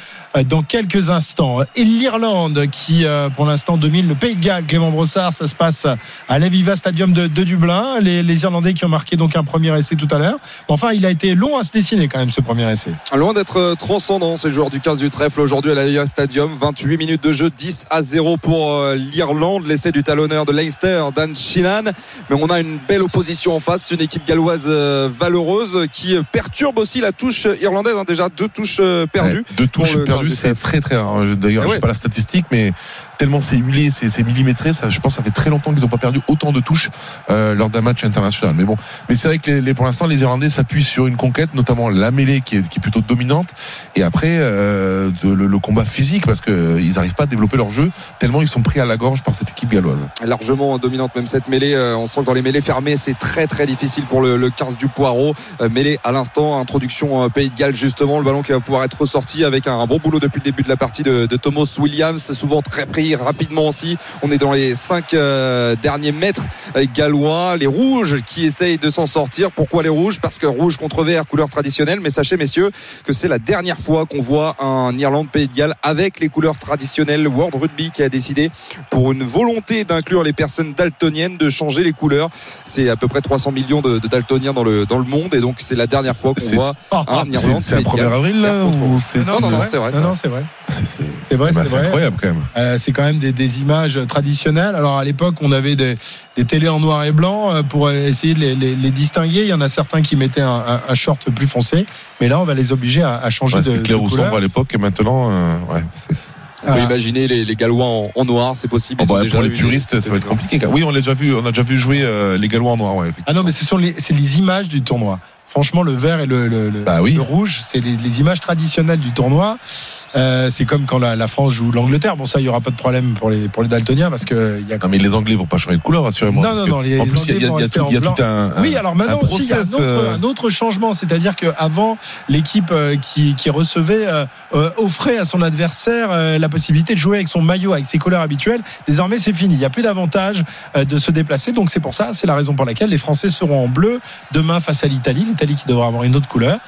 dans quelques instants. Et l'Irlande qui, euh, pour l'instant, domine le Pays de Galles. Clément Brossard, ça se passe à l'Aviva Stadium de, de Dublin. Les, les Irlandais qui ont marqué donc un premier essai tout à l'heure. Enfin, il a été long à se dessiner quand même ce premier essai. Loin d'être euh, transcendant, ces joueurs du 15 du trèfle aujourd'hui à l'Alia Stadium. 28 minutes de jeu, 10 à 0 pour euh, l'Irlande. L'essai du talonneur de Leinster, Dan Sheehan. Mais on a une belle opposition en face. Une équipe galloise euh, valeureuse qui euh, perturbe aussi la touche irlandaise. hein. Déjà deux touches euh, perdues. Ouais, deux touches pour le 15 perdues, c'est très très rare. D'ailleurs, Ah je sais pas la statistique, mais tellement c'est huilé, c'est millimétré. Je pense, que ça fait très longtemps qu'ils n'ont pas perdu autant de touches euh, lors d'un match international. Mais bon, mais c'est vrai que pour l'instant, les Irlandais s'appuient sur une conquête, notamment la mêlée qui est, plutôt dominante, et après euh, le, combat physique parce que ils n'arrivent pas à développer leur jeu tellement ils sont pris à la gorge par cette équipe galloise. largement dominante même cette mêlée euh, on sent que dans les mêlées fermées c'est très très difficile pour le, le 15 du poireau Euh, mêlée à l'instant introduction euh, Pays de Galles justement le ballon qui va pouvoir être ressorti avec un, un bon boulot depuis le début de la partie de, de Thomas Williams souvent très pris rapidement aussi. On est dans les 5 derniers mètres euh, gallois. Les rouges qui essayent de s'en sortir. Pourquoi les rouges? Parce que rouge contre vert couleur traditionnelle. Mais sachez messieurs que c'est la dernière fois qu'on voit un Irlande Pays de Galles avec les couleurs traditionnelles. World Rugby qui a décidé pour une volonté d'inclure les personnes daltoniennes de changer les couleurs. C'est à peu près 300 millions de, de daltoniens dans le dans le monde. Et donc c'est la dernière fois qu'on voit Ah, un Irlande c'est de 1er Galles avril, là, ou non non non c'est vrai Non, c'est vrai. c'est vrai. C'est vrai, bah, c'est incroyable quand même. Euh, c'est quand même des, des images traditionnelles. Alors à l'époque, on avait des, des télés en noir et blanc euh, pour essayer de les, les- les distinguer. Il y en a certains qui mettaient un, un- un short plus foncé, mais là, on va les obliger à, à changer Ouais, de, C'était clair de ou couleur. sombre à l'époque et maintenant, euh, ouais, c'est- on peut Ah. imaginer les, les Gallois en, en noir c'est possible Oh, Ils ont bah, déjà pour les des- puristes, ça va être compliqué. Oui, on l'a déjà vu, on a déjà vu jouer euh, les Gallois en noir. Ouais, Ah non, mais ce sont les, c'est les images du tournoi. Franchement, le vert et le, le, le- Bah oui. le rouge, c'est les, les images traditionnelles du tournoi. Euh, c'est comme quand la, la France joue l'Angleterre. Bon, ça, il y aura pas de problème pour les pour les daltoniens parce que y a Non, mais les Anglais vont pas changer de couleur, rassurez-moi. Non, non, non, les- en plus, il y y y a tout, y a tout un, un- Oui, alors maintenant aussi, il y a un autre, euh, un autre changement, c'est-à-dire qu'avant, l'équipe euh, qui, qui recevait euh, offrait à son adversaire la possibilité de jouer avec son maillot, avec ses couleurs habituelles. Désormais, c'est fini. Il n'y a plus d'avantage de se déplacer. Donc, c'est pour ça, c'est la raison pour laquelle les Français seront en bleu demain face à l'Italie. L'Italie qui devra avoir une autre couleur.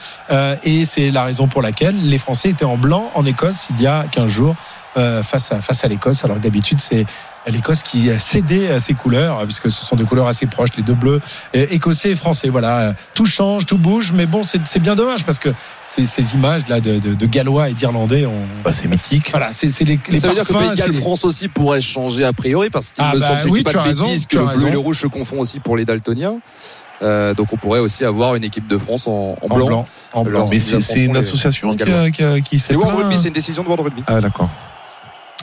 Et c'est la raison pour laquelle les Français étaient en blanc en Écosse il y a 15 jours euh, face à, face à l'Écosse. Alors que d'habitude, c'est l'Écosse qui cédait à ses couleurs, puisque ce sont des couleurs assez proches, les deux bleus, euh, écossais et français. Voilà, tout change, tout bouge, mais bon, c'est c'est bien dommage parce que ces, ces images-là de, de, de Gallois et d'Irlandais, on... bah, c'est mythique. voilà, c'est les, les ça veut dire que Pays Galles France aussi pourrait changer a priori parce qu'il Ah me bah semble, oui, pas de raison, bêtises, que le bleu et le rouge se confondent aussi pour les daltoniens. Euh, donc on pourrait aussi avoir une équipe de France en, en en blanc. blanc. En blanc. Mais c'est c'est une association qui, qui, a- qui s'est C'est World plaint. Rugby, c'est une décision de World Rugby. Ah, d'accord.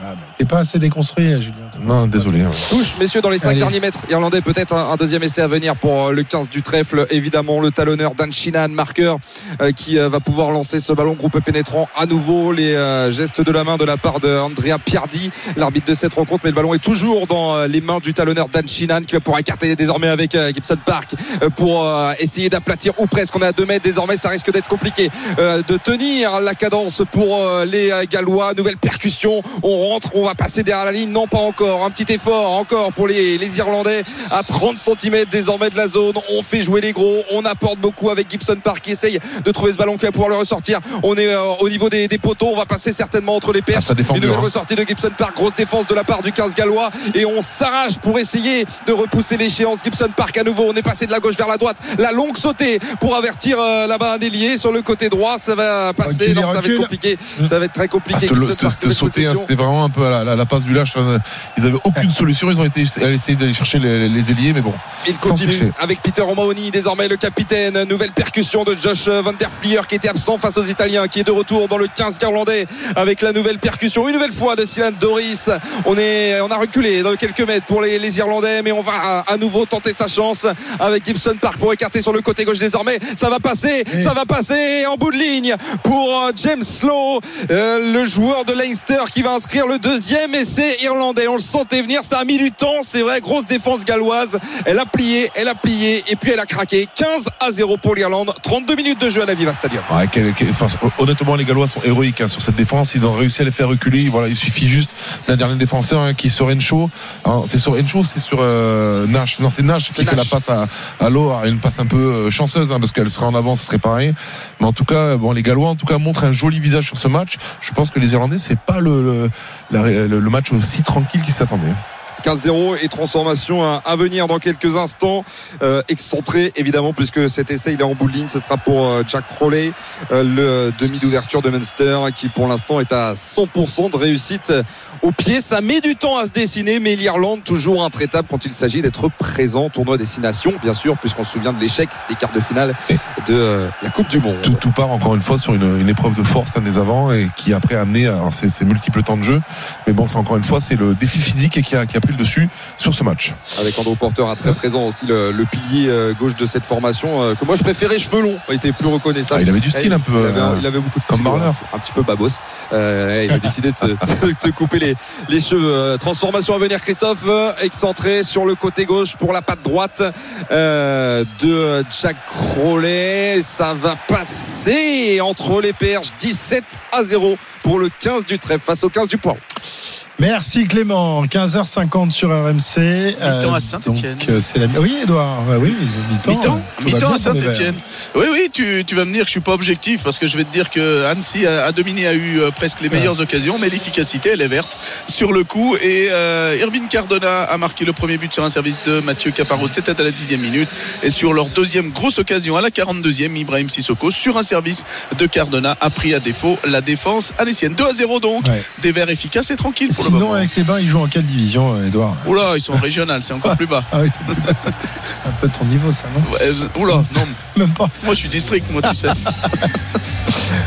Ah, T'es pas assez déconstruit, Julien. Non, désolé. hein. Touche, messieurs, dans les 5 Allez. derniers mètres. Irlandais, peut-être un, un deuxième essai à venir pour euh, le 15 du trèfle. Évidemment, le talonneur Dan Shinan, marqueur, euh, qui euh, va pouvoir lancer ce ballon groupe pénétrant à nouveau. Les euh, gestes de la main de la part de Andrea Piardi, l'arbitre de cette rencontre. Mais le ballon est toujours dans euh, les mains du talonneur Dan Shinan, qui va pouvoir écarter désormais avec euh, Gibson Park euh, pour euh, essayer d'aplatir ou presque. On est à 2 mètres désormais, ça risque d'être compliqué euh, de tenir la cadence pour euh, les euh, Gallois. Nouvelle percussion. On rentre, on va passer derrière la ligne. Non, pas encore. Un petit effort encore pour les, les Irlandais à 30 cm désormais de la zone. On fait jouer les gros. On apporte beaucoup avec Gibson Park qui essaye de trouver ce ballon qui va pouvoir le ressortir. On est euh, au niveau des, des poteaux. On va passer certainement entre les perches. Ah, Une hein. ressortie de Gibson Park. Grosse défense de la part du 15 gallois. Et on s'arrache pour essayer de repousser l'échéance. Gibson Park à nouveau. On est passé de la gauche vers la droite. La longue sautée pour avertir euh, là-bas un délié sur le côté droit. Ça va passer. Recule, Non, ça va être compliqué. Ça va être très Ah, compliqué. Gibson Park, hein, c'était vraiment un peu à la, passe du lâche. hein. Ils avaient aucune solution. Ils ont été à essayer d'aller chercher les, les ailiers, mais bon. Il continue avec Peter O'Mahony, désormais le capitaine. Nouvelle percussion de Josh Van Der Flier qui était absent face aux Italiens, qui est de retour dans le 15 irlandais avec la nouvelle percussion. Une nouvelle fois de Silan Doris. On, est, on a reculé dans quelques mètres pour les, les Irlandais, mais on va à, à nouveau tenter sa chance avec Gibson Park pour écarter sur le côté gauche désormais. Ça va passer, ça va passer en bout de ligne pour euh, James Slow, euh, le joueur de Leinster qui va inscrire le deuxième essai irlandais. On le sentait venir, ça a mis du temps, c'est vrai, grosse défense galloise. Elle a plié, elle a plié et puis elle a craqué. 15 à 0 pour l'Irlande. 32 minutes de jeu à la Viva Stadium. Ouais, quel- quel- enfin, honnêtement, les Gallois sont héroïques hein, sur cette défense. Ils ont réussi à les faire reculer. Voilà, il suffit juste d'un dernier défenseur hein, qui est sur Encho. Hein, c'est sur Encho, c'est sur euh, Nash. Non, c'est Nash qui C'est fait la passe à, à Une passe un peu euh, chanceuse hein, parce qu'elle serait en avant, ce serait pareil. Mais en tout cas, bon, les Gallois, en tout cas, montrent un joli visage sur ce match. Je pense que les Irlandais, c'est pas le, le, le- le match aussi tranquille qu'ils s'attendaient. 15-0 et transformation à, venir dans quelques instants. Euh, excentré évidemment puisque cet essai il est en bout de ligne. Ce sera pour euh, Jack Crowley, euh, le demi d'ouverture de Munster qui pour l'instant est à 100% de réussite au pied. Ça met du temps à se dessiner mais l'Irlande toujours intraitable quand il s'agit d'être présent tournoi destination bien sûr puisqu'on se souvient de l'échec des quarts de finale de la Coupe du Monde. Tout, part encore une fois sur une, épreuve de force l'année avant et qui après a amené à ces, multiples temps de jeu. Mais bon, c'est encore une fois, c'est le défi physique qui a, qui a pris le dessus sur ce match. avec Andrew Porter à très présent aussi le, le pilier euh, gauche de cette formation euh, que moi je préférais cheveux longs il était plus reconnaissable. Ah, il avait du style un peu, il avait, euh, il avait beaucoup de comme style, Marler. ouais, un petit peu babos. Euh, il a décidé de se, de se couper les, les cheveux. Transformation à venir Christophe excentré sur le côté gauche pour la patte droite euh, de Jack Crowley. Ça va passer entre les perches 17 à 0 pour le 15 du trèfle face au 15 du poids Merci Clément, 15h50 sur RMC. Mi-temps à Saint-Étienne. donc, euh, la... Oui Edouard, bah oui, mi-temps. Euh, à Saint-Etienne. Oui, oui, tu, tu vas me dire que je suis pas objectif parce que je vais te dire que Annecy a, a dominé, a eu euh, presque les meilleures occasions, mais l'efficacité, elle est verte sur le coup. Et euh, Irvine Cardona a marqué le premier but sur un service de Mathieu Cafaro, c'était à la dixième minute. Et sur leur deuxième grosse occasion, à la 42e, Ibrahim Sissoko, sur un service de Cardona, a pris à défaut la défense annécienne. 2 à 0 donc, Ouais. des Verts efficaces et tranquilles pour le Sinon, moment. avec les bains, ils jouent en quelle division, euh, Edouard Oula, ils sont régionales, c'est encore plus bas. Ah oui, c'est un peu ton niveau, ça, non? Ouais, euh, Oula, non. Même pas. Moi, je suis district, moi, tu sais.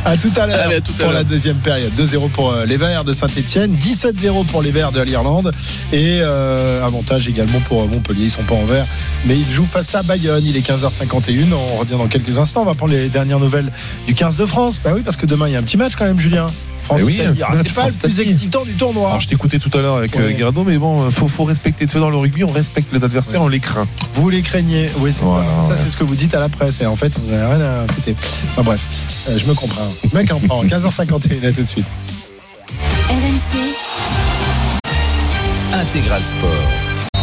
À tout à l'heure à pour la deuxième période. 2-0 pour euh, les Verts de Saint-Etienne, 17-0 pour les Verts de l'Irlande et euh, avantage également pour euh, Montpellier. Ils sont pas en vert, mais ils jouent face à Bayonne. Il est 15h51. On revient dans quelques instants. On va prendre les dernières nouvelles du 15 de France. Bah oui, parce que demain il y a un petit match quand même, Julien. France oui, c'est pas le plus excitant du tournoi. Alors je t'écoutais tout à l'heure avec euh, Ouais. Mais bon, euh, faut, faut respecter. Tu dans le rugby, on respecte les adversaires, on les craint. Vous les craignez, oui, c'est Voilà, ça. Ça, c'est ce que vous dites à la presse. Et en fait, vous n'avez rien à foutre. Enfin bref, euh, je me comprends. Je me comprends. 15h51, là tout de suite. RMC, Intégral Sport.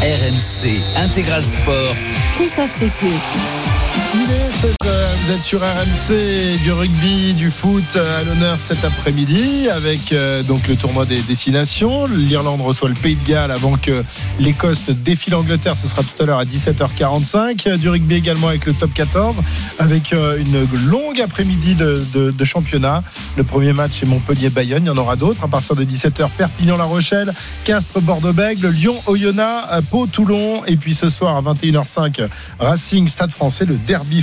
RMC Intégral Sport. Christophe Cessieux. Est Vous êtes sur RMC, du rugby, du foot euh, à l'honneur cet après-midi avec euh, donc le tournoi des destinations. L'Irlande reçoit le Pays de Galles avant que l'Écosse défie l'Angleterre. Ce sera tout à l'heure à 17h45. Euh, Du rugby également avec le top 14 avec une longue après-midi de, championnat. Le premier match c'est Montpellier-Bayonne. Il y en aura d'autres à partir de 17h. Perpignan-La Rochelle, Castres, Bordeaux-Bègles, Lyon, Oyonnax, euh, Pau, Toulon. Et puis ce soir à 21h05, Racing, Stade français, le derby derby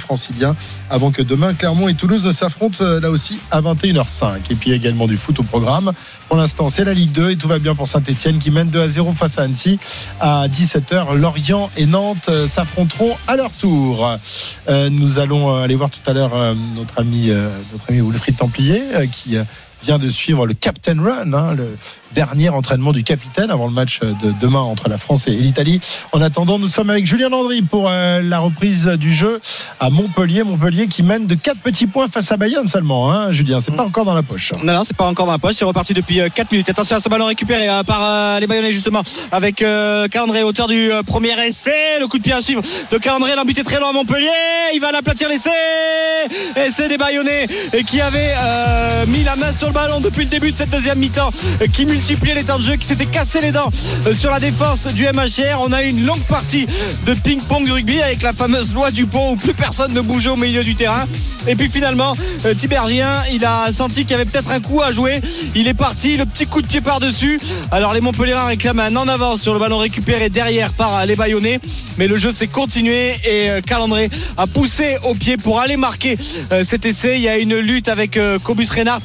avant que demain Clermont et Toulouse ne s'affrontent euh, là aussi à 21h05. Et puis également du foot au programme. Pour l'instant, c'est la Ligue 2 et tout va bien pour Saint-Etienne qui mène 2 à 0 face à Annecy à 17h. Lorient et Nantes euh, s'affronteront à leur tour. Euh, nous allons aller voir tout à l'heure notre ami, notre ami Wilfried Templier qui vient de suivre le Captain Run, hein, dernier entraînement du capitaine avant le match de demain entre la France et l'Italie. En attendant, nous sommes avec Julien Landry pour euh, la reprise du jeu à Montpellier. Montpellier qui mène de 4 petits points face à Bayonne seulement. Hein, Julien, c'est pas encore dans la poche. Non, non, c'est pas encore dans la poche. C'est reparti depuis 4 minutes. Attention à ce ballon récupéré euh, par euh, les Bayonnais, justement, avec euh, Calendré, auteur du euh, premier essai. Le coup de pied à suivre de Calendré. L'embut est très loin à Montpellier. Il va l'aplatir l'essai. Essai des Bayonnais qui avait euh, mis la main sur le ballon depuis le début de cette deuxième mi-temps, euh, multipliait les temps de jeu, qui s'était cassé les dents euh, sur la défense du MHR. On a eu une longue partie de ping-pong du rugby avec la fameuse loi du pont où plus personne ne bougeait au milieu du terrain. Et puis finalement, euh, Tibergien, il a senti qu'il y avait peut-être un coup à jouer. Il est parti, le petit coup de pied par-dessus. Alors les Montpellierins réclament un en avance sur le ballon récupéré derrière par euh, les Bayonnais. Mais le jeu s'est continué et Calandré a poussé au pied pour aller marquer cet essai. Il y a une lutte avec Cobus Reynard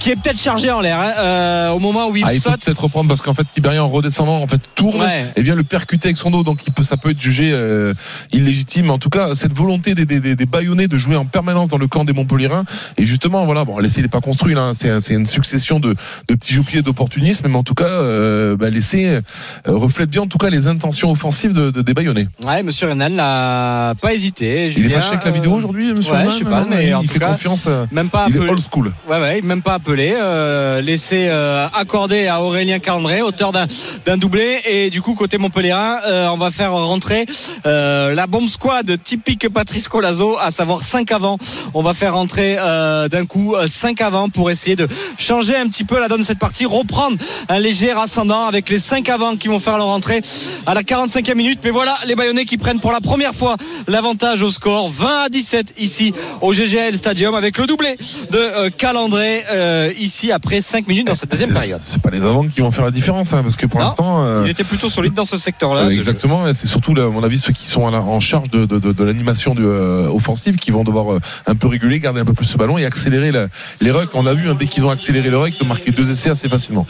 qui est peut-être chargé en l'air hein, au moment où il Ah, il saute. peut-être reprendre parce qu'en fait Tibérien en redescendant en fait tourne Ouais. et vient le percuter avec son dos donc il peut, ça peut être jugé euh, illégitime en tout cas cette volonté des, des, des, des Bayonnais de jouer en permanence dans le camp des Montpellierins et justement voilà bon l'essai n'est pas construit là hein. c'est un- c'est une succession de, de petits joupiers d'opportunisme mais en tout cas euh, bah, l'essai euh, reflète bien en tout cas les intentions offensives de, de- des Bayonnais Ouais, monsieur Renan n'a pas hésité. il est Julien, fâché avec la vidéo aujourd'hui monsieur Ouais, Renan, je sais pas, non mais il en tout fait cas, confiance même pas il est appelé. old school Ouais, ouais, même pas appelé. Euh, laissé euh, accordé Aurélien Calendré, auteur d'un doublé. Et du coup, côté Montpellierin, euh, on va faire rentrer euh, la bombe squad typique Patrice Colazo, à savoir 5 avant. On va faire rentrer euh, d'un coup 5 avant pour essayer de changer un petit peu la donne de cette partie, reprendre un léger ascendant avec les 5 avant qui vont faire leur entrée à la 45e minute. Mais voilà, les Bayonnais qui prennent pour la première fois l'avantage au score 20 à 17 ici au GGL Stadium avec le doublé de Calendré euh, ici après 5 minutes dans cette deuxième période. Les avants qui vont faire la différence hein, parce que pour l'instant euh, Ils étaient plutôt solides dans ce secteur-là. Euh, exactement, c'est surtout, à mon avis, ceux qui sont à la- en charge de, de, de, de l'animation euh, offensive qui vont devoir un peu réguler, garder un peu plus ce ballon et accélérer la- les rucks. On l'a vu, hein, dès qu'ils ont accéléré le ruck, ils ont marqué deux essais assez facilement.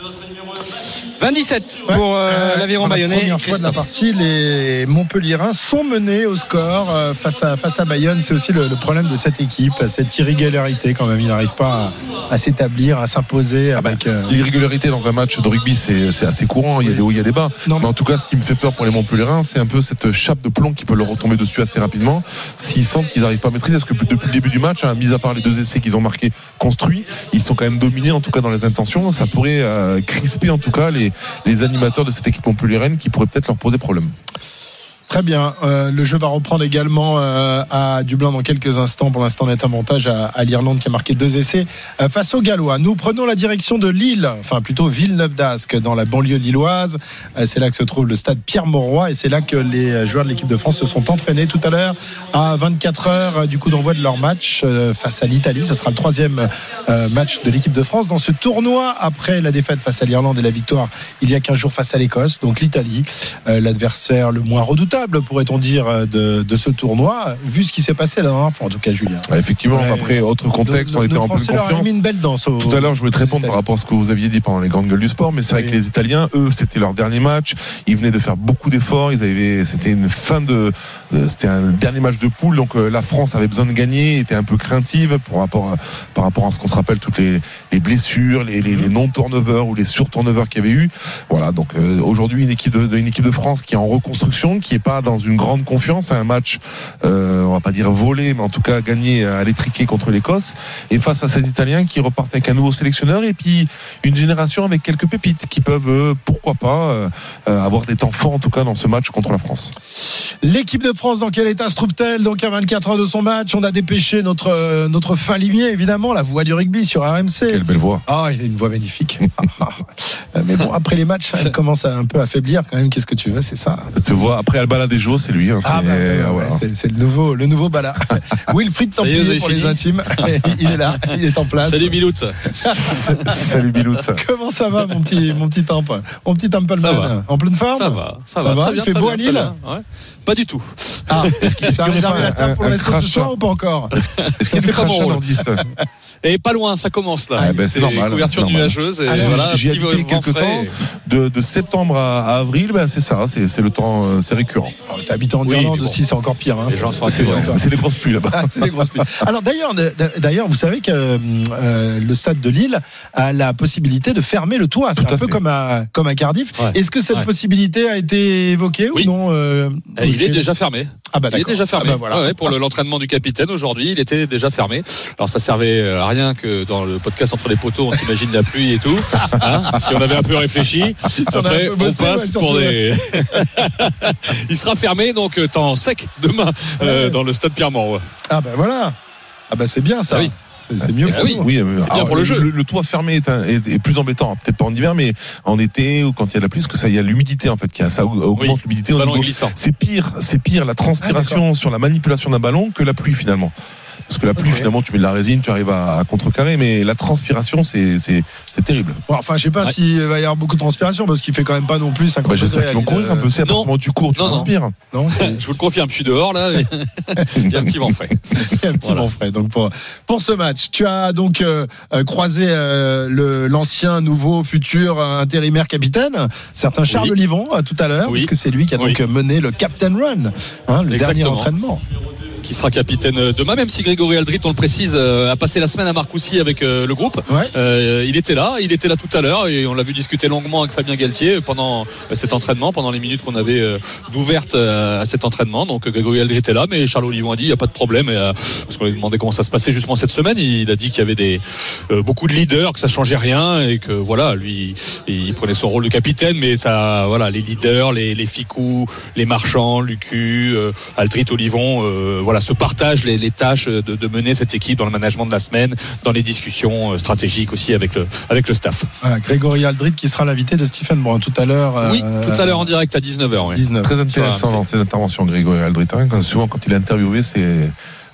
27 pour euh, l'aviron Pour la bayonnais. première fois de la partie, les Montpellierins sont menés au score euh, face à face à Bayonne. C'est aussi le, le problème de cette équipe, cette irrégularité quand même. Ils n'arrivent pas à, à s'établir, à s'imposer Ah bah, euh, L'irrégularité dans un match de rugby, c'est assez courant. Il y a des hauts, il y a des bas. Mais en tout cas, ce qui me fait peur pour les Montpellierins, c'est un peu cette chape de plomb qui peut leur retomber dessus assez rapidement. S'ils sentent qu'ils n'arrivent pas à maîtriser, parce que depuis le début du match, hein, mis à part les deux essais qu'ils ont marqués construits, ils sont quand même dominés, en tout cas dans les intentions. Ça pourrait euh, en tout cas, les, animateurs de cette équipe montpelliéraine qui pourraient peut-être leur poser problème. Très bien. Euh, le jeu va reprendre également euh, à Dublin dans quelques instants. Pour l'instant, on est avantage à, à l'Irlande qui a marqué deux essais euh, face aux Gallois. Nous prenons la direction de Lille, enfin plutôt Villeneuve d'Ascq, dans la banlieue lilloise. C'est là que se trouve le stade Pierre-Mauroy et c'est là que les joueurs de l'équipe de France se sont entraînés tout à l'heure à 24 heures euh, du coup d'envoi de leur match face à l'Italie. Ce sera le troisième match de l'équipe de France dans ce tournoi après la défaite face à l'Irlande et la victoire il y a 15 jours face à l'Écosse. Donc l'Italie, l'adversaire le moins redoutable, pourrait-on dire, euh, de, de ce tournoi, vu ce qui s'est passé la dernière fois, en tout cas, Julien. Effectivement, Ouais. après, autre contexte, Nos- on était nos en pleine confiance. mis une belle danse. au- Tout à l'heure, je voulais te répondre par rapport à ce que vous aviez dit pendant les grandes gueules du sport, mais c'est vrai que les Italiens, eux, c'était leur dernier match. Ils venaient de faire beaucoup d'efforts. Ils avaient, c'était une fin de, de- c'était un dernier match de poule, donc euh, la France avait besoin de gagner, était un peu craintive par rapport à, par rapport à ce qu'on se rappelle toutes les, les blessures, les, les, les Mhm. non turnovers ou les sur turnovers qu'il y avait eu. Voilà, donc euh, aujourd'hui une équipe de, de- une équipe de France qui est en reconstruction, qui est pas dans une grande confiance, un match, euh, on va pas dire volé, mais en tout cas gagné à l'étriqué contre l'Écosse, et face à ces Italiens qui repartent avec un nouveau sélectionneur et puis une génération avec quelques pépites qui peuvent, euh, pourquoi pas, euh, euh, avoir des temps forts en tout cas dans ce match contre la France. L'équipe de France, dans quel état se trouve-t-elle? Donc à 24 heures de son match, on a dépêché notre euh, notre fin limier, évidemment, la voix du rugby sur RMC. Quelle belle voix. Ah, il a une voix magnifique. Euh, Mais bon, après les matchs, elle commence à un peu affaiblir quand même. Qu'est-ce que tu veux, c'est ça. Ça te voit après Alba Bala des jours, c'est lui. hein, Ah c'est- bah, ouais, ouais, voilà. ouais, c'est- c'est le nouveau, le nouveau Bala. Wilfried Ça Templier pour fini les intimes. Il est là, il est en place. Salut Bilout. Salut Bilout. Comment ça va, mon petit, mon petit Temple Mon petit Templeman Ça va. En pleine forme? Ça va, ça, va. Très bien, Il fait très beau bien, à très Lille bien. Ouais. Pas du tout. Ah, est-ce qu'il s'est la table pour resto ce soir ou pas encore Est-ce qu'il des pas mon rôle. Et pas loin, ça commence là. Ah, ben, c'est normal, Couverture c'est normal. nuageuse et Alors, voilà, J'y ai petit habité quelques temps. De, de septembre à, à avril, ben, c'est ça, c'est c'est le temps, euh, c'est récurrent. Oh, T'as habité en Oui, Irlande bon. aussi, c'est encore pire. Hein. Les gens sont C'est les grosses pluies là-bas. Ah, c'est des grosses pluies. Alors d'ailleurs, d'ailleurs, vous savez que euh, le stade de Lille a la possibilité de fermer le toit. C'est Tout à un peu fait. comme à comme à Cardiff. Est-ce que cette possibilité a été évoquée ou non euh, Eh, Il est déjà fermé. Ah bah Il est déjà fermé. Ah bah voilà. Ouais, ouais, pour le- l'entraînement du capitaine aujourd'hui, il était déjà fermé. Alors ça servait à rien que dans le podcast entre les poteaux, on s'imagine la pluie et tout. Hein si on avait un peu réfléchi, après on passe ouais, pour des. il sera fermé donc euh, temps sec demain euh, Ouais. dans le stade Pierre-Mauroy. Ah bah voilà. Ah bah c'est bien ça. Ah oui. C'est mieux Ah pour oui. Oui, bien pour le jeu. Le, toit fermé est, un- est- est plus embêtant, peut-être pas en hiver, mais en été ou quand il y a de la pluie, parce que ça, il y a l'humidité en fait, qui a, ça augmente Oui. l'humidité. C'est pire, c'est pire la transpiration sur la manipulation d'un ballon que la pluie finalement. Parce que la pluie, finalement, tu mets de la résine, tu arrives à, à contrecarrer, mais la transpiration, c'est c'est c'est terrible. Bon, enfin, je sais pas Ouais. s'il va y avoir beaucoup de transpiration parce qu'il fait quand même pas non plus 50 Bah, J'espère qu'ils vont courir un peu. C'est à partir du moment où tu cours, tu Non, transpires. Non, Je vous le confirme, je suis dehors là. Il y a un petit vent frais. Il y a un petit Voilà. vent frais. Donc pour pour ce match, tu as donc euh, euh, croisé euh, le l'ancien, nouveau, futur euh, intérimaire capitaine, certain Charles Oui. Olivon euh, tout à l'heure, Oui. puisque c'est lui qui a Oui. donc mené le Captain Run, hein, le dernier entraînement. Qui sera capitaine euh, demain, même si Grégory Aldrit, on le précise, euh, a passé la semaine à Marcoussis avec euh, le groupe. Ouais. Euh, il était là, il était là tout à l'heure et on l'a vu discuter longuement avec Fabien Galtier pendant cet entraînement, pendant les minutes qu'on avait d'ouvertes euh, à cet entraînement. Donc Grégory Aldrit était là, mais Charles Olivon a dit il n'y a pas de problème. Et, parce qu'on lui demandait comment ça se passait justement cette semaine, il a dit qu'il y avait des beaucoup de leaders, que ça changeait rien et que voilà, lui, il prenait son rôle de capitaine, mais ça, voilà, les leaders, les, les Ficou, les marchands, Lucu, Aldrit, Olivon, euh, voilà, se partagent les, les tâches de, de mener cette équipe dans le management de la semaine, dans les discussions euh, stratégiques aussi avec le, avec le staff. Voilà, Grégory Aldrit qui sera l'invité de Stephen Brun tout à l'heure. Oui, euh, tout à l'heure en direct à 19h. Oui. 19. Très intéressant dans ses interventions, Grégory Aldrit. hein. Quand- Souvent, quand il est interviewé, c'est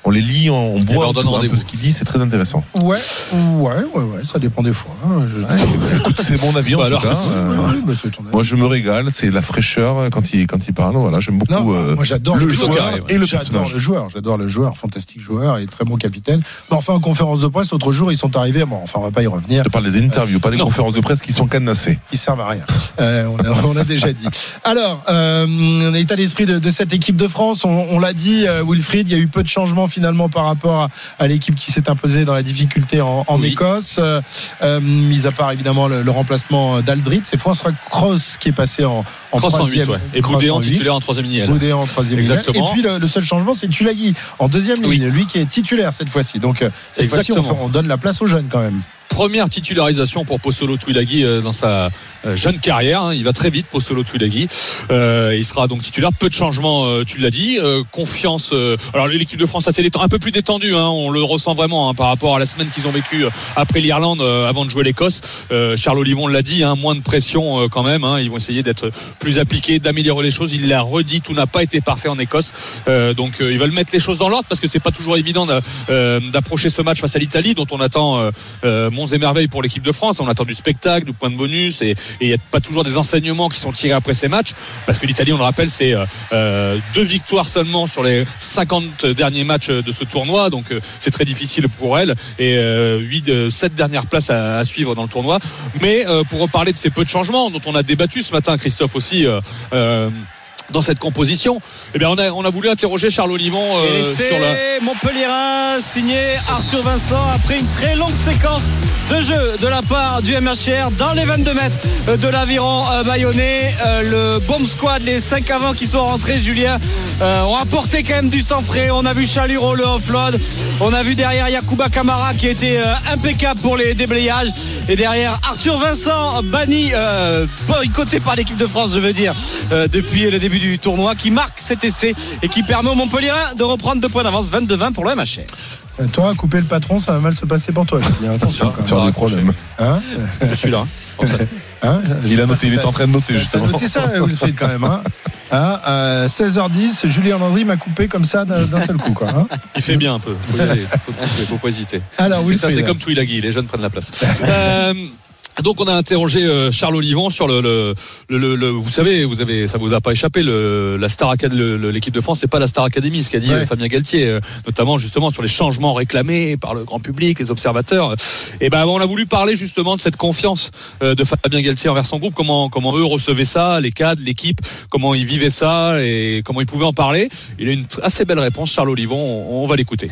on les lit, on, on boit leur donne autour un peu ce qu'il dit, c'est très intéressant. Ouais, ouais, ouais, ouais, ça dépend des fois. hein. Je- Écoute, c'est mon avis en Bah tout alors. cas. Euh, bah. Moi, je me régale. C'est la fraîcheur quand il quand il parle. Voilà, j'aime beaucoup Non, euh, moi j'adore le le joueur joueur et le J'adore personnage. le joueur, j'adore le joueur, fantastique joueur et très bon capitaine. Mais enfin, en conférence de presse, l'autre jour, ils sont arrivés. Bon, enfin, on va pas y revenir. Je parle des interviews, pas des Non. conférences de presse qui sont cadenassées. Ils servent à rien. Euh, on, a, on a déjà dit. Alors, euh, état d'esprit de, de cette équipe de France, on, on l'a dit, euh, Wilfried, il y a eu peu de changements finalement par rapport à, à l'équipe qui s'est imposée dans la difficulté en, en Oui. Écosse. Euh, euh, mis à part évidemment le, le remplacement d'Aldrit, c'est François Cross qui est passé en, en Cross en 8, troisième. ouais. Et Boudéan titulaire en troisième ligne. Boudé en troisième ligne. Exactement. Et puis le, le seul changement, c'est Tulagi en deuxième Oui. ligne, lui qui est titulaire cette fois-ci. Donc euh, cette fois-ci, on donne la place aux jeunes quand même. Première titularisation pour Possolo Twilaghi euh, dans sa euh, jeune carrière. hein. Il va très vite, Possolo Twilaghi. Euh, il sera donc titulaire. Peu de changements, tu l'as dit. Confiance. alors l'équipe de France assez détend- un peu plus détendue. hein. on le ressent vraiment hein, par rapport à la semaine qu'ils ont vécue après l'Irlande avant de jouer l'Écosse. Charles Olivon l'a dit, moins de pression quand même. Ils vont essayer d'être plus appliqués, d'améliorer les choses. Il l'a redit, tout n'a pas été parfait en Écosse. Donc ils veulent mettre les choses dans l'ordre parce que c'est pas toujours évident d'a- d'approcher ce match face à l'Italie dont on attend monts et merveilles pour l'équipe de France. On attend du spectacle, du point de bonus et il n'y a pas toujours des enseignements qui sont tirés après ces matchs parce que l'Italie, on le rappelle, c'est euh, euh, deux victoires seulement sur les 50 derniers matchs de ce tournoi. Donc euh, c'est très difficile pour elle et euh, 8, 7 dernières places à, à suivre dans le tournoi. Mais pour reparler de ces peu de changements dont on a débattu ce matin, Christophe aussi. Dans cette composition, eh bien, on a, on a voulu interroger Charles Olivon euh, sur la, Montpellierin signé Arthur Vincent après une très longue séquence de jeu de la part du MHR dans les 22 mètres de l'aviron euh, bayonnais. Euh, le bomb squad, les 5 avant qui sont rentrés, Julien, euh, ont apporté quand même du sang frais. On a vu Chaluro le offload. On a vu derrière Yakuba Kamara qui était impeccable pour les déblayages. Et derrière Arthur Vincent, banni, boycotté par l'équipe de France, je veux dire, depuis le début du tournoi, qui marque cet essai et qui permet au Montpellierin de reprendre deux points d'avance, 22-20 pour le MHR. Euh, Toi, couper le patron, ça va mal se passer pour toi. Julien. Attention. quand Tu as même. des problèmes. Hein je suis là. Hein Il a noté, il est en train de noter justement. noté ça, Wilfried, quand même. Hein Hein, à 16h10, Julien Landry m'a coupé comme ça d'un seul coup. Quoi, hein. Il fait bien un peu. Faut, y aller. faut, faut pas hésiter. Alors, c'est ça, c'est comme Twilagui, les jeunes prennent la place. Euh, donc on a interrogé euh, Charles Olivon sur le, le, le, le- le- vous savez, vous avez, ça vous a pas échappé, le, la Star l'équipe de France, c'est pas la Star Academy, ce qu'a dit Ouais. euh, Fabien Galtier, euh, notamment justement sur les changements réclamés par le grand public, les observateurs. Et ben on a voulu parler justement de cette confiance euh, de Fabien Galtier envers son groupe, comment comment eux recevaient ça, les cadres, l'équipe, comment ils vivaient ça et comment ils pouvaient en parler? Il a une assez belle réponse, Charles Olivon, on, on va l'écouter.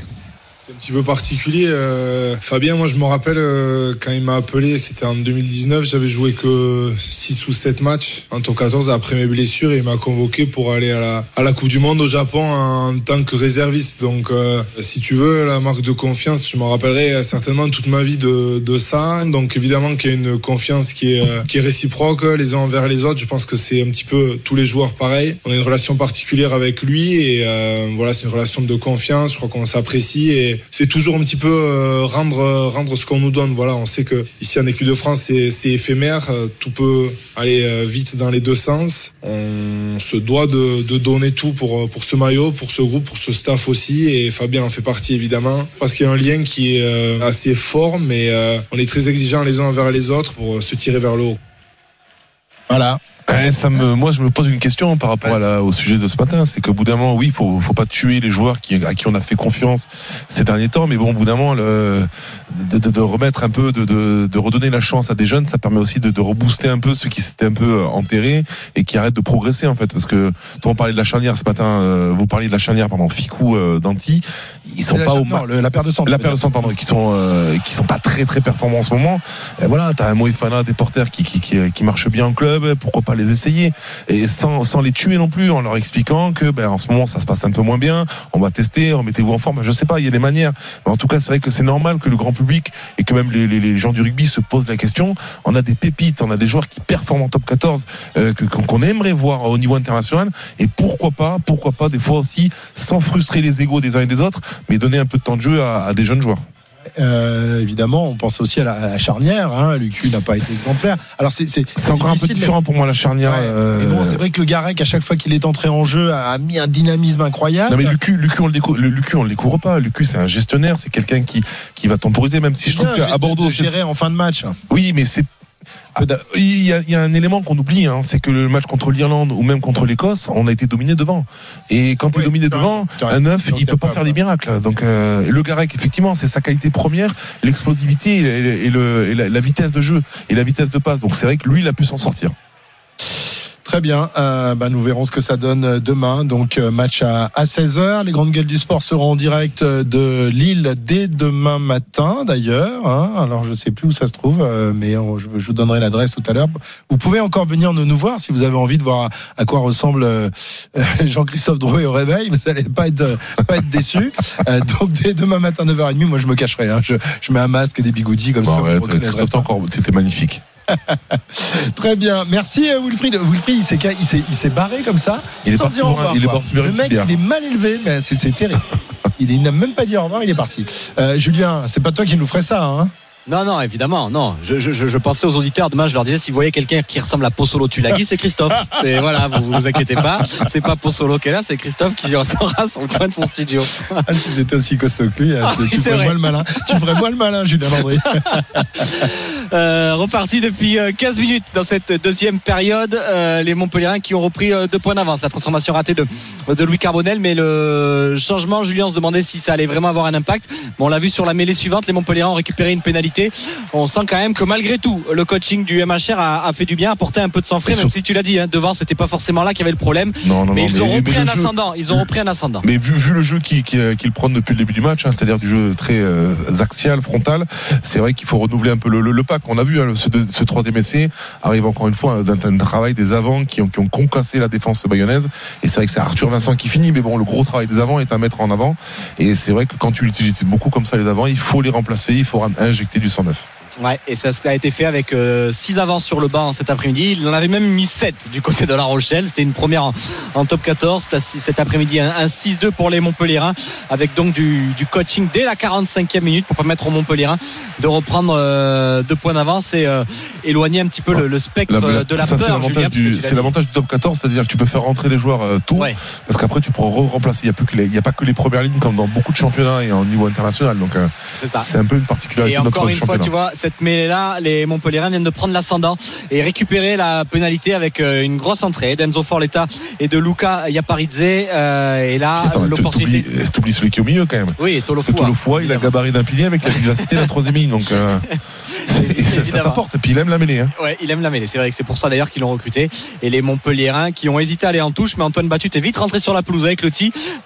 C'est un petit peu particulier. euh, Fabien, moi je me rappelle euh, quand il m'a appelé, c'était en 2019, j'avais joué que 6 ou 7 matchs en top 14 après mes blessures et il m'a convoqué pour aller à la, Coupe du Monde au Japon en tant que réserviste. Donc euh, si tu veux, la marque de confiance, je me rappellerai certainement toute ma vie de, ça. Donc évidemment qu'il y a une confiance qui est, réciproque les uns envers les autres. Je pense que c'est un petit peu tous les joueurs pareil. On a une relation particulière avec lui et voilà, c'est une relation de confiance. Je crois qu'on s'apprécie et c'est toujours un petit peu euh, rendre rendre ce qu'on nous donne. Voilà, on sait que ici en équipe de France c'est éphémère, euh, tout peut aller euh, vite dans les deux sens. On se doit de, donner tout pour euh, pour ce maillot, pour ce groupe, pour ce staff aussi et Fabien en fait partie évidemment parce qu'il y a un lien qui est euh, assez fort, mais euh, on est très exigeants les uns envers les autres pour euh, se tirer vers le haut. Voilà. Ouais, ça me, moi, je me pose une question par rapport à la- au sujet de ce matin. C'est qu'au bout d'un moment, oui, faut, faut pas tuer les joueurs qui, à qui on a fait confiance ces derniers temps. Mais bon, au bout d'un moment, le, de, de, de remettre un peu, de, de, de redonner la chance à des jeunes, ça permet aussi de, de rebooster un peu ceux qui s'étaient un peu euh, enterrés et qui arrêtent de progresser, en fait. Parce que, toi, on parlait de la charnière ce matin, euh, vous parliez de la charnière, pardon, Ficou, euh, Danti. Ils sont pas la- au non, le- la paire de centre. la paire de centre, pardon, qui sont euh, qui sont pas très très performants en ce moment. Et voilà, t'as un Moefana, des porteurs qui, qui qui qui marchent bien en club. Pourquoi pas les essayer et sans sans les tuer non plus, en leur expliquant que ben en ce moment ça se passe un peu moins bien. On va tester, remettez-vous en forme. Je sais pas, il y a des manières. Mais en tout cas, c'est vrai que c'est normal que le grand public et que même les, les, gens du rugby se posent la question. On a des pépites, on a des joueurs qui performent en top 14 euh, qu'on aimerait voir au niveau international. Et pourquoi pas, pourquoi pas des fois aussi sans frustrer les égaux des uns et des autres, mais donner un peu de temps de jeu à, à des jeunes joueurs. Euh, évidemment, on pense aussi à la, à la charnière. Hein. Lucu n'a pas été exemplaire. Alors c'est encore un peu différent pour moi la charnière. Ouais. euh, Mais bon, c'est vrai que le Garec, à chaque fois qu'il est entré en jeu, a, mis un dynamisme incroyable. Non mais Lucu, Lucu on le découvre, le Lucu on le découvre pas. Lucu c'est un gestionnaire, c'est quelqu'un qui qui va temporiser, même si je trouve qu'à Bordeaux de c'est- gérer en fin de match. Oui, mais c'est il y, a, il y a un élément qu'on oublie, hein, c'est que le match contre l'Irlande ou même contre l'Écosse, on a été dominé devant. Et quand tu es dominé devant, un neuf, il peut pas faire des miracles. Donc euh, le Garec, effectivement, c'est sa qualité première, l'explosivité et, et le- et la, la vitesse de jeu et la vitesse de passe. Donc c'est vrai que lui, il a pu s'en sortir. Très bien. Euh, bah, nous verrons ce que ça donne euh, demain. Donc euh, match à, à 16h. Les grandes gueules du sport seront en direct euh, de Lille dès demain matin d'ailleurs. hein. Alors je sais plus où ça se trouve, euh, mais on- je, je vous donnerai l'adresse tout à l'heure. Vous pouvez encore venir nous, nous voir si vous avez envie de voir à, à quoi ressemble euh, Jean-Christophe Drouet au réveil. Vous allez pas être pas être déçus. Euh, donc dès demain matin 9h30, moi je me cacherai. hein. Je, je mets un masque et des bigoudis comme ça. Bon, vous ouais, t'étais magnifique. Très bien, merci euh, Wilfried. Wilfried, il s'est, il s'est, il s'est barré comme ça. Il est parti revoir, il est parti Le mec, il est mal élevé, mais c'est, c'est terrible. il, n'a même pas dit au revoir, il est parti. Euh, Julien, c'est pas toi qui nous ferais ça, hein Non, non, évidemment, non. Je, je, je, je pensais aux auditeurs. Demain, je leur disais, si vous voyez quelqu'un qui ressemble à Possolo Tulagi, c'est Christophe. C'est voilà, vous vous inquiétez pas. C'est pas Possolo qui est là, c'est Christophe qui sera sur le coin de son studio. Ah, si j'étais aussi costaud que lui, hein, Ah tu, ferais moi le malin. Tu ferais moi le malin, Julien Landry. Euh, reparti depuis euh, 15 minutes dans cette deuxième période. Euh, les Montpellierins qui ont repris euh, deux points d'avance. La transformation ratée de, de Louis Carbonel, mais le changement, Julien se demandait si ça allait vraiment avoir un impact. Bon, on l'a vu sur la mêlée suivante, les Montpellierins ont récupéré une pénalité. On sent quand même que malgré tout, le coaching du MHR a, a fait du bien, apporté un peu de sang frais, même si tu l'as dit, hein, devant, c'était pas forcément là qu'il y avait le problème. Non, non, mais non, ils ont repris mais un jeu- ascendant. Ils ont repris un ascendant. Mais vu, vu le jeu qu'ils qui, qu'ils prennent depuis le début du match, hein, c'est-à-dire du jeu très euh, axial, frontal, c'est vrai qu'il faut renouveler un peu le, le, le pack. On a vu hein, ce, troisième essai arrive encore une fois d'un d'un travail des avants qui ont, qui ont concassé la défense bayonnaise. Et c'est vrai que c'est Arthur Vincent qui finit, mais bon, le gros travail des avants est à mettre en avant. Et c'est vrai que quand tu utilises beaucoup comme ça les avants, il faut les remplacer, il faut injecter du 109. Ouais, et ça a été fait avec 6 avances sur le banc cet après-midi. Il en avait même mis 7 du côté de La Rochelle. C'était une première en, en top 14. C'était Cet après-midi, un, un 6-2 pour les Montpellierins, avec donc du, du coaching dès la 45e minute pour permettre aux Montpellierins de reprendre euh, deux points d'avance et, euh, éloigner un petit peu le, le spectre La- de la ça, peur. C'est l'avantage du top 14, c'est-à-dire que tu peux faire rentrer les joueurs euh, tôt, parce qu'après tu pourras remplacer. Il n'y a, pas que les premières lignes comme dans beaucoup de championnats et au niveau international. Donc euh, C'est un peu une particularité Et de notre encore une fois, championnat. tu vois, cette mêlée-là, les Montpellierins viennent de prendre l'ascendant et récupérer la pénalité avec euh, une grosse entrée d'Enzo Forletta et de Luca Yaparidze. euh, et là, l'opportunité. t'oublies- euh, T'oublies celui qui est au milieu quand même. Oui, Tolofua. Tolofua, il a le gabarit d'un pilier avec la vivacité d'un troisième ligne. Donc euh, ça- ça t'apporte. Et puis il aime la mêlée. Hein. Ouais, il aime la mêlée. C'est vrai que c'est pour ça d'ailleurs qu'ils l'ont recruté. Et les Montpellierins qui ont hésité à aller en touche, mais Antoine Batut est vite rentré sur la pelouse avec le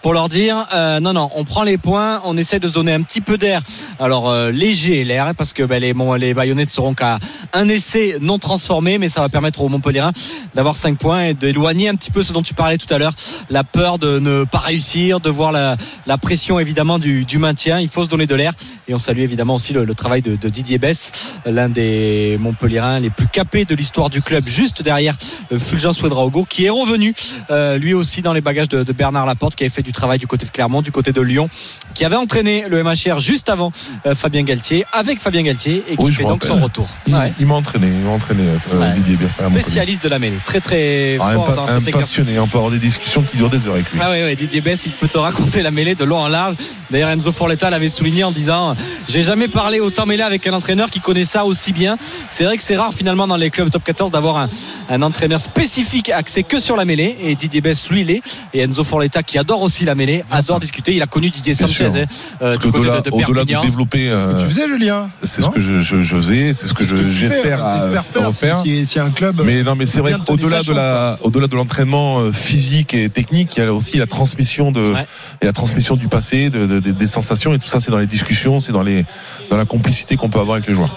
pour leur dire euh, non, non, on prend les points, on essaie de se donner un petit peu d'air. Alors euh, léger l'air, hein, parce que bah, les, bon, les Bayonnettes seront qu'à un essai non transformé, mais ça va permettre aux Montpellierins d'avoir 5 points et d'éloigner un petit peu ce dont tu parlais tout à l'heure, la peur de ne pas réussir, de voir la, la pression évidemment du, du maintien. Il faut se donner de l'air. Et on salue évidemment aussi le, le travail de, de Didier Bess, l'un des Montpellierins les plus capés de l'histoire du club, juste derrière euh, Fulgence Ouedraogo, qui est revenu euh, lui aussi dans les bagages de, de Bernard Laporte, qui avait fait du travail du côté de Clermont, du côté de Lyon, qui avait entraîné le MHR juste avant euh, Fabien Galtier, avec Fabien Galtier, et qui Oui, fait donc son retour. Il, Ouais. il m'a entraîné, il m'a entraîné Ouais. Didier Montpellier. Spécialiste de la mêlée, très très Ah, fort dans un cet exercice. passionné, on peut avoir des discussions qui durent des heures avec lui. Ah ouais, Didier Bess, il peut te raconter la mêlée de long en large. D'ailleurs, Enzo Forletta l'avait souligné en disant J'ai jamais parlé autant mêlée avec un entraîneur qui connaît ça aussi bien. C'est vrai que c'est rare finalement dans les clubs top 14 d'avoir un, un entraîneur spécifique axé que sur la mêlée. Et Didier Bess, lui, il est. Et Enzo Forletta, qui adore aussi la mêlée, adore discuter. Il a connu Didier Sanchez hein, euh, du côté de, de au-delà de développer. euh, Tu faisais Julien c'est ce que je, je, je faisais, c'est ce que je- j'espère J'espère faire refaire. si, si un club. Mais non, mais c'est vrai qu'au-delà de la, au-delà de l'entraînement euh, physique et technique, il y a aussi la transmission de, et la transmission du passé, de, de- de- des sensations et tout ça, c'est dans les discussions, c'est dans les, dans la complicité qu'on peut avoir avec les joueurs.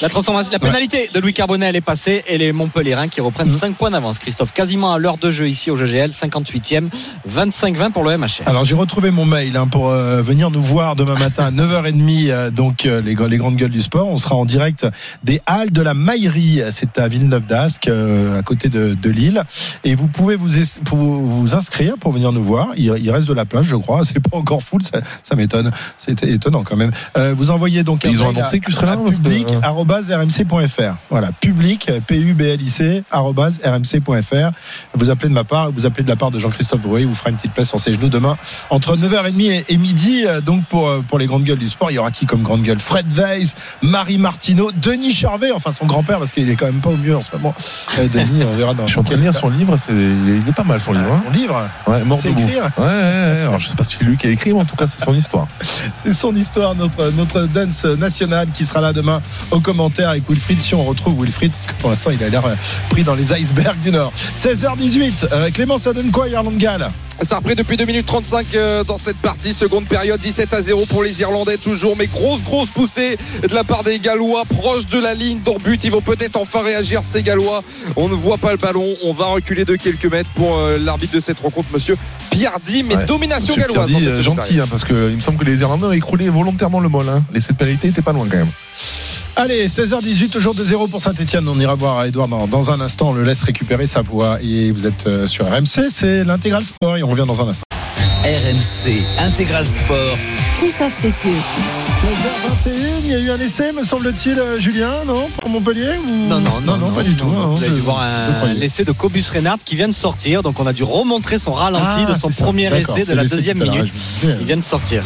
La transformation, la pénalité de Louis Carbonel est passée et les Montpellierins qui reprennent Mhm. 5 points d'avance. Christophe, quasiment à l'heure de jeu ici au GGL, 58e, 25-20 pour le MHR. Alors j'ai retrouvé mon mail hein, pour euh, venir nous voir demain matin à 9h30 euh, donc euh, les, les grandes gueules du sport. On sera en direct des Halles de la Maillerie, c'est à Villeneuve d'Ascq euh, à côté de, de Lille et vous pouvez vous, inscrire pour venir nous voir. Il, il reste de la place je crois, c'est pas encore full, ça, ça m'étonne. C'est étonnant quand même. Euh, vous envoyez donc ils ont annoncé que tu serais là, public arobase rmc.fr. Voilà, public p u b l i c rmc.fr. Vous appelez de ma part, vous appelez de la part de Jean-Christophe Drouet, vous fera une petite place sur ses genoux demain entre 9h30 et, et midi. euh, Donc pour euh, pour les grandes gueules du sport, il y aura qui comme grande gueule? Fred Weiss, Marie Martineau, Denis Charvet, enfin son grand-père parce qu'il est quand même pas au mieux en ce moment. Euh, Denis, on verra dans. Je suis en train de lire son livre, c'est, il est pas mal son livre. hein. Son livre, Ouais, mort c'est debout. écrire. Ouais, ouais, ouais. Alors je sais pas si c'est lui qui a écrit, mais en tout cas c'est son histoire. C'est son histoire, notre, notre dance national qui sera là demain aux commentaires avec Wilfried. Si on retrouve Wilfried, parce que pour l'instant il a l'air euh, pris dans les icebergs du Nord. 16h18, euh, Clément, ça donne quoi Irlande Galles Ça a repris depuis 2 minutes 35 euh, dans cette partie. Seconde période, 17 à 0 pour les Irlandais toujours. Mais grosse, grosse poussée de la part des Gallois, proche de la ligne d'en but. Ils vont peut-être enfin réagir, ces Gallois. On ne voit pas le ballon. On va reculer de quelques mètres pour l'arbitre de cette rencontre, monsieur Piardi. Mais Ouais. domination Monsieur galloise. Pierdi, dans cette gentil, hein, parce qu'il me semble que les Irlandais ont écroulé volontairement le mol. Hein. Les sept pénalités étaient pas loin quand même. Allez, 16h18, toujours de 0 pour Saint-Etienne. On ira voir Edouard dans, dans un instant. On le laisse récupérer sa voix. Et vous êtes euh, sur RMC, c'est l'intégral sport. Et on revient dans un instant. RMC Intégral Sport. Christophe Cessieux. 16h21, il y a eu un essai, me semble-t-il, euh, Julien, non Pour Montpellier ou- Non, non, non, non, pas du tout. hein, Vous avez dû voir un l'essai de Cobus Reynard qui vient de sortir. Donc on a dû remontrer son ralenti Ah, de son premier essai de la deuxième minute. Il vient de sortir.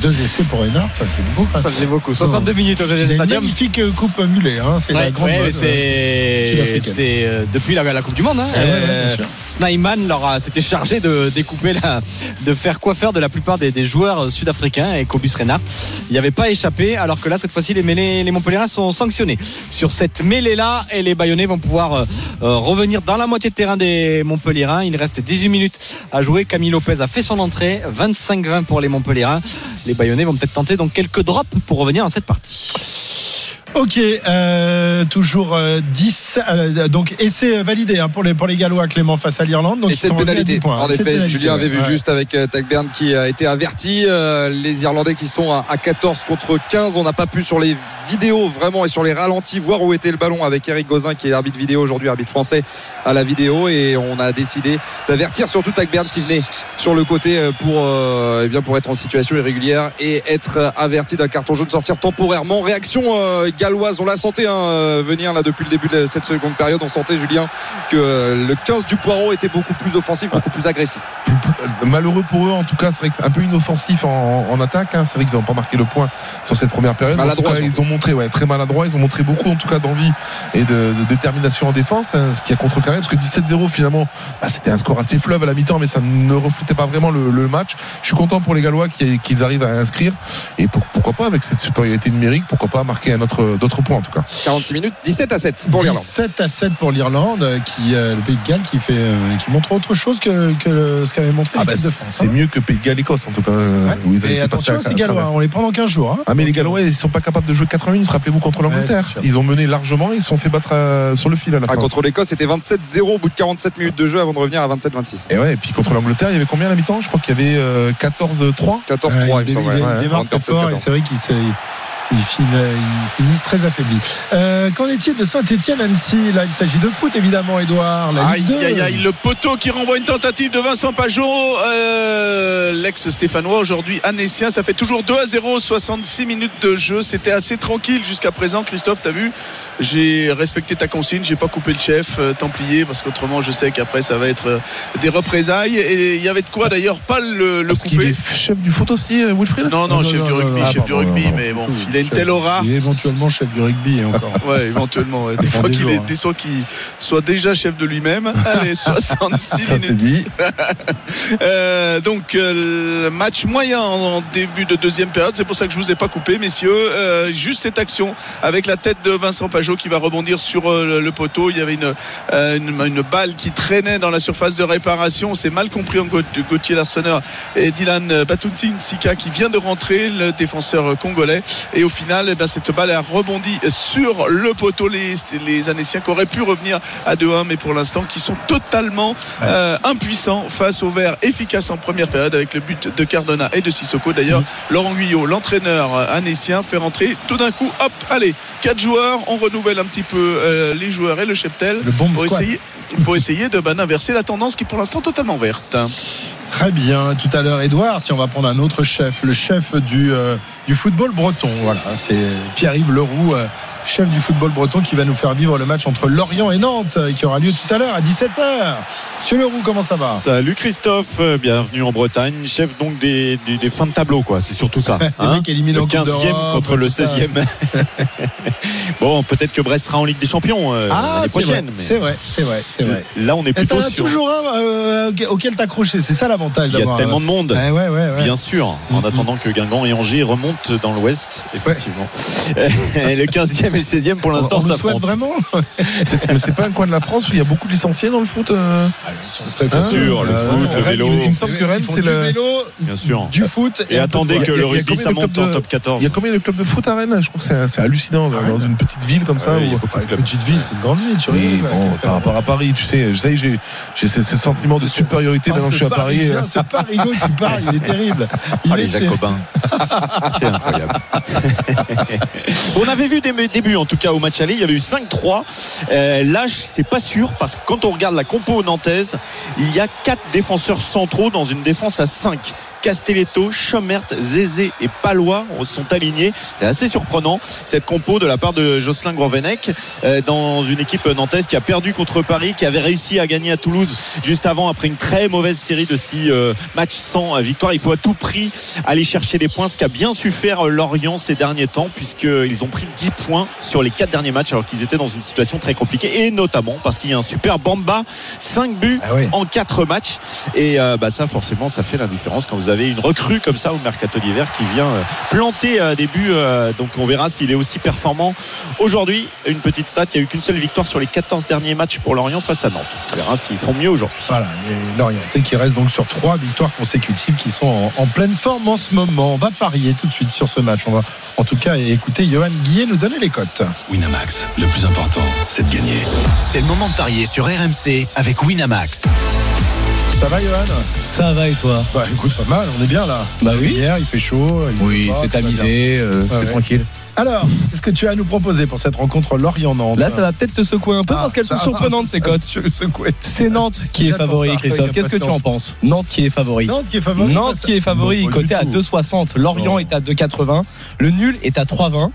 Deux essais pour Renard, ça fait beaucoup. Ça faisait beaucoup. 62 minutes au Stadium. magnifique euh, coupe mulet. Hein. C'est Ouais, la grande euh, c'est euh, depuis la, la Coupe du Monde. Hein, Euh, sûr. Snyman s'était chargé de découper la, de faire quoi faire de la plupart des, des joueurs sud-africains et Cobus Reynard. Il n'y avait pas échappé, alors que là cette fois-ci les mêlées, les Montpellierins sont sanctionnés sur cette mêlée là et les Bayonnais vont pouvoir euh, euh, revenir dans la moitié de terrain des Montpellierins. Il reste 18 minutes à jouer. Camille Lopez a fait son entrée, 25-20 pour les Montpellierins. Les Bayonnais vont peut-être tenter donc quelques drops pour revenir dans cette partie. Ok, euh, toujours euh, 10. euh, donc, essai validé hein, pour, les, pour les Gallois, Clément, face à l'Irlande. Donc, Et cette pénalité. 10 points. En effet, pénalité, Julien avait vu ouais. juste avec euh, Tagbern qui a été averti. Euh, les Irlandais qui sont à, à 14 contre 15. On n'a pas pu sur les vidéos vraiment et sur les ralentis voir où était le ballon avec Eric Gozin qui est l'arbitre vidéo aujourd'hui, arbitre français à la vidéo. Et on a décidé d'avertir surtout Tagbern qui venait sur le côté euh, pour, euh, eh bien pour être en situation irrégulière et être euh, averti d'un carton jaune, sortir temporairement. Réaction euh, galloise. On l'a senti hein, euh, venir là depuis le début de cette seconde période. On sentait Julien que euh, le 15 du Poireau était beaucoup plus offensif, beaucoup plus agressif. Malheureux pour eux, en tout cas, c'est vrai que c'est un peu inoffensif en, en attaque. hein. C'est vrai qu'ils n'ont pas marqué le point sur cette première période. Cas, ils ont montré, ouais, très maladroits. Ils ont montré beaucoup, en tout cas, d'envie et de, de détermination en défense, hein, ce qui a contrecarré parce que 17-0 finalement, bah, c'était un score assez fleuve à la mi-temps, mais ça ne reflétait pas vraiment le, le match. Je suis content pour les Gallois qui- qu'ils arrivent à inscrire et pour- pourquoi pas avec cette supériorité numérique, pourquoi pas marquer un autre d'autres points en tout cas. 46 minutes, 17 à 7 pour l'Irlande. 7 à 7 pour l'Irlande, euh, qui euh, le Pays de Galles qui fait, euh, qui montre autre chose que, que ce qu'avait montré Ah bah, l'équipe de France. c'est mieux que Pays de Galles Écosse en tout cas. euh, où ils avaient Et attention, à- ces à Gallois, on les prend dans 15 jours. hein. Ah mais les Gallois ils sont pas capables de jouer 80 minutes rappelez-vous contre l'Angleterre c'est ils ont mené largement ils se sont fait battre euh, sur le fil à la Ah, fin contre l'Écosse, c'était 27-0 au bout de 47 minutes de jeu avant de revenir à 27-26. et ouais et puis contre l'Angleterre il y avait combien à la mi-temps? Je crois qu'il y avait euh, 14-3 14-3, Ouais, il me semble. il- ouais. il démarre Avant de très perdre fort et 16-14. c'est vrai qu'ils se- ils fin- ils finissent très affaiblis. Euh, Qu'en est-il de Saint-Etienne-Annecy Là, il s'agit de foot, évidemment, Edouard. La Aïe, 2. aïe, aïe, le poteau qui renvoie une tentative de Vincent Pajot, euh, l'ex-stéphanois, aujourd'hui annécien. Ça fait toujours 2 à 0, 66 minutes de jeu. C'était assez tranquille jusqu'à présent. Christophe, t'as vu? J'ai respecté ta consigne, j'ai pas coupé le chef euh, Templier parce qu'autrement, je sais qu'après, ça va être des représailles. Et il y avait de quoi d'ailleurs pas le, le parce couper. est chef du foot aussi Wilfried? Non, non, chef du rugby, Ah, chef du rugby, mais bon, il a une Chef- telle aura. Et éventuellement chef du rugby et encore. Ouais, éventuellement. ouais. Des fois qu'il est, hein. des fois qu'il soit déjà chef de lui-même. Allez, 66 ça minutes. dit Euh, donc euh, match moyen en début de deuxième période. C'est pour ça que je vous ai pas coupé, messieurs. Euh, juste cette action avec la tête de Vincent Pajot qui va rebondir sur le, poteau. Il y avait une, une, une balle qui traînait dans la surface de réparation. C'est mal compris en Gaut- Gauthier Larsonneur et Dylan Batutin Sika qui vient de rentrer, le défenseur congolais. Et au final, eh ben, cette balle a rebondi sur le poteau. Les, les Annéciens qui auraient pu revenir à 2-1, mais pour l'instant qui sont totalement euh, impuissants face au vert efficace en première période avec le but de Cardona et de Sissoko. D'ailleurs, Laurent Guyot, l'entraîneur euh, annécien, fait rentrer tout d'un coup, hop, allez, quatre joueurs. On renouvelle un petit peu euh, les joueurs et le cheptel Le pour essayer, pour essayer de ben, inverser la tendance qui est pour l'instant totalement verte. Très bien. Tout à l'heure, Edouard, tiens, on va prendre un autre chef, le chef du, euh, du football breton. Voilà, c'est Pierre-Yves Leroux, euh, chef du football breton, qui va nous faire vivre le match entre Lorient et Nantes, euh, qui aura lieu tout à l'heure à 17h. Monsieur Leroux, comment ça va Salut Christophe, euh, bienvenue en Bretagne, chef donc des, des, des fins de tableau quoi, c'est surtout ça. Éliminés le en Coupe 15e d'Europe, contre le tout ça. 16e. bon, peut-être que Brest sera en Ligue des Champions euh, Ah, l'année c'est vrai, prochaine. mais c'est vrai, c'est vrai, c'est vrai. Là, on est Et plutôt sur. toujours un euh, auquel t'accrocher, c'est ça l'avantage Il y a d'avoir. tellement euh, de monde. Ouais, ouais, ouais, ouais. Bien sûr, en attendant que Guingamp et Angers remontent dans l'ouest, effectivement. le 15e et le 16e pour l'instant ça souhaite vraiment c'est pas un coin de la France où il y a beaucoup de licenciés dans le foot euh Ils sont très Bien sûr, le foot, le Rennes, vélo. il, il me semble que Rennes c'est le vélo, Bien sûr. du foot Et attendez que le rugby ça monte en top 14. il y a combien de clubs de foot à Rennes? Je trouve que c'est hallucinant dans- dans une petite ville comme ça. Ouais, il y a où- beaucoup de clubs. Petite ville, c'est une grande ville, tu Oui, rigoles, bon, ouais. par rapport à Paris, tu sais, je sais, j'ai j'ai ce, ce sentiment de supériorité Ah, maintenant que je ce suis à Paris. Ce Parigo qui parle, il est terrible. Il Ah, les Jacobins. C'est incroyable. On avait vu des débuts en tout cas au match aller, il y avait eu 5-3. Euh, là, c'est pas sûr parce que quand on regarde la compo nantaise, il y a quatre défenseurs centraux dans une défense à 5. Castelletto, Chomert, Zézé et Palois sont alignés. C'est assez surprenant cette compo de la part de Jocelyn Grovenec euh, dans une équipe nantaise qui a perdu contre Paris, qui avait réussi à gagner à Toulouse juste avant après une très mauvaise série de six euh, matchs sans euh, victoire. Il faut à tout prix aller chercher les points, ce qu'a bien su faire Lorient ces derniers temps, puisqu'ils ont pris 10 points sur les quatre derniers matchs alors qu'ils étaient dans une situation très compliquée, et notamment parce qu'il y a un super Bamba, 5 buts Ah oui. en 4 matchs. Et euh, bah, ça, forcément, ça fait la différence quand vous avez une recrue comme ça au mercato d'hiver qui vient euh, planter un début. euh, donc on verra s'il est aussi performant aujourd'hui. Une petite stat, il n'y a eu qu'une seule victoire sur les 14 derniers matchs pour Lorient face à Nantes. On verra s'ils font mieux aujourd'hui. Voilà, les Lorientais qui restent donc sur trois victoires consécutives qui sont en, en pleine forme en ce moment. On va parier tout de suite sur ce match. On va en tout cas écouter Johan Guillet nous donner les cotes. Winamax, le plus important, c'est de gagner. C'est le moment de parier sur RMC avec Winamax. Ça va Johan Ça va et toi Bah écoute, pas mal, on est bien là. Bah oui. Hier, il fait chaud. il Oui, c'est amusé, euh, c'est ouais. tranquille. Alors, qu'est-ce que tu as à nous proposer pour cette rencontre Lorient-Nantes Là, ça va peut-être te secouer un peu Ah, parce qu'elles sont surprenantes ces cotes. C'est Nantes qui est favori, Christophe. Qu'est-ce que tu en penses Nantes qui est favori. Nantes qui est favori Nantes qui est favori, du à tout. 2,60. Lorient est à 2,80. Le nul est à 3,20.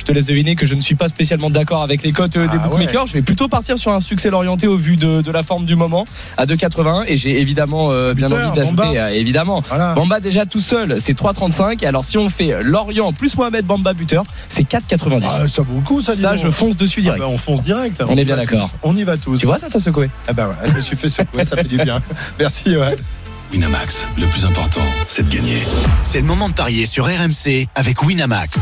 Je te laisse deviner que je ne suis pas spécialement d'accord avec les cotes euh, des Ah bookmakers. ouais. Je vais plutôt partir sur un succès l'orienté au vu de, de la forme du moment à 2,81 et j'ai évidemment euh, bien Buteur, envie d'ajouter Bamba. euh, évidemment Bamba déjà tout seul c'est 3,35 alors si on fait Lorient plus Mohamed Bamba buteur c'est 4,90 Ah, ça vaut beaucoup, ça, dis ça donc. je fonce dessus direct Ah ben, on fonce direct. On est bien d'accord. tous. On y va tous. tu vois ça t'a secoué? Ah bah ouais, je me suis fait secouer, ça fait du bien. Merci Johan. Winamax, le plus important, c'est de gagner. C'est le moment de parier sur RMC avec Winamax.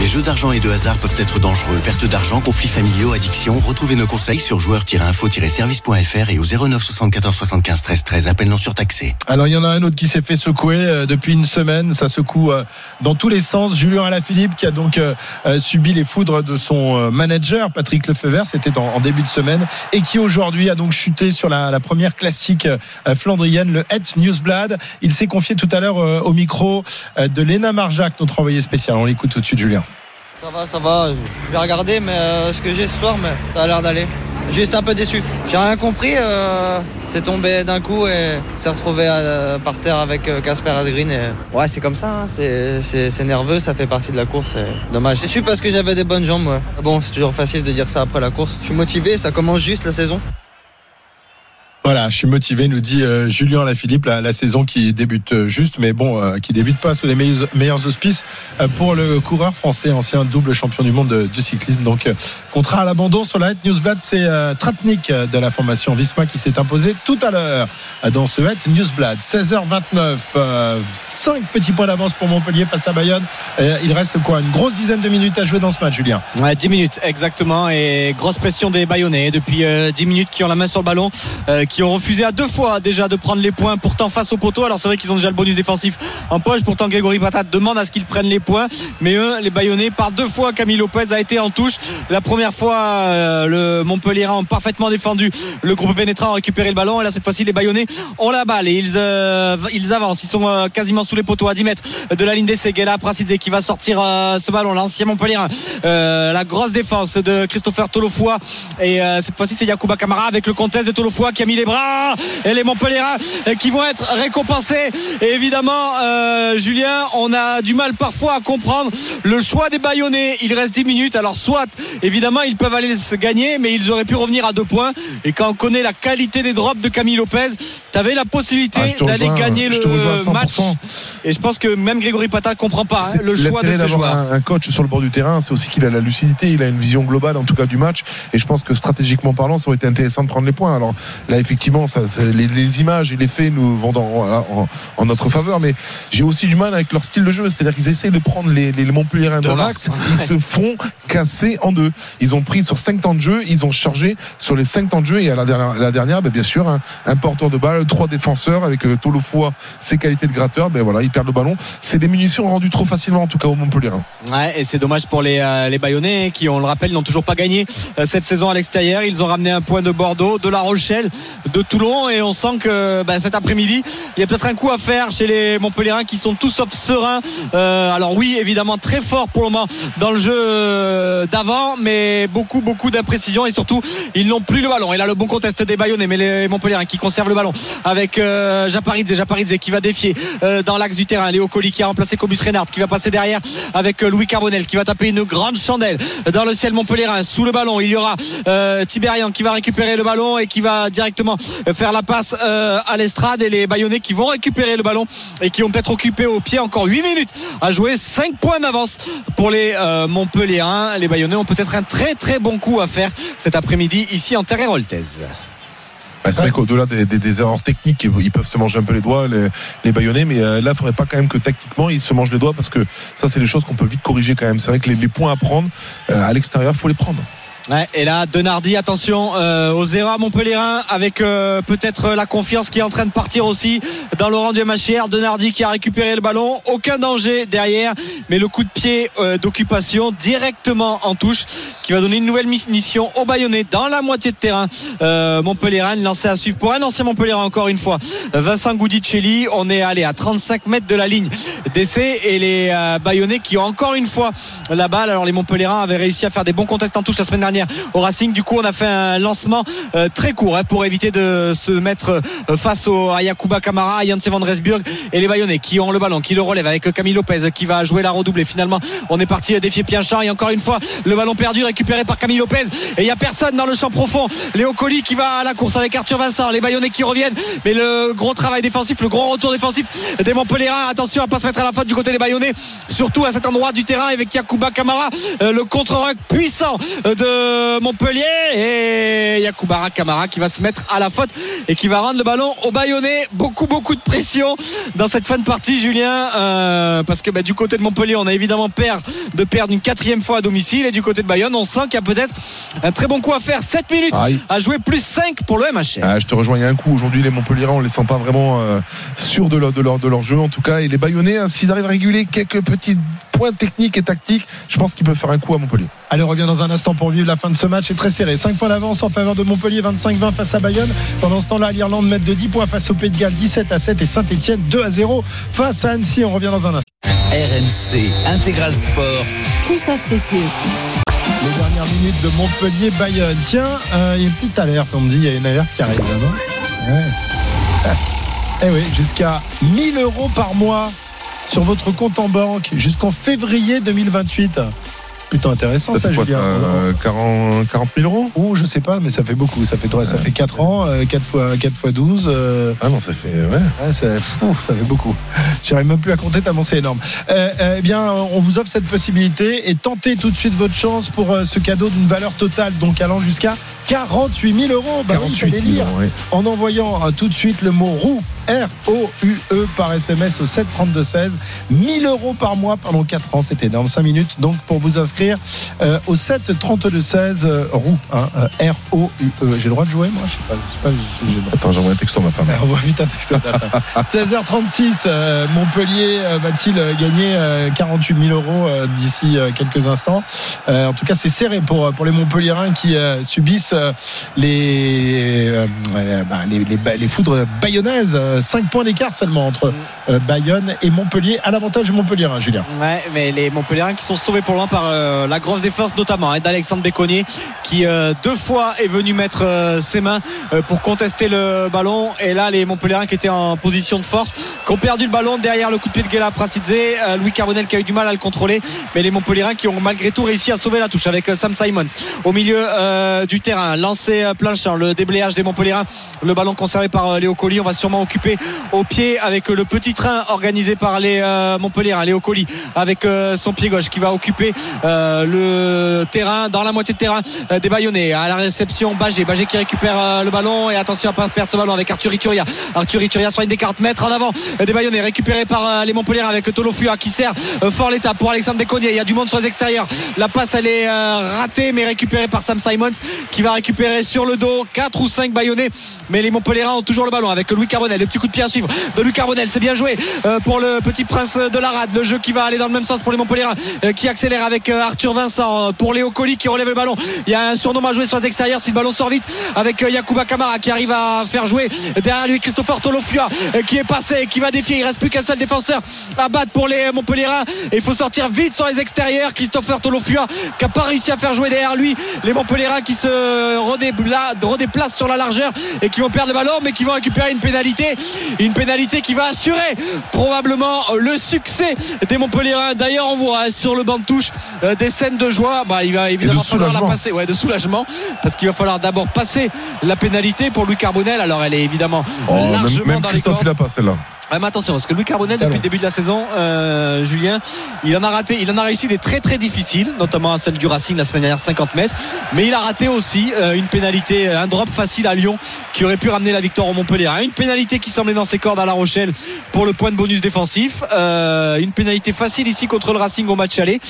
Les jeux d'argent et de hasard peuvent être dangereux. Perte d'argent, conflits familiaux, addiction. Retrouvez nos conseils sur joueurs-info-service.fr et au 09 74 75 13 13. Appel non surtaxé. Alors il y en a un autre qui s'est fait secouer euh, depuis une semaine. Ça secoue euh, dans tous les sens. Julien Alaphilippe qui a donc euh, subi les foudres de son manager Patrick Lefebvre. C'était en, début de semaine et qui aujourd'hui a donc chuté sur la, première classique flandrienne, le Het Newsblad. Il s'est confié tout à l'heure au micro de Léna Marjac, notre envoyé spécial. On l'écoute tout de suite, Julien. Ça va, ça va. Je vais regarder mais euh, ce que j'ai ce soir, mais ça a l'air d'aller. Juste un peu déçu. J'ai rien compris. euh, c'est tombé d'un coup et s'est retrouvé euh, par terre avec Casper Asgreen. Et... Ouais, c'est comme ça. hein, c'est- nerveux, ça fait partie de la course. et Dommage. Déçu parce que j'avais des bonnes jambes. Bon, c'est toujours facile de dire ça après la course. Je suis motivé, ça commence juste la saison. Voilà, je suis motivé, nous dit euh, Julien Lafilippe, la, la saison qui débute euh, juste, mais bon, euh, qui débute pas sous les meilleurs, auspices pour le coureur français, ancien double champion du monde de- du cyclisme. Donc, contrat à l'abandon sur la Het Newsblad, c'est Tratnik de la formation Visma qui s'est imposé tout à l'heure dans ce Het Newsblad. 16h29, 5 petits points d'avance pour Montpellier face à Bayonne. Il reste quoi Une grosse dizaine de minutes à jouer dans ce match, Julien? Ouais, 10 minutes exactement et grosse pression des Bayonnais depuis euh, 10 minutes qui ont la main sur le ballon qui ont refusé à deux fois déjà de prendre les points pourtant face au poteau. Alors c'est vrai qu'ils ont déjà le bonus défensif en poche. Pourtant Grégory Patat demande à ce qu'ils prennent les points. Mais eux les Bayonnais par deux fois Camille Lopez a été en touche. La première fois euh, le Montpellier ont parfaitement défendu. Le groupe pénétrant a récupéré le ballon. Et là cette fois-ci les Bayonnais ont la balle. Et ils, euh, ils avancent. Ils sont euh, quasiment sous les poteaux à 10 mètres de la ligne d'essai Guela Prasidze qui va sortir euh, ce ballon. L'ancien Montpellier euh, la grosse défense de Christopher Tolofoy. Et cette fois-ci c'est Yacouba Camara avec le comtesse de Tolofoy qui a mis les bras et les Montpellierins qui vont être récompensés et évidemment euh, Julien on a du mal parfois à comprendre le choix des Bayonnais il reste 10 minutes alors soit évidemment ils peuvent aller se gagner mais ils auraient pu revenir à deux points et quand on connaît la qualité des drops de Camille Lopez t'avais la possibilité Ah, d'aller gagner le 100%. match et je pense que même Grégory Pata comprend pas hein, le choix de ce joueur un, un coach sur le bord du terrain, c'est aussi qu'il a la lucidité, il a une vision globale en tout cas du match. Et je pense que stratégiquement parlant, ça aurait été intéressant de prendre les points. Alors là, effectivement, ça, ça- les, les images et les faits nous vont en, en notre faveur. Mais j'ai aussi du mal avec leur style de jeu, c'est-à-dire qu'ils essayent de prendre les, les Montpellierins dans l'axe, ils se font casser en deux. Ils ont pris sur 5 temps de jeu, ils ont chargé sur les 5 temps de jeu et à la dernière, la dernière ben, bien sûr, un, un porteur de balle, trois défenseurs avec euh, Tolofoy, ses qualités de gratteur, ben voilà, ils perdent le ballon. C'est des munitions rendues trop facilement en tout cas au Montpellier. Ouais, et c'est dommage pour les, euh, les Bayonnais qui, on le rappelle, n'ont toujours pas gagné euh, cette saison à l'extérieur. Ils ont ramené un point de Bordeaux, de La Rochelle, de Toulon et on sent que bah, cet après-midi, il y a peut-être un coup à faire chez les Montpellierins qui sont tous sauf sereins. Euh, alors oui, évidemment, très fort pour le moment dans le jeu d'avant, mais beaucoup, beaucoup d'imprécisions et surtout, ils n'ont plus le ballon. Et là, le bon contest des Bayonnais, mais les Montpellierins qui conservent le ballon avec euh, Japaridze, Japaridze qui va défier euh, dans l'axe du terrain. Léo Colli qui a remplacé Cobus Reynard qui va passer derrière avec euh, Louis Carbonel qui va taper une grande chandelle dans le ciel Montpellierin sous le ballon. Il y aura Tiberian qui va récupérer le ballon et qui va directement euh, faire la passe euh, à l'estrade et les Bayonnais qui vont récupérer le ballon et qui ont peut-être occupé au pied encore 8 minutes à jouer 5 points d'avance pour les euh, Montpellierins. Les Bayonnais ont peut-être un très très bon coup à faire cet après-midi ici en terre héroltaise. Bah, c'est vrai qu'au-delà des, erreurs techniques, ils peuvent se manger un peu les doigts, les, les Bayonnais, mais là, il faudrait pas quand même que tactiquement, ils se mangent les doigts parce que ça, c'est des choses qu'on peut vite corriger quand même. C'est vrai que les, points à prendre à l'extérieur, faut les prendre. Ouais, et là, Denardi, attention euh, aux erreurs Montpellierin avec euh, peut-être la confiance qui est en train de partir aussi dans Laurent Diamachière. Denardi qui a récupéré le ballon, aucun danger derrière, mais le coup de pied euh, d'occupation directement en touche qui va donner une nouvelle mission au Bayonnais dans la moitié de terrain. Euh, Montpellierin lancé à suivre pour un ancien Montpellierin encore une fois. Vincent Goudicelli, on est allé à 35 mètres de la ligne d'essai et les Bayonnais qui ont encore une fois la balle. Alors les Montpellierins avaient réussi à faire des bons contests en touche la semaine dernière au Racing. Du coup, on a fait un lancement euh, très court hein, pour éviter de se mettre euh, face à Yakuba Kamara, à Janse Van Resburg et les Bayonnais qui ont le ballon, qui le relèvent avec Camille Lopez qui va jouer la redoublée. Finalement, on est parti défier Pianchard et encore une fois, le ballon perdu récupéré par Camille Lopez et il n'y a personne dans le champ profond. Léo Colli qui va à la course avec Arthur Vincent, les Bayonnais qui reviennent, mais le gros travail défensif, le gros retour défensif des Montpellierins. Attention à pas se mettre à la faute du côté des Bayonnais, surtout à cet endroit du terrain avec Yakuba Kamara, euh, le contre-rock puissant de Montpellier et Yakuba Kamara qui va se mettre à la faute et qui va rendre le ballon aux Bayonnais. Beaucoup, beaucoup de pression dans cette fin de partie, Julien, euh, parce que bah, du côté de Montpellier, on a évidemment peur de perdre une quatrième fois à domicile et du côté de Bayonne, on sent qu'il y a peut-être un très bon coup à faire. 7 minutes Aïe. à jouer plus 5 pour le MHR. Ah, je te rejoins, il y a un coup. Aujourd'hui, les Montpellierins, on les sent pas vraiment euh, sûrs de leur, de, leur, de leur jeu, en tout cas. Et les Bayonnais, hein, s'ils arrivent à réguler quelques petits points techniques et tactiques, je pense qu'ils peuvent faire un coup à Montpellier. Allez, on revient dans un instant pour vivre la fin de ce match. C'est très serré. 5 points d'avance en faveur de Montpellier, 25-20 face à Bayonne. Pendant ce temps-là, l'Irlande met de 10 points face au Pays de Galles, 17 à 7 et Saint-Etienne 2 à 0 face à Annecy. On revient dans un instant. RMC Intégral Sport. Christophe Cessieux. Les dernières minutes de Montpellier-Bayonne. Tiens, euh, il y a une petite alerte, on me dit, il y a une alerte qui arrive là, non? Ouais. Eh oui, jusqu'à 1000 euros par mois sur votre compte en banque jusqu'en février 2028. Plutôt intéressant ça, Ça quoi, Julien. ça, euh, 40, 40 000 euros? Oh, je sais pas, mais ça fait beaucoup. Ça fait, ça fait 4 ans, euh, 4 fois, 4 fois 12. euh, Ah non, ça fait. Ouais. Ouais, ça, ouf, ça fait beaucoup. J'arrive même plus à compter tellement c'est énorme. Euh, euh, eh bien, on vous offre cette possibilité et tentez tout de suite votre chance pour euh, ce cadeau d'une valeur totale, donc allant jusqu'à 48 000 euros. Bah oui, 48 fallait 000 lire. euros, ouais. En envoyant euh, tout de suite le mot roue, R-O-U-E par SMS au 7 32 16. 1000 euros par mois pendant 4 ans, c'est énorme. 5 minutes donc pour vous inscrire euh, au 7 32 16 euh, roue, hein, R-O-U-E. J'ai le droit de jouer, moi? Je sais pas. Je sais pas j'ai- j'ai- Attends, j'envoie un texto à ma femme. on voit vite un texte. 16h36, euh, Montpellier va-t-il gagner euh, 48 000 euros d'ici quelques instants? En tout cas, c'est serré pour, pour les Montpelliérains qui subissent euh, les, euh, euh, bah, les, les, ba- les foudres bayonnaises. 5 points d'écart seulement entre euh, Bayonne et Montpellier, à l'avantage des Montpelliérains, Julien. Ouais, mais les qui sont sauvés pour loin par euh, la grosse défense notamment hein, d'Alexandre Béconnier qui euh, deux fois est venu mettre euh, ses mains pour contester le ballon et là les Montpellierins qui étaient en position de force qui ont perdu le ballon derrière le coup de pied de Guela Prasidze Louis Carbonel qui a eu du mal à le contrôler mais les Montpellierins qui ont malgré tout réussi à sauver la touche avec Sam Simons au milieu du terrain lancé euh, plein champ le déblayage des Montpellierins le ballon conservé par euh, Léo Colli on va sûrement occuper au pied avec euh, le petit train organisé par les Montpellierins Léo Colli avec son pied gauche qui va occuper le terrain dans la moitié de terrain des Bayonnais. À la réception Bagé. Bagé qui récupère le ballon. Et attention à pas perdre ce ballon avec Arthur Ituria. Arthur Ituria sur une des 40 mètres en avant des Bayonnais récupéré par les Montpellierins avec Tolofua qui sert fort l'état pour Alexandre Béconnier il y a du monde sur les extérieurs. La passe elle est ratée mais récupérée par Sam Simons qui va récupérer sur le dos. 4 ou 5 Bayonnais. Mais les Montpellierins ont toujours le ballon avec Louis Carbonel. Le petit coup de pied à suivre de Louis Carbonel. C'est bien joué euh, pour le petit prince de la rade. Le jeu qui va aller dans le même sens pour les Montpellierins euh, qui accélère avec euh, Arthur Vincent pour Léo Colli qui relève le ballon. Il y a un surnom à jouer sur les extérieurs. Si le ballon sort vite avec Yakuba Kamara qui arrive à faire jouer derrière lui Christopher Tolofua qui est passé et qui va défier. Il reste plus qu'un seul défenseur à battre pour les Montpellierins il faut sortir vite sur les extérieurs. Christopher Tolofua qui a pas réussi à faire jouer derrière lui. Les Montpellierins qui se redébla- redéplacent sur la largeur et qui vont perdre le ballon mais qui vont récupérer une pénalité une pénalité qui va assurer probablement le succès des Montpellierins d'ailleurs on voit sur le banc de touche euh, des scènes de joie. Bah, il va évidemment falloir la passer. Ouais, de soulagement parce qu'il va falloir d'abord passer la pénalité pour Louis Carbonel. Alors elle est évidemment Oh, largement même dans les Christophe, cordes. il a pas celle-là. ah, mais attention, parce que Louis Carbonel, depuis le début de la saison, euh, Julien, il en a raté, il en a réussi des très très difficiles, notamment celle du Racing la semaine dernière, 50 mètres. Mais il a raté aussi une pénalité, un drop facile à Lyon qui aurait pu ramener la victoire au Montpellier. Une pénalité qui semblait dans ses cordes à La Rochelle pour le point de bonus défensif. Euh, une pénalité facile ici contre le Racing au match aller.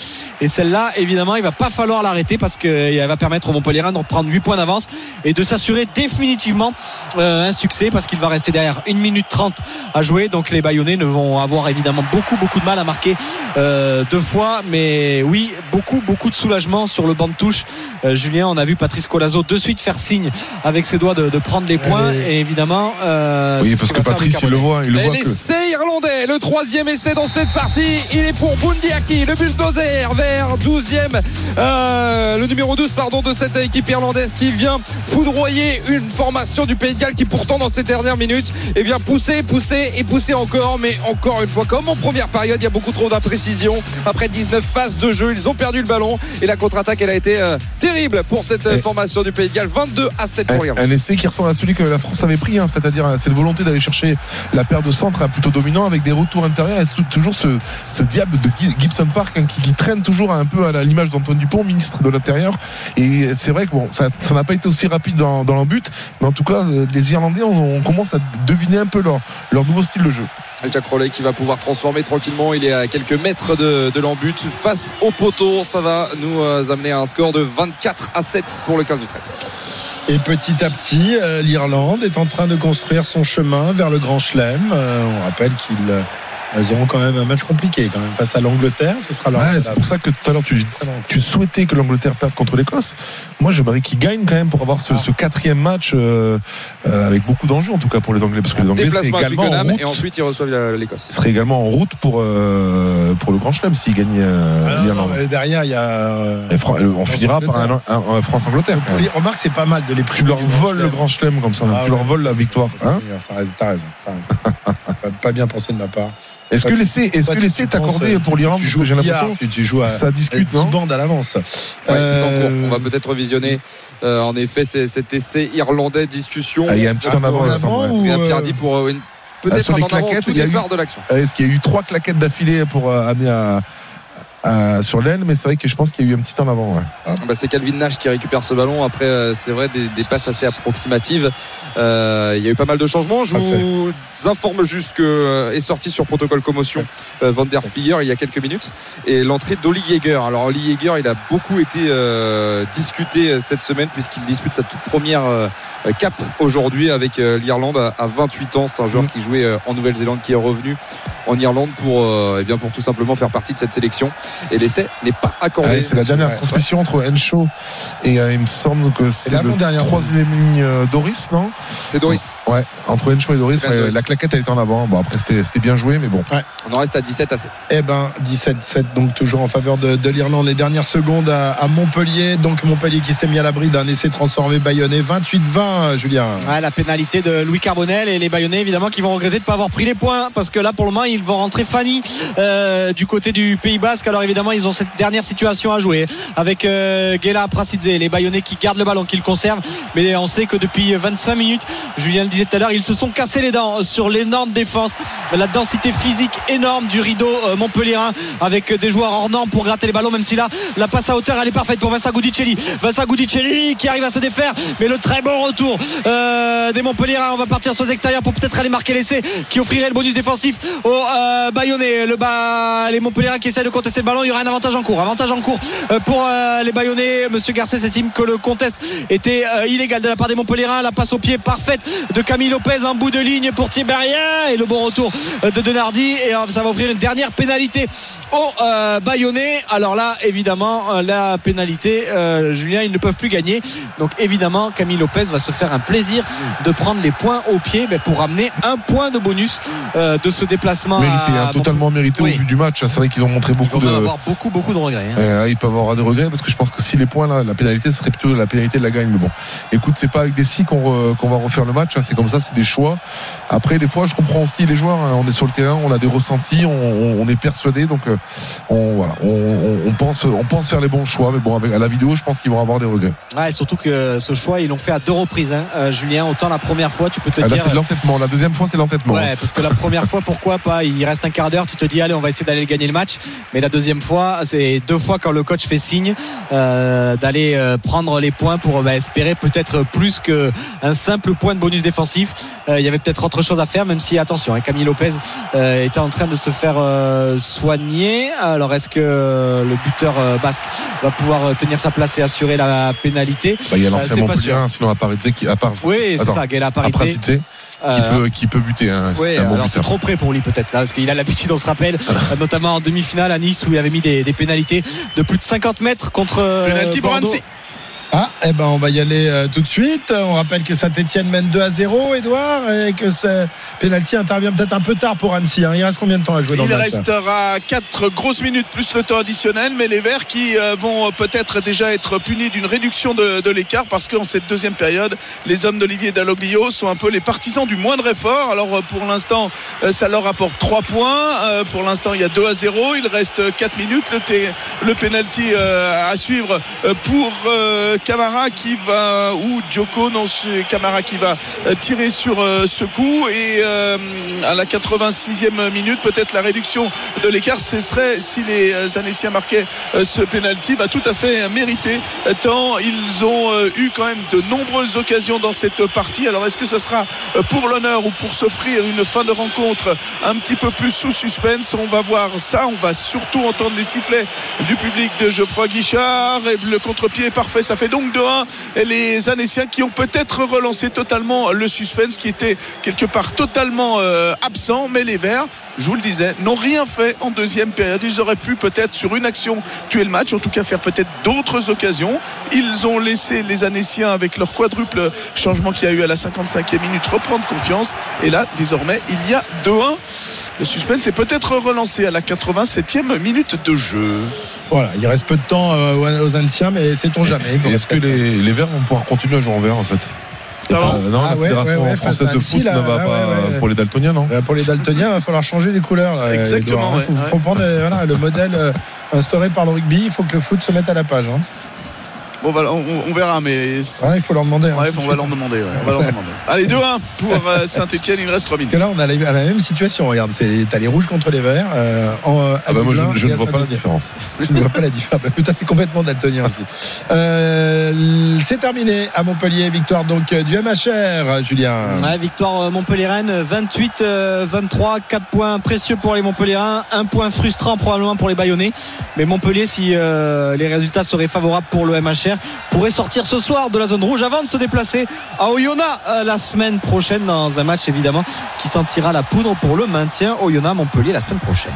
Et celle-là, évidemment, il va pas falloir l'arrêter parce qu'elle va permettre au Montpellier de reprendre 8 points d'avance et de s'assurer définitivement euh, un succès parce qu'il va rester derrière 1 minute 30 à jouer. Donc les Bayonnais ne vont avoir évidemment beaucoup beaucoup de mal à marquer euh, deux fois. Mais oui, beaucoup beaucoup de soulagement sur le banc de touche. Euh, Julien, on a vu Patrice De suite faire signe avec ses doigts de, de prendre les points. Et évidemment, euh, Oui, parce que Patrice, il le voit, il le Et voit que. l'essai irlandais, le troisième essai dans cette partie, il est pour Bundiaki, le bulldozer vers 12e, euh, le numéro 12 pardon de cette équipe irlandaise qui vient foudroyer une formation du Pays de Galles qui pourtant dans ces dernières minutes eh bien pousser, pousser et pousser encore, mais encore une fois comme en première période, il y a beaucoup trop d'imprécision. Après 19 phases de jeu, ils ont perdu le ballon et la contre-attaque elle a été euh, terrible pour cette Et- formation du Pays de Galles, 22 à 7 pour Un, essai qui ressemble à celui que la France avait pris, hein, c'est-à-dire euh, cette volonté d'aller chercher la paire de centre hein, plutôt dominant avec des retours intérieurs et toujours ce, ce diable de Gi- Gibson Park hein, qui, qui traîne toujours un peu à l'image d'Antoine Dupont, ministre de l'Intérieur. Et c'est vrai que bon, ça n'a pas été aussi rapide dans, dans leur but, mais en tout cas, euh, les Irlandais, on, on commence à deviner un peu leur, leur nouveau style de jeu. Jack Rollet qui va pouvoir transformer tranquillement. Il est à quelques mètres de, de l'embut face au poteau. Ça va nous euh, amener à un score de 24 à 7 pour le 15 du trèfle. Et petit à petit, euh, l'Irlande est en train de construire son chemin vers le Grand Chelem. Euh, on rappelle qu'ils euh, ils auront quand même un match compliqué quand même face à l'Angleterre. Ce sera leur Ouais, c'est pour ça que tout à l'heure tu, tu souhaitais que l'Angleterre perde contre l'Écosse. Moi, j'aimerais qu'ils gagnent quand même pour avoir ce, ce quatrième match euh, euh, avec beaucoup d'enjeux en tout cas pour les Anglais, parce que les Anglais seraient également en route, et ensuite ils reçoivent l'Écosse. seraient également en route pour euh, pour le Grand Chelem s'ils gagnent euh, Ah l'Irlande. derrière, il y a. euh, on finira par un, pour même. les- Remarque, c'est pas mal de les Tu leur voles le Grand Chelem comme ça, Ah tu leur ouais. voles la victoire. Hein T'as raison, t'as raison. Pas- pas bien pensé de ma part. Est-ce que l'essai est-ce Toi, que l'essai est accordé penses, pour l'Irlande Tu joues j'ai l'impression tu, tu joues à ça discute, 10 non bandes à l'avance. Ouais, c'est en cours. Euh, On va peut-être visionner euh, en effet cet essai irlandais discussion. Ah, il y a un petit en avant, en il me semble, avant ouais. ou, Adrien euh, Pierdy pour euh, une Ah, peut-être sur un les en avant au claquettes, tout il y a eu- de l'action. Euh, Est-ce qu'il y a eu trois claquettes d'affilée pour euh, amener à, à- sur l'aile Mais c'est vrai que je pense qu'il y a eu un petit en avant. ouais. Ah, bah, c'est Calvin Nash qui récupère ce ballon. Après, euh, c'est vrai, des, des passes assez approximatives. Euh, il y a eu pas mal de changements. Je Ah, vous informe juste que euh, est sorti sur protocole commotion euh, Van der Flyer il y a quelques minutes et l'entrée d'Oli Jaeger. Alors Oli Jaeger, il a beaucoup été euh, discuté euh, cette semaine puisqu'il dispute sa toute première euh, cap aujourd'hui avec euh, l'Irlande à, à 28 ans. C'est un joueur qui jouait euh, en Nouvelle-Zélande qui est revenu en Irlande pour euh, eh bien pour tout simplement faire partie de cette sélection. Et l'essai n'est pas accordé. C'est la dernière Ouais. transmission entre Encho et euh, il me semble que c'est l'avant-dernière. troisième ligne euh, Doris, non? C'est Doris. Ouais, entre Encho et Doris, ouais, Doris. la claquette elle était en avant. Bon après c'était bien joué, mais bon. On en reste à 17 à 7. Eh ben 17-7 donc toujours en faveur de, de l'Irlande les dernières secondes à, à Montpellier donc Montpellier qui s'est mis à l'abri d'un essai transformé bayonnais 28-20 Julien Ouais, la pénalité de Louis Carbonel et les Bayonnais évidemment qui vont regretter de ne pas avoir pris les points parce que là pour le moment ils vont rentrer Fanny euh, du côté du Pays Basque alors évidemment ils ont cette dernière situation à jouer avec euh, Gela Prasidze les Bayonnais qui gardent le ballon qui le conservent. Mais on sait que depuis 25 minutes Julien le disait tout à l'heure ils se sont cassés les dents sur l'énorme défense. La densité physique énorme du rideau euh, montpellierin avec des joueurs hors normes pour gratter les ballons même si là la passe à hauteur elle est parfaite pour Vincent Goudicelli Vincent Goudicelli qui arrive à se défaire mais le très bon retour euh, des Montpellierins on va partir sur les extérieurs pour peut-être aller marquer l'essai qui offrirait le bonus défensif aux euh, Bayonnais. Les Montpellierins qui essaient de contester le ballon il y aura un avantage en cours avantage en cours euh, pour euh, les Bayonnais monsieur Garcet estime que le contest était euh, illégal de la part des Montpellierins la passe au pied parfaite de Camille Lopez en bout de ligne pour Thibérien et le bon retour de Denardi et ça va offrir une dernière pénalité aux Bayonnais alors là évidemment la pénalité Julien ils ne peuvent plus gagner donc évidemment Camille Lopez va se faire un plaisir de prendre les points au pied pour ramener un point de bonus de ce déplacement Mérité, à hein, totalement mérité Oui. au vu du match. hein. C'est vrai qu'ils ont montré beaucoup de. Même avoir beaucoup beaucoup de regrets hein. Euh, ils peuvent avoir des regrets parce que je pense que si les points là, la pénalité ce serait plutôt la pénalité de la gagne. Mais bon, écoute, c'est pas avec des si qu'on re- qu'on va refaire le match. hein. C'est comme ça, c'est des choix. Après, des fois, je comprends aussi les joueurs. hein. On est sur le terrain, on a des ressentis, on, est persuadé. Donc, euh, on voilà, on, on- on pense, on pense faire les bons choix. Mais bon, avec à la vidéo, je pense qu'ils vont avoir des regrets. Ouais, et surtout que ce choix ils l'ont fait à deux reprises hein. Euh, Julien autant la première fois tu peux te Ah, là, dire c'est de l'entêtement. La deuxième fois, c'est l'entêtement. Ouais, parce que la première fois, pourquoi pas Il reste un quart d'heure, tu te dis, allez, on va essayer d'aller gagner le match. Mais la deuxième fois, c'est deux fois quand le coach fait signe euh, d'aller euh, prendre les points pour bah, espérer peut-être plus qu'un simple point de bonus défensif. Euh, Il y avait peut-être autre chose à faire, même si, attention, hein, Camille Lopez euh, était en train de se faire euh, soigner. Alors, est-ce que euh, le buteur euh, basque va pouvoir tenir sa place et assurer la pénalité? Bah, il y a l'ancien Montpellier, hein, sinon à part, à part Oui, c'est ça, Gaël à. Pracité. qui, peut, qui peut buter. Hein. Oui, C'est un bon alors c'est buteur. trop près pour lui peut-être parce qu'il a l'habitude, on se rappelle, notamment en demi-finale à Nice où il avait mis des, des pénalités de plus de 50 mètres contre Penalty pour Bordeaux. Annecy. Ah, eh ben on va y aller euh, tout de suite. On rappelle que Saint-Etienne mène 2 à 0, Edouard, et que ce penalty intervient peut-être un peu tard pour Annecy. hein. Il reste combien de temps à jouer dans Il le match restera 4 grosses minutes plus le temps additionnel, mais les Verts qui euh, vont peut-être déjà être punis d'une réduction de, de l'écart parce qu'en cette deuxième période, les hommes d'Olivier Dalloglio sont un peu les partisans du moindre effort. Alors euh, pour l'instant, euh, ça leur apporte 3 points. Euh, Pour l'instant, il y a 2 à 0. Il reste 4 minutes. Le, le penalty euh, à suivre euh, pour euh, Camara qui va ou Djoko, non, c'est Camara qui va euh, tirer sur euh, ce coup. Et euh, à la 86e minute peut-être la réduction de l'écart ce serait si les Annéciens marquaient ce penalty bah, tout à fait mérité tant ils ont eu quand même de nombreuses occasions dans cette partie. Alors est-ce que ça sera pour l'honneur ou pour s'offrir une fin de rencontre un petit peu plus sous suspense? On va voir ça. On va surtout entendre les sifflets du public de Geoffroy Guichard. Et le contre-pied est parfait. Ça fait donc 2-1 et les Annéciens qui ont peut-être relancé totalement le suspense qui était quelque part totalement euh, absent mais les Verts je vous le disais, n'ont rien fait en deuxième période. Ils auraient pu peut-être sur une action tuer le match, en tout cas faire peut-être d'autres occasions. Ils ont laissé les Annéciens avec leur quadruple changement qu'il y a eu à la 55e minute reprendre confiance. Et là, désormais, il y a 2-1. Le suspense est peut-être relancé à la 87e minute de jeu. Voilà, il reste peu de temps euh, aux Anciens, mais sait-on jamais. Est-ce que les, les Verts vont pouvoir continuer à jouer en vert en fait? Euh, Non, Ah la ouais, Fédération ouais, ouais, face française de foot là, ne va ouais, pas ouais, ouais. pour les daltoniens, non Euh, Pour les daltoniens, il va falloir changer les couleurs. là, Exactement, hein. ouais, faut, faut prendre euh, voilà, le modèle euh, instauré par le rugby. Il faut que le foot se mette à la page. hein. Bon, voilà, on, on verra, mais. Ouais, il faut leur demander. hein, Bref, on va leur demander. ouais, on va leur demander. Allez, 2-1 pour Saint-Etienne, il reste 3 minutes. Et là, on a la, à la même situation. Regarde, c'est t'as les rouges contre les verts. euh, en, euh, Ah bah moi je, ne vois pas la différence. Je ne vois pas la différence. Putain, t'es complètement daltonien aussi. Euh, c'est terminé à Montpellier. Victoire donc euh, du MHR, Julien. Ouais, victoire euh, Montpellier-Rennes 28 euh, 23 4 points précieux pour les Montpelliérains un point frustrant probablement pour les Bayonnais mais Montpellier si euh, les résultats seraient favorables pour le MHR pourrait sortir ce soir de la zone rouge avant de se déplacer à Oyonnax euh, la semaine prochaine dans un match évidemment qui sentira la poudre pour le maintien Oyonnax Montpellier la semaine prochaine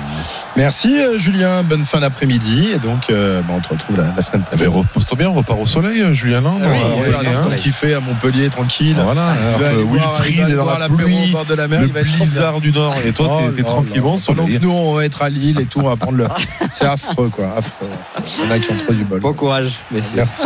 Merci, euh, Julien. Bonne fin d'après-midi. Et donc, euh, bah, on te retrouve la, la semaine Eh ben, prochaine. repose-toi bien, on repart au soleil, Julien Land. Ah oui, on va aller hein. kiffer à Montpellier tranquille. Voilà, Il va aller Wilfried aller est dans la l'apéro au pluie, bord de la mer. le il va être trop blizzard du Nord, et toi, Oh t'es- tranquillement nous, on va être à Lille et tout, on va prendre le. C'est affreux, quoi. Affreux. Il y en a qui ont trop du bol. bon courage messieurs Merci.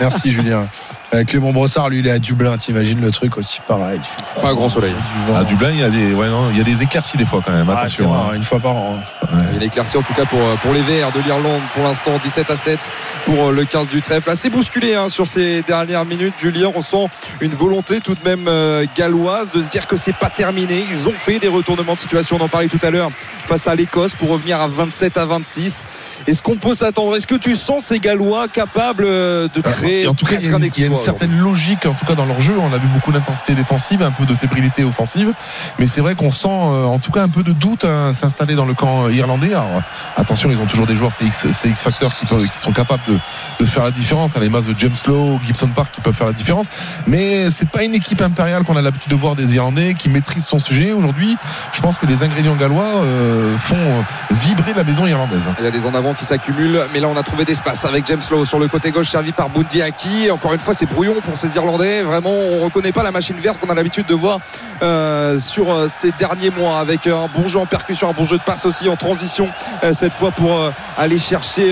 Merci, Julien. Euh, Clément Brossard, lui, il est à Dublin. T'imagines le truc aussi pareil. Il Pas un grand soleil. À Dublin, il y a des, ouais, non, il y a des éclaircies des fois quand même. Ah, Attention. hein. une fois par an. Il y a une éclaircie en tout cas pour, pour les Verts de l'Irlande pour l'instant 17 à 7 pour le 15 du trèfle assez bousculé hein, sur ces dernières minutes Julien on sent une volonté tout de même euh, galloise de se dire que c'est pas terminé ils ont fait des retournements de situation on en parlait tout à l'heure face à l'Écosse pour revenir à 27 à 26 est-ce qu'on peut s'attendre? Est-ce que tu sens ces Gallois capables euh, de créer Et en tout cas, il y, presque a un a une certaine logique, en tout cas dans leur jeu. On a vu beaucoup d'intensité défensive, un peu de fébrilité offensive, mais c'est vrai qu'on sent, euh, en tout cas, un peu de doute hein, s'installer dans le camp irlandais. Alors, attention, ils ont toujours des joueurs CX, CX Factor qui, peuvent, qui sont capables de, de faire la différence. Les masses de James Lowe, Gibson Park qui peuvent faire la différence, mais c'est pas une équipe impériale qu'on a l'habitude de voir des Irlandais qui maîtrisent son sujet. Aujourd'hui, je pense que les ingrédients gallois euh, font euh, vibrer la maison irlandaise. Il y a des en avant qui s'accumulent, mais là on a trouvé d'espace avec James Lowe sur le côté gauche servi par Bundiaki. Encore une fois, c'est brouillon pour ces Irlandais. Vraiment, on reconnaît pas la machine verte qu'on a l'habitude de voir euh, sur euh, ces derniers mois avec euh, un bon jeu en percussion, un bon jeu de passe aussi en transition euh, cette fois pour euh, aller chercher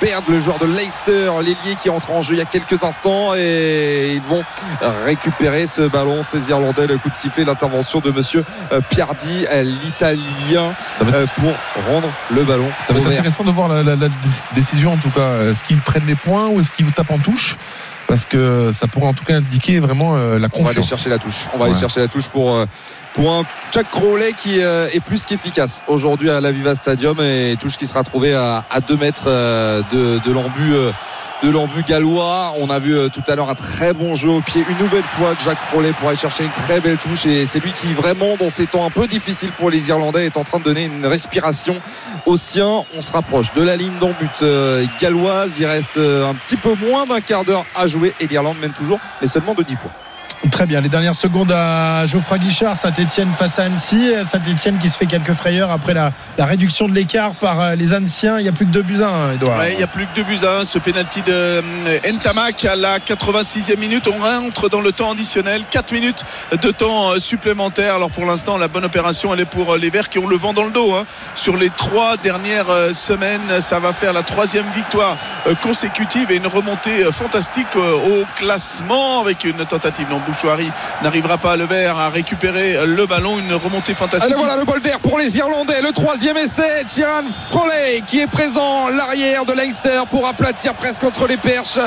Baird, le joueur de Leicester, l'ailier qui entre en jeu il y a quelques instants et ils vont récupérer ce ballon. Ces Irlandais, le coup de sifflet, l'intervention de Monsieur Piardi, l'Italien, pour rendre le ballon. Ça va être intéressant de voir la, la- la dé- décision en tout cas. Est-ce qu'ils prennent les points ou est-ce qu'ils tapent en touche? Parce que ça pourrait en tout cas indiquer vraiment euh, la On va aller confiance. chercher la touche. On va aller chercher la touche pour, euh, pour un Jack Crowley qui euh, est plus qu'efficace aujourd'hui à la Viva Stadium et touche qui sera trouvée à, à 2 mètres euh, de, de l'embu. De l'embu gallois. On a vu euh, tout à l'heure un très bon jeu au pied. Une nouvelle fois, Jack Crowley pour aller chercher une très belle touche. Et c'est lui qui, vraiment, dans ces temps un peu difficiles pour les Irlandais, est en train de donner une respiration aux siens. On se rapproche de la ligne d'embut euh, galloise. Il reste euh, un petit peu moins d'un quart d'heure à jouer. Et l'Irlande mène toujours, mais seulement de 10 points. Très bien, les dernières secondes à Geoffroy Guichard, Saint-Etienne face à Annecy. Saint-Etienne qui se fait quelques frayeurs après la, réduction de l'écart par euh, les Anciens. Il n'y a plus que deux buts à un, Edouard. Ouais, il n'y a plus que deux buts à un. Ce pénalty de euh, Ntamak à la 86e minute. On rentre dans le temps additionnel. 4 minutes de temps euh, supplémentaire. Alors pour l'instant, la bonne opération, elle est pour les Verts qui ont le vent dans le dos. hein. Sur les trois dernières semaines, ça va faire la troisième victoire consécutive et une remontée fantastique au classement avec une tentative. Non, Bouchouari n'arrivera pas, le Vert, à récupérer le ballon. Une remontée fantastique. Allez, voilà le bol d'air pour les Irlandais. Le troisième essai, Tyrone Froley qui est présent, l'arrière de Leinster pour aplatir presque entre les perches.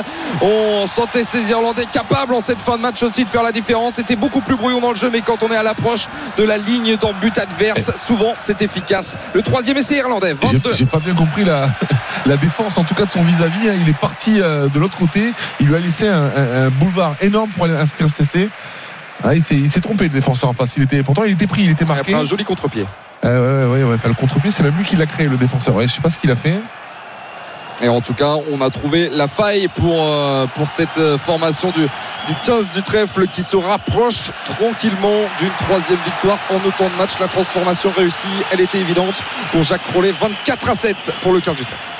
On sentait ces Irlandais capables en cette fin de match aussi de faire la différence. C'était beaucoup plus brouillon dans le jeu, mais quand on est à l'approche de la ligne dans but adverse, souvent c'est efficace. Le troisième essai irlandais, J'ai 22. j'ai pas bien compris la, la défense, en tout cas de son vis-à-vis. hein. Il est parti euh, de l'autre côté. Il lui a laissé un, un- un boulevard énorme pour aller inscrire cet essai. Ah, il s'est il s'est trompé le défenseur en face. Il était, pourtant, il était pris, il était marqué. Après un joli contre-pied. Euh, ouais, ouais, ouais, Enfin, le contre-pied, c'est même lui qui l'a créé, le défenseur. Ouais, je sais pas ce qu'il a fait. Et en tout cas, on a trouvé la faille pour, euh, pour cette euh, formation du, du 15 du trèfle qui se rapproche tranquillement d'une troisième victoire en autant de matchs. La transformation réussie, elle était évidente pour Jacques Rollet. 24 à 7 pour le 15 du trèfle.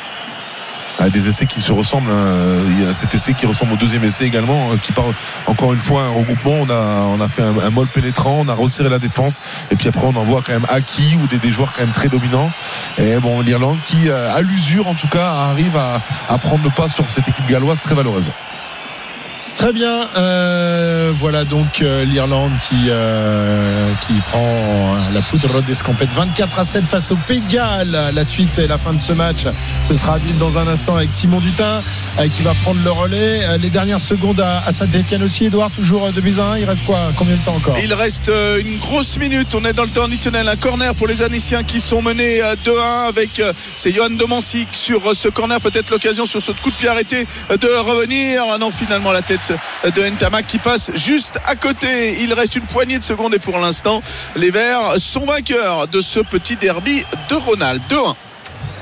Ah, des essais qui se ressemblent. hein. Il y a cet essai qui ressemble au deuxième essai également, euh, qui part encore une fois un regroupement. On a, fait un, un molle pénétrant, on a resserré la défense, et puis après on en voit quand même acquis ou des, des joueurs quand même très dominants. Et bon, l'Irlande qui, euh, à l'usure en tout cas, arrive à, à prendre le pas sur cette équipe galloise très valeureuse. Très bien. euh, voilà donc euh, l'Irlande qui, euh, qui prend la poudre d'escampette 24 à 7 face au Pays de Galles. La suite et la fin de ce match, ce sera vite dans un instant avec Simon Dutin qui va prendre le relais. Les dernières secondes à, Saint-Etienne aussi, Edouard, toujours euh, 2 buts à 1. Il reste quoi? Combien de temps encore? Il reste une grosse minute. On est dans le temps additionnel. Un corner pour les Annéciens qui sont menés euh, 2-1 avec c'est Johan Domancy sur ce corner. Peut-être l'occasion sur ce coup de pied arrêté de revenir. Ah non, finalement la tête euh, de Ntamak qui passe juste à côté. Il reste une poignée de secondes et pour l'instant, les Verts sont vainqueurs de ce petit derby de Ronald. 2-1.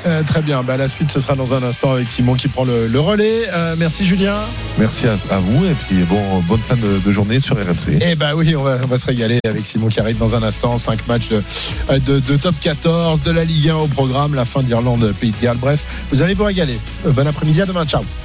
Euh, Très bien. Bah, la suite, ce sera dans un instant avec Simon qui prend le, le relais. Euh, merci Julien. Merci à, à vous, et puis bon, bonne fin de, de journée sur RMC. Eh ben oui, on va, on va se régaler avec Simon qui arrive dans un instant. 5 matchs de, de, de top 14, de la Ligue 1 au programme, la fin d'Irlande, Pays de Galles. Bref, vous allez vous régaler. Euh, Bon après-midi, à demain. Ciao.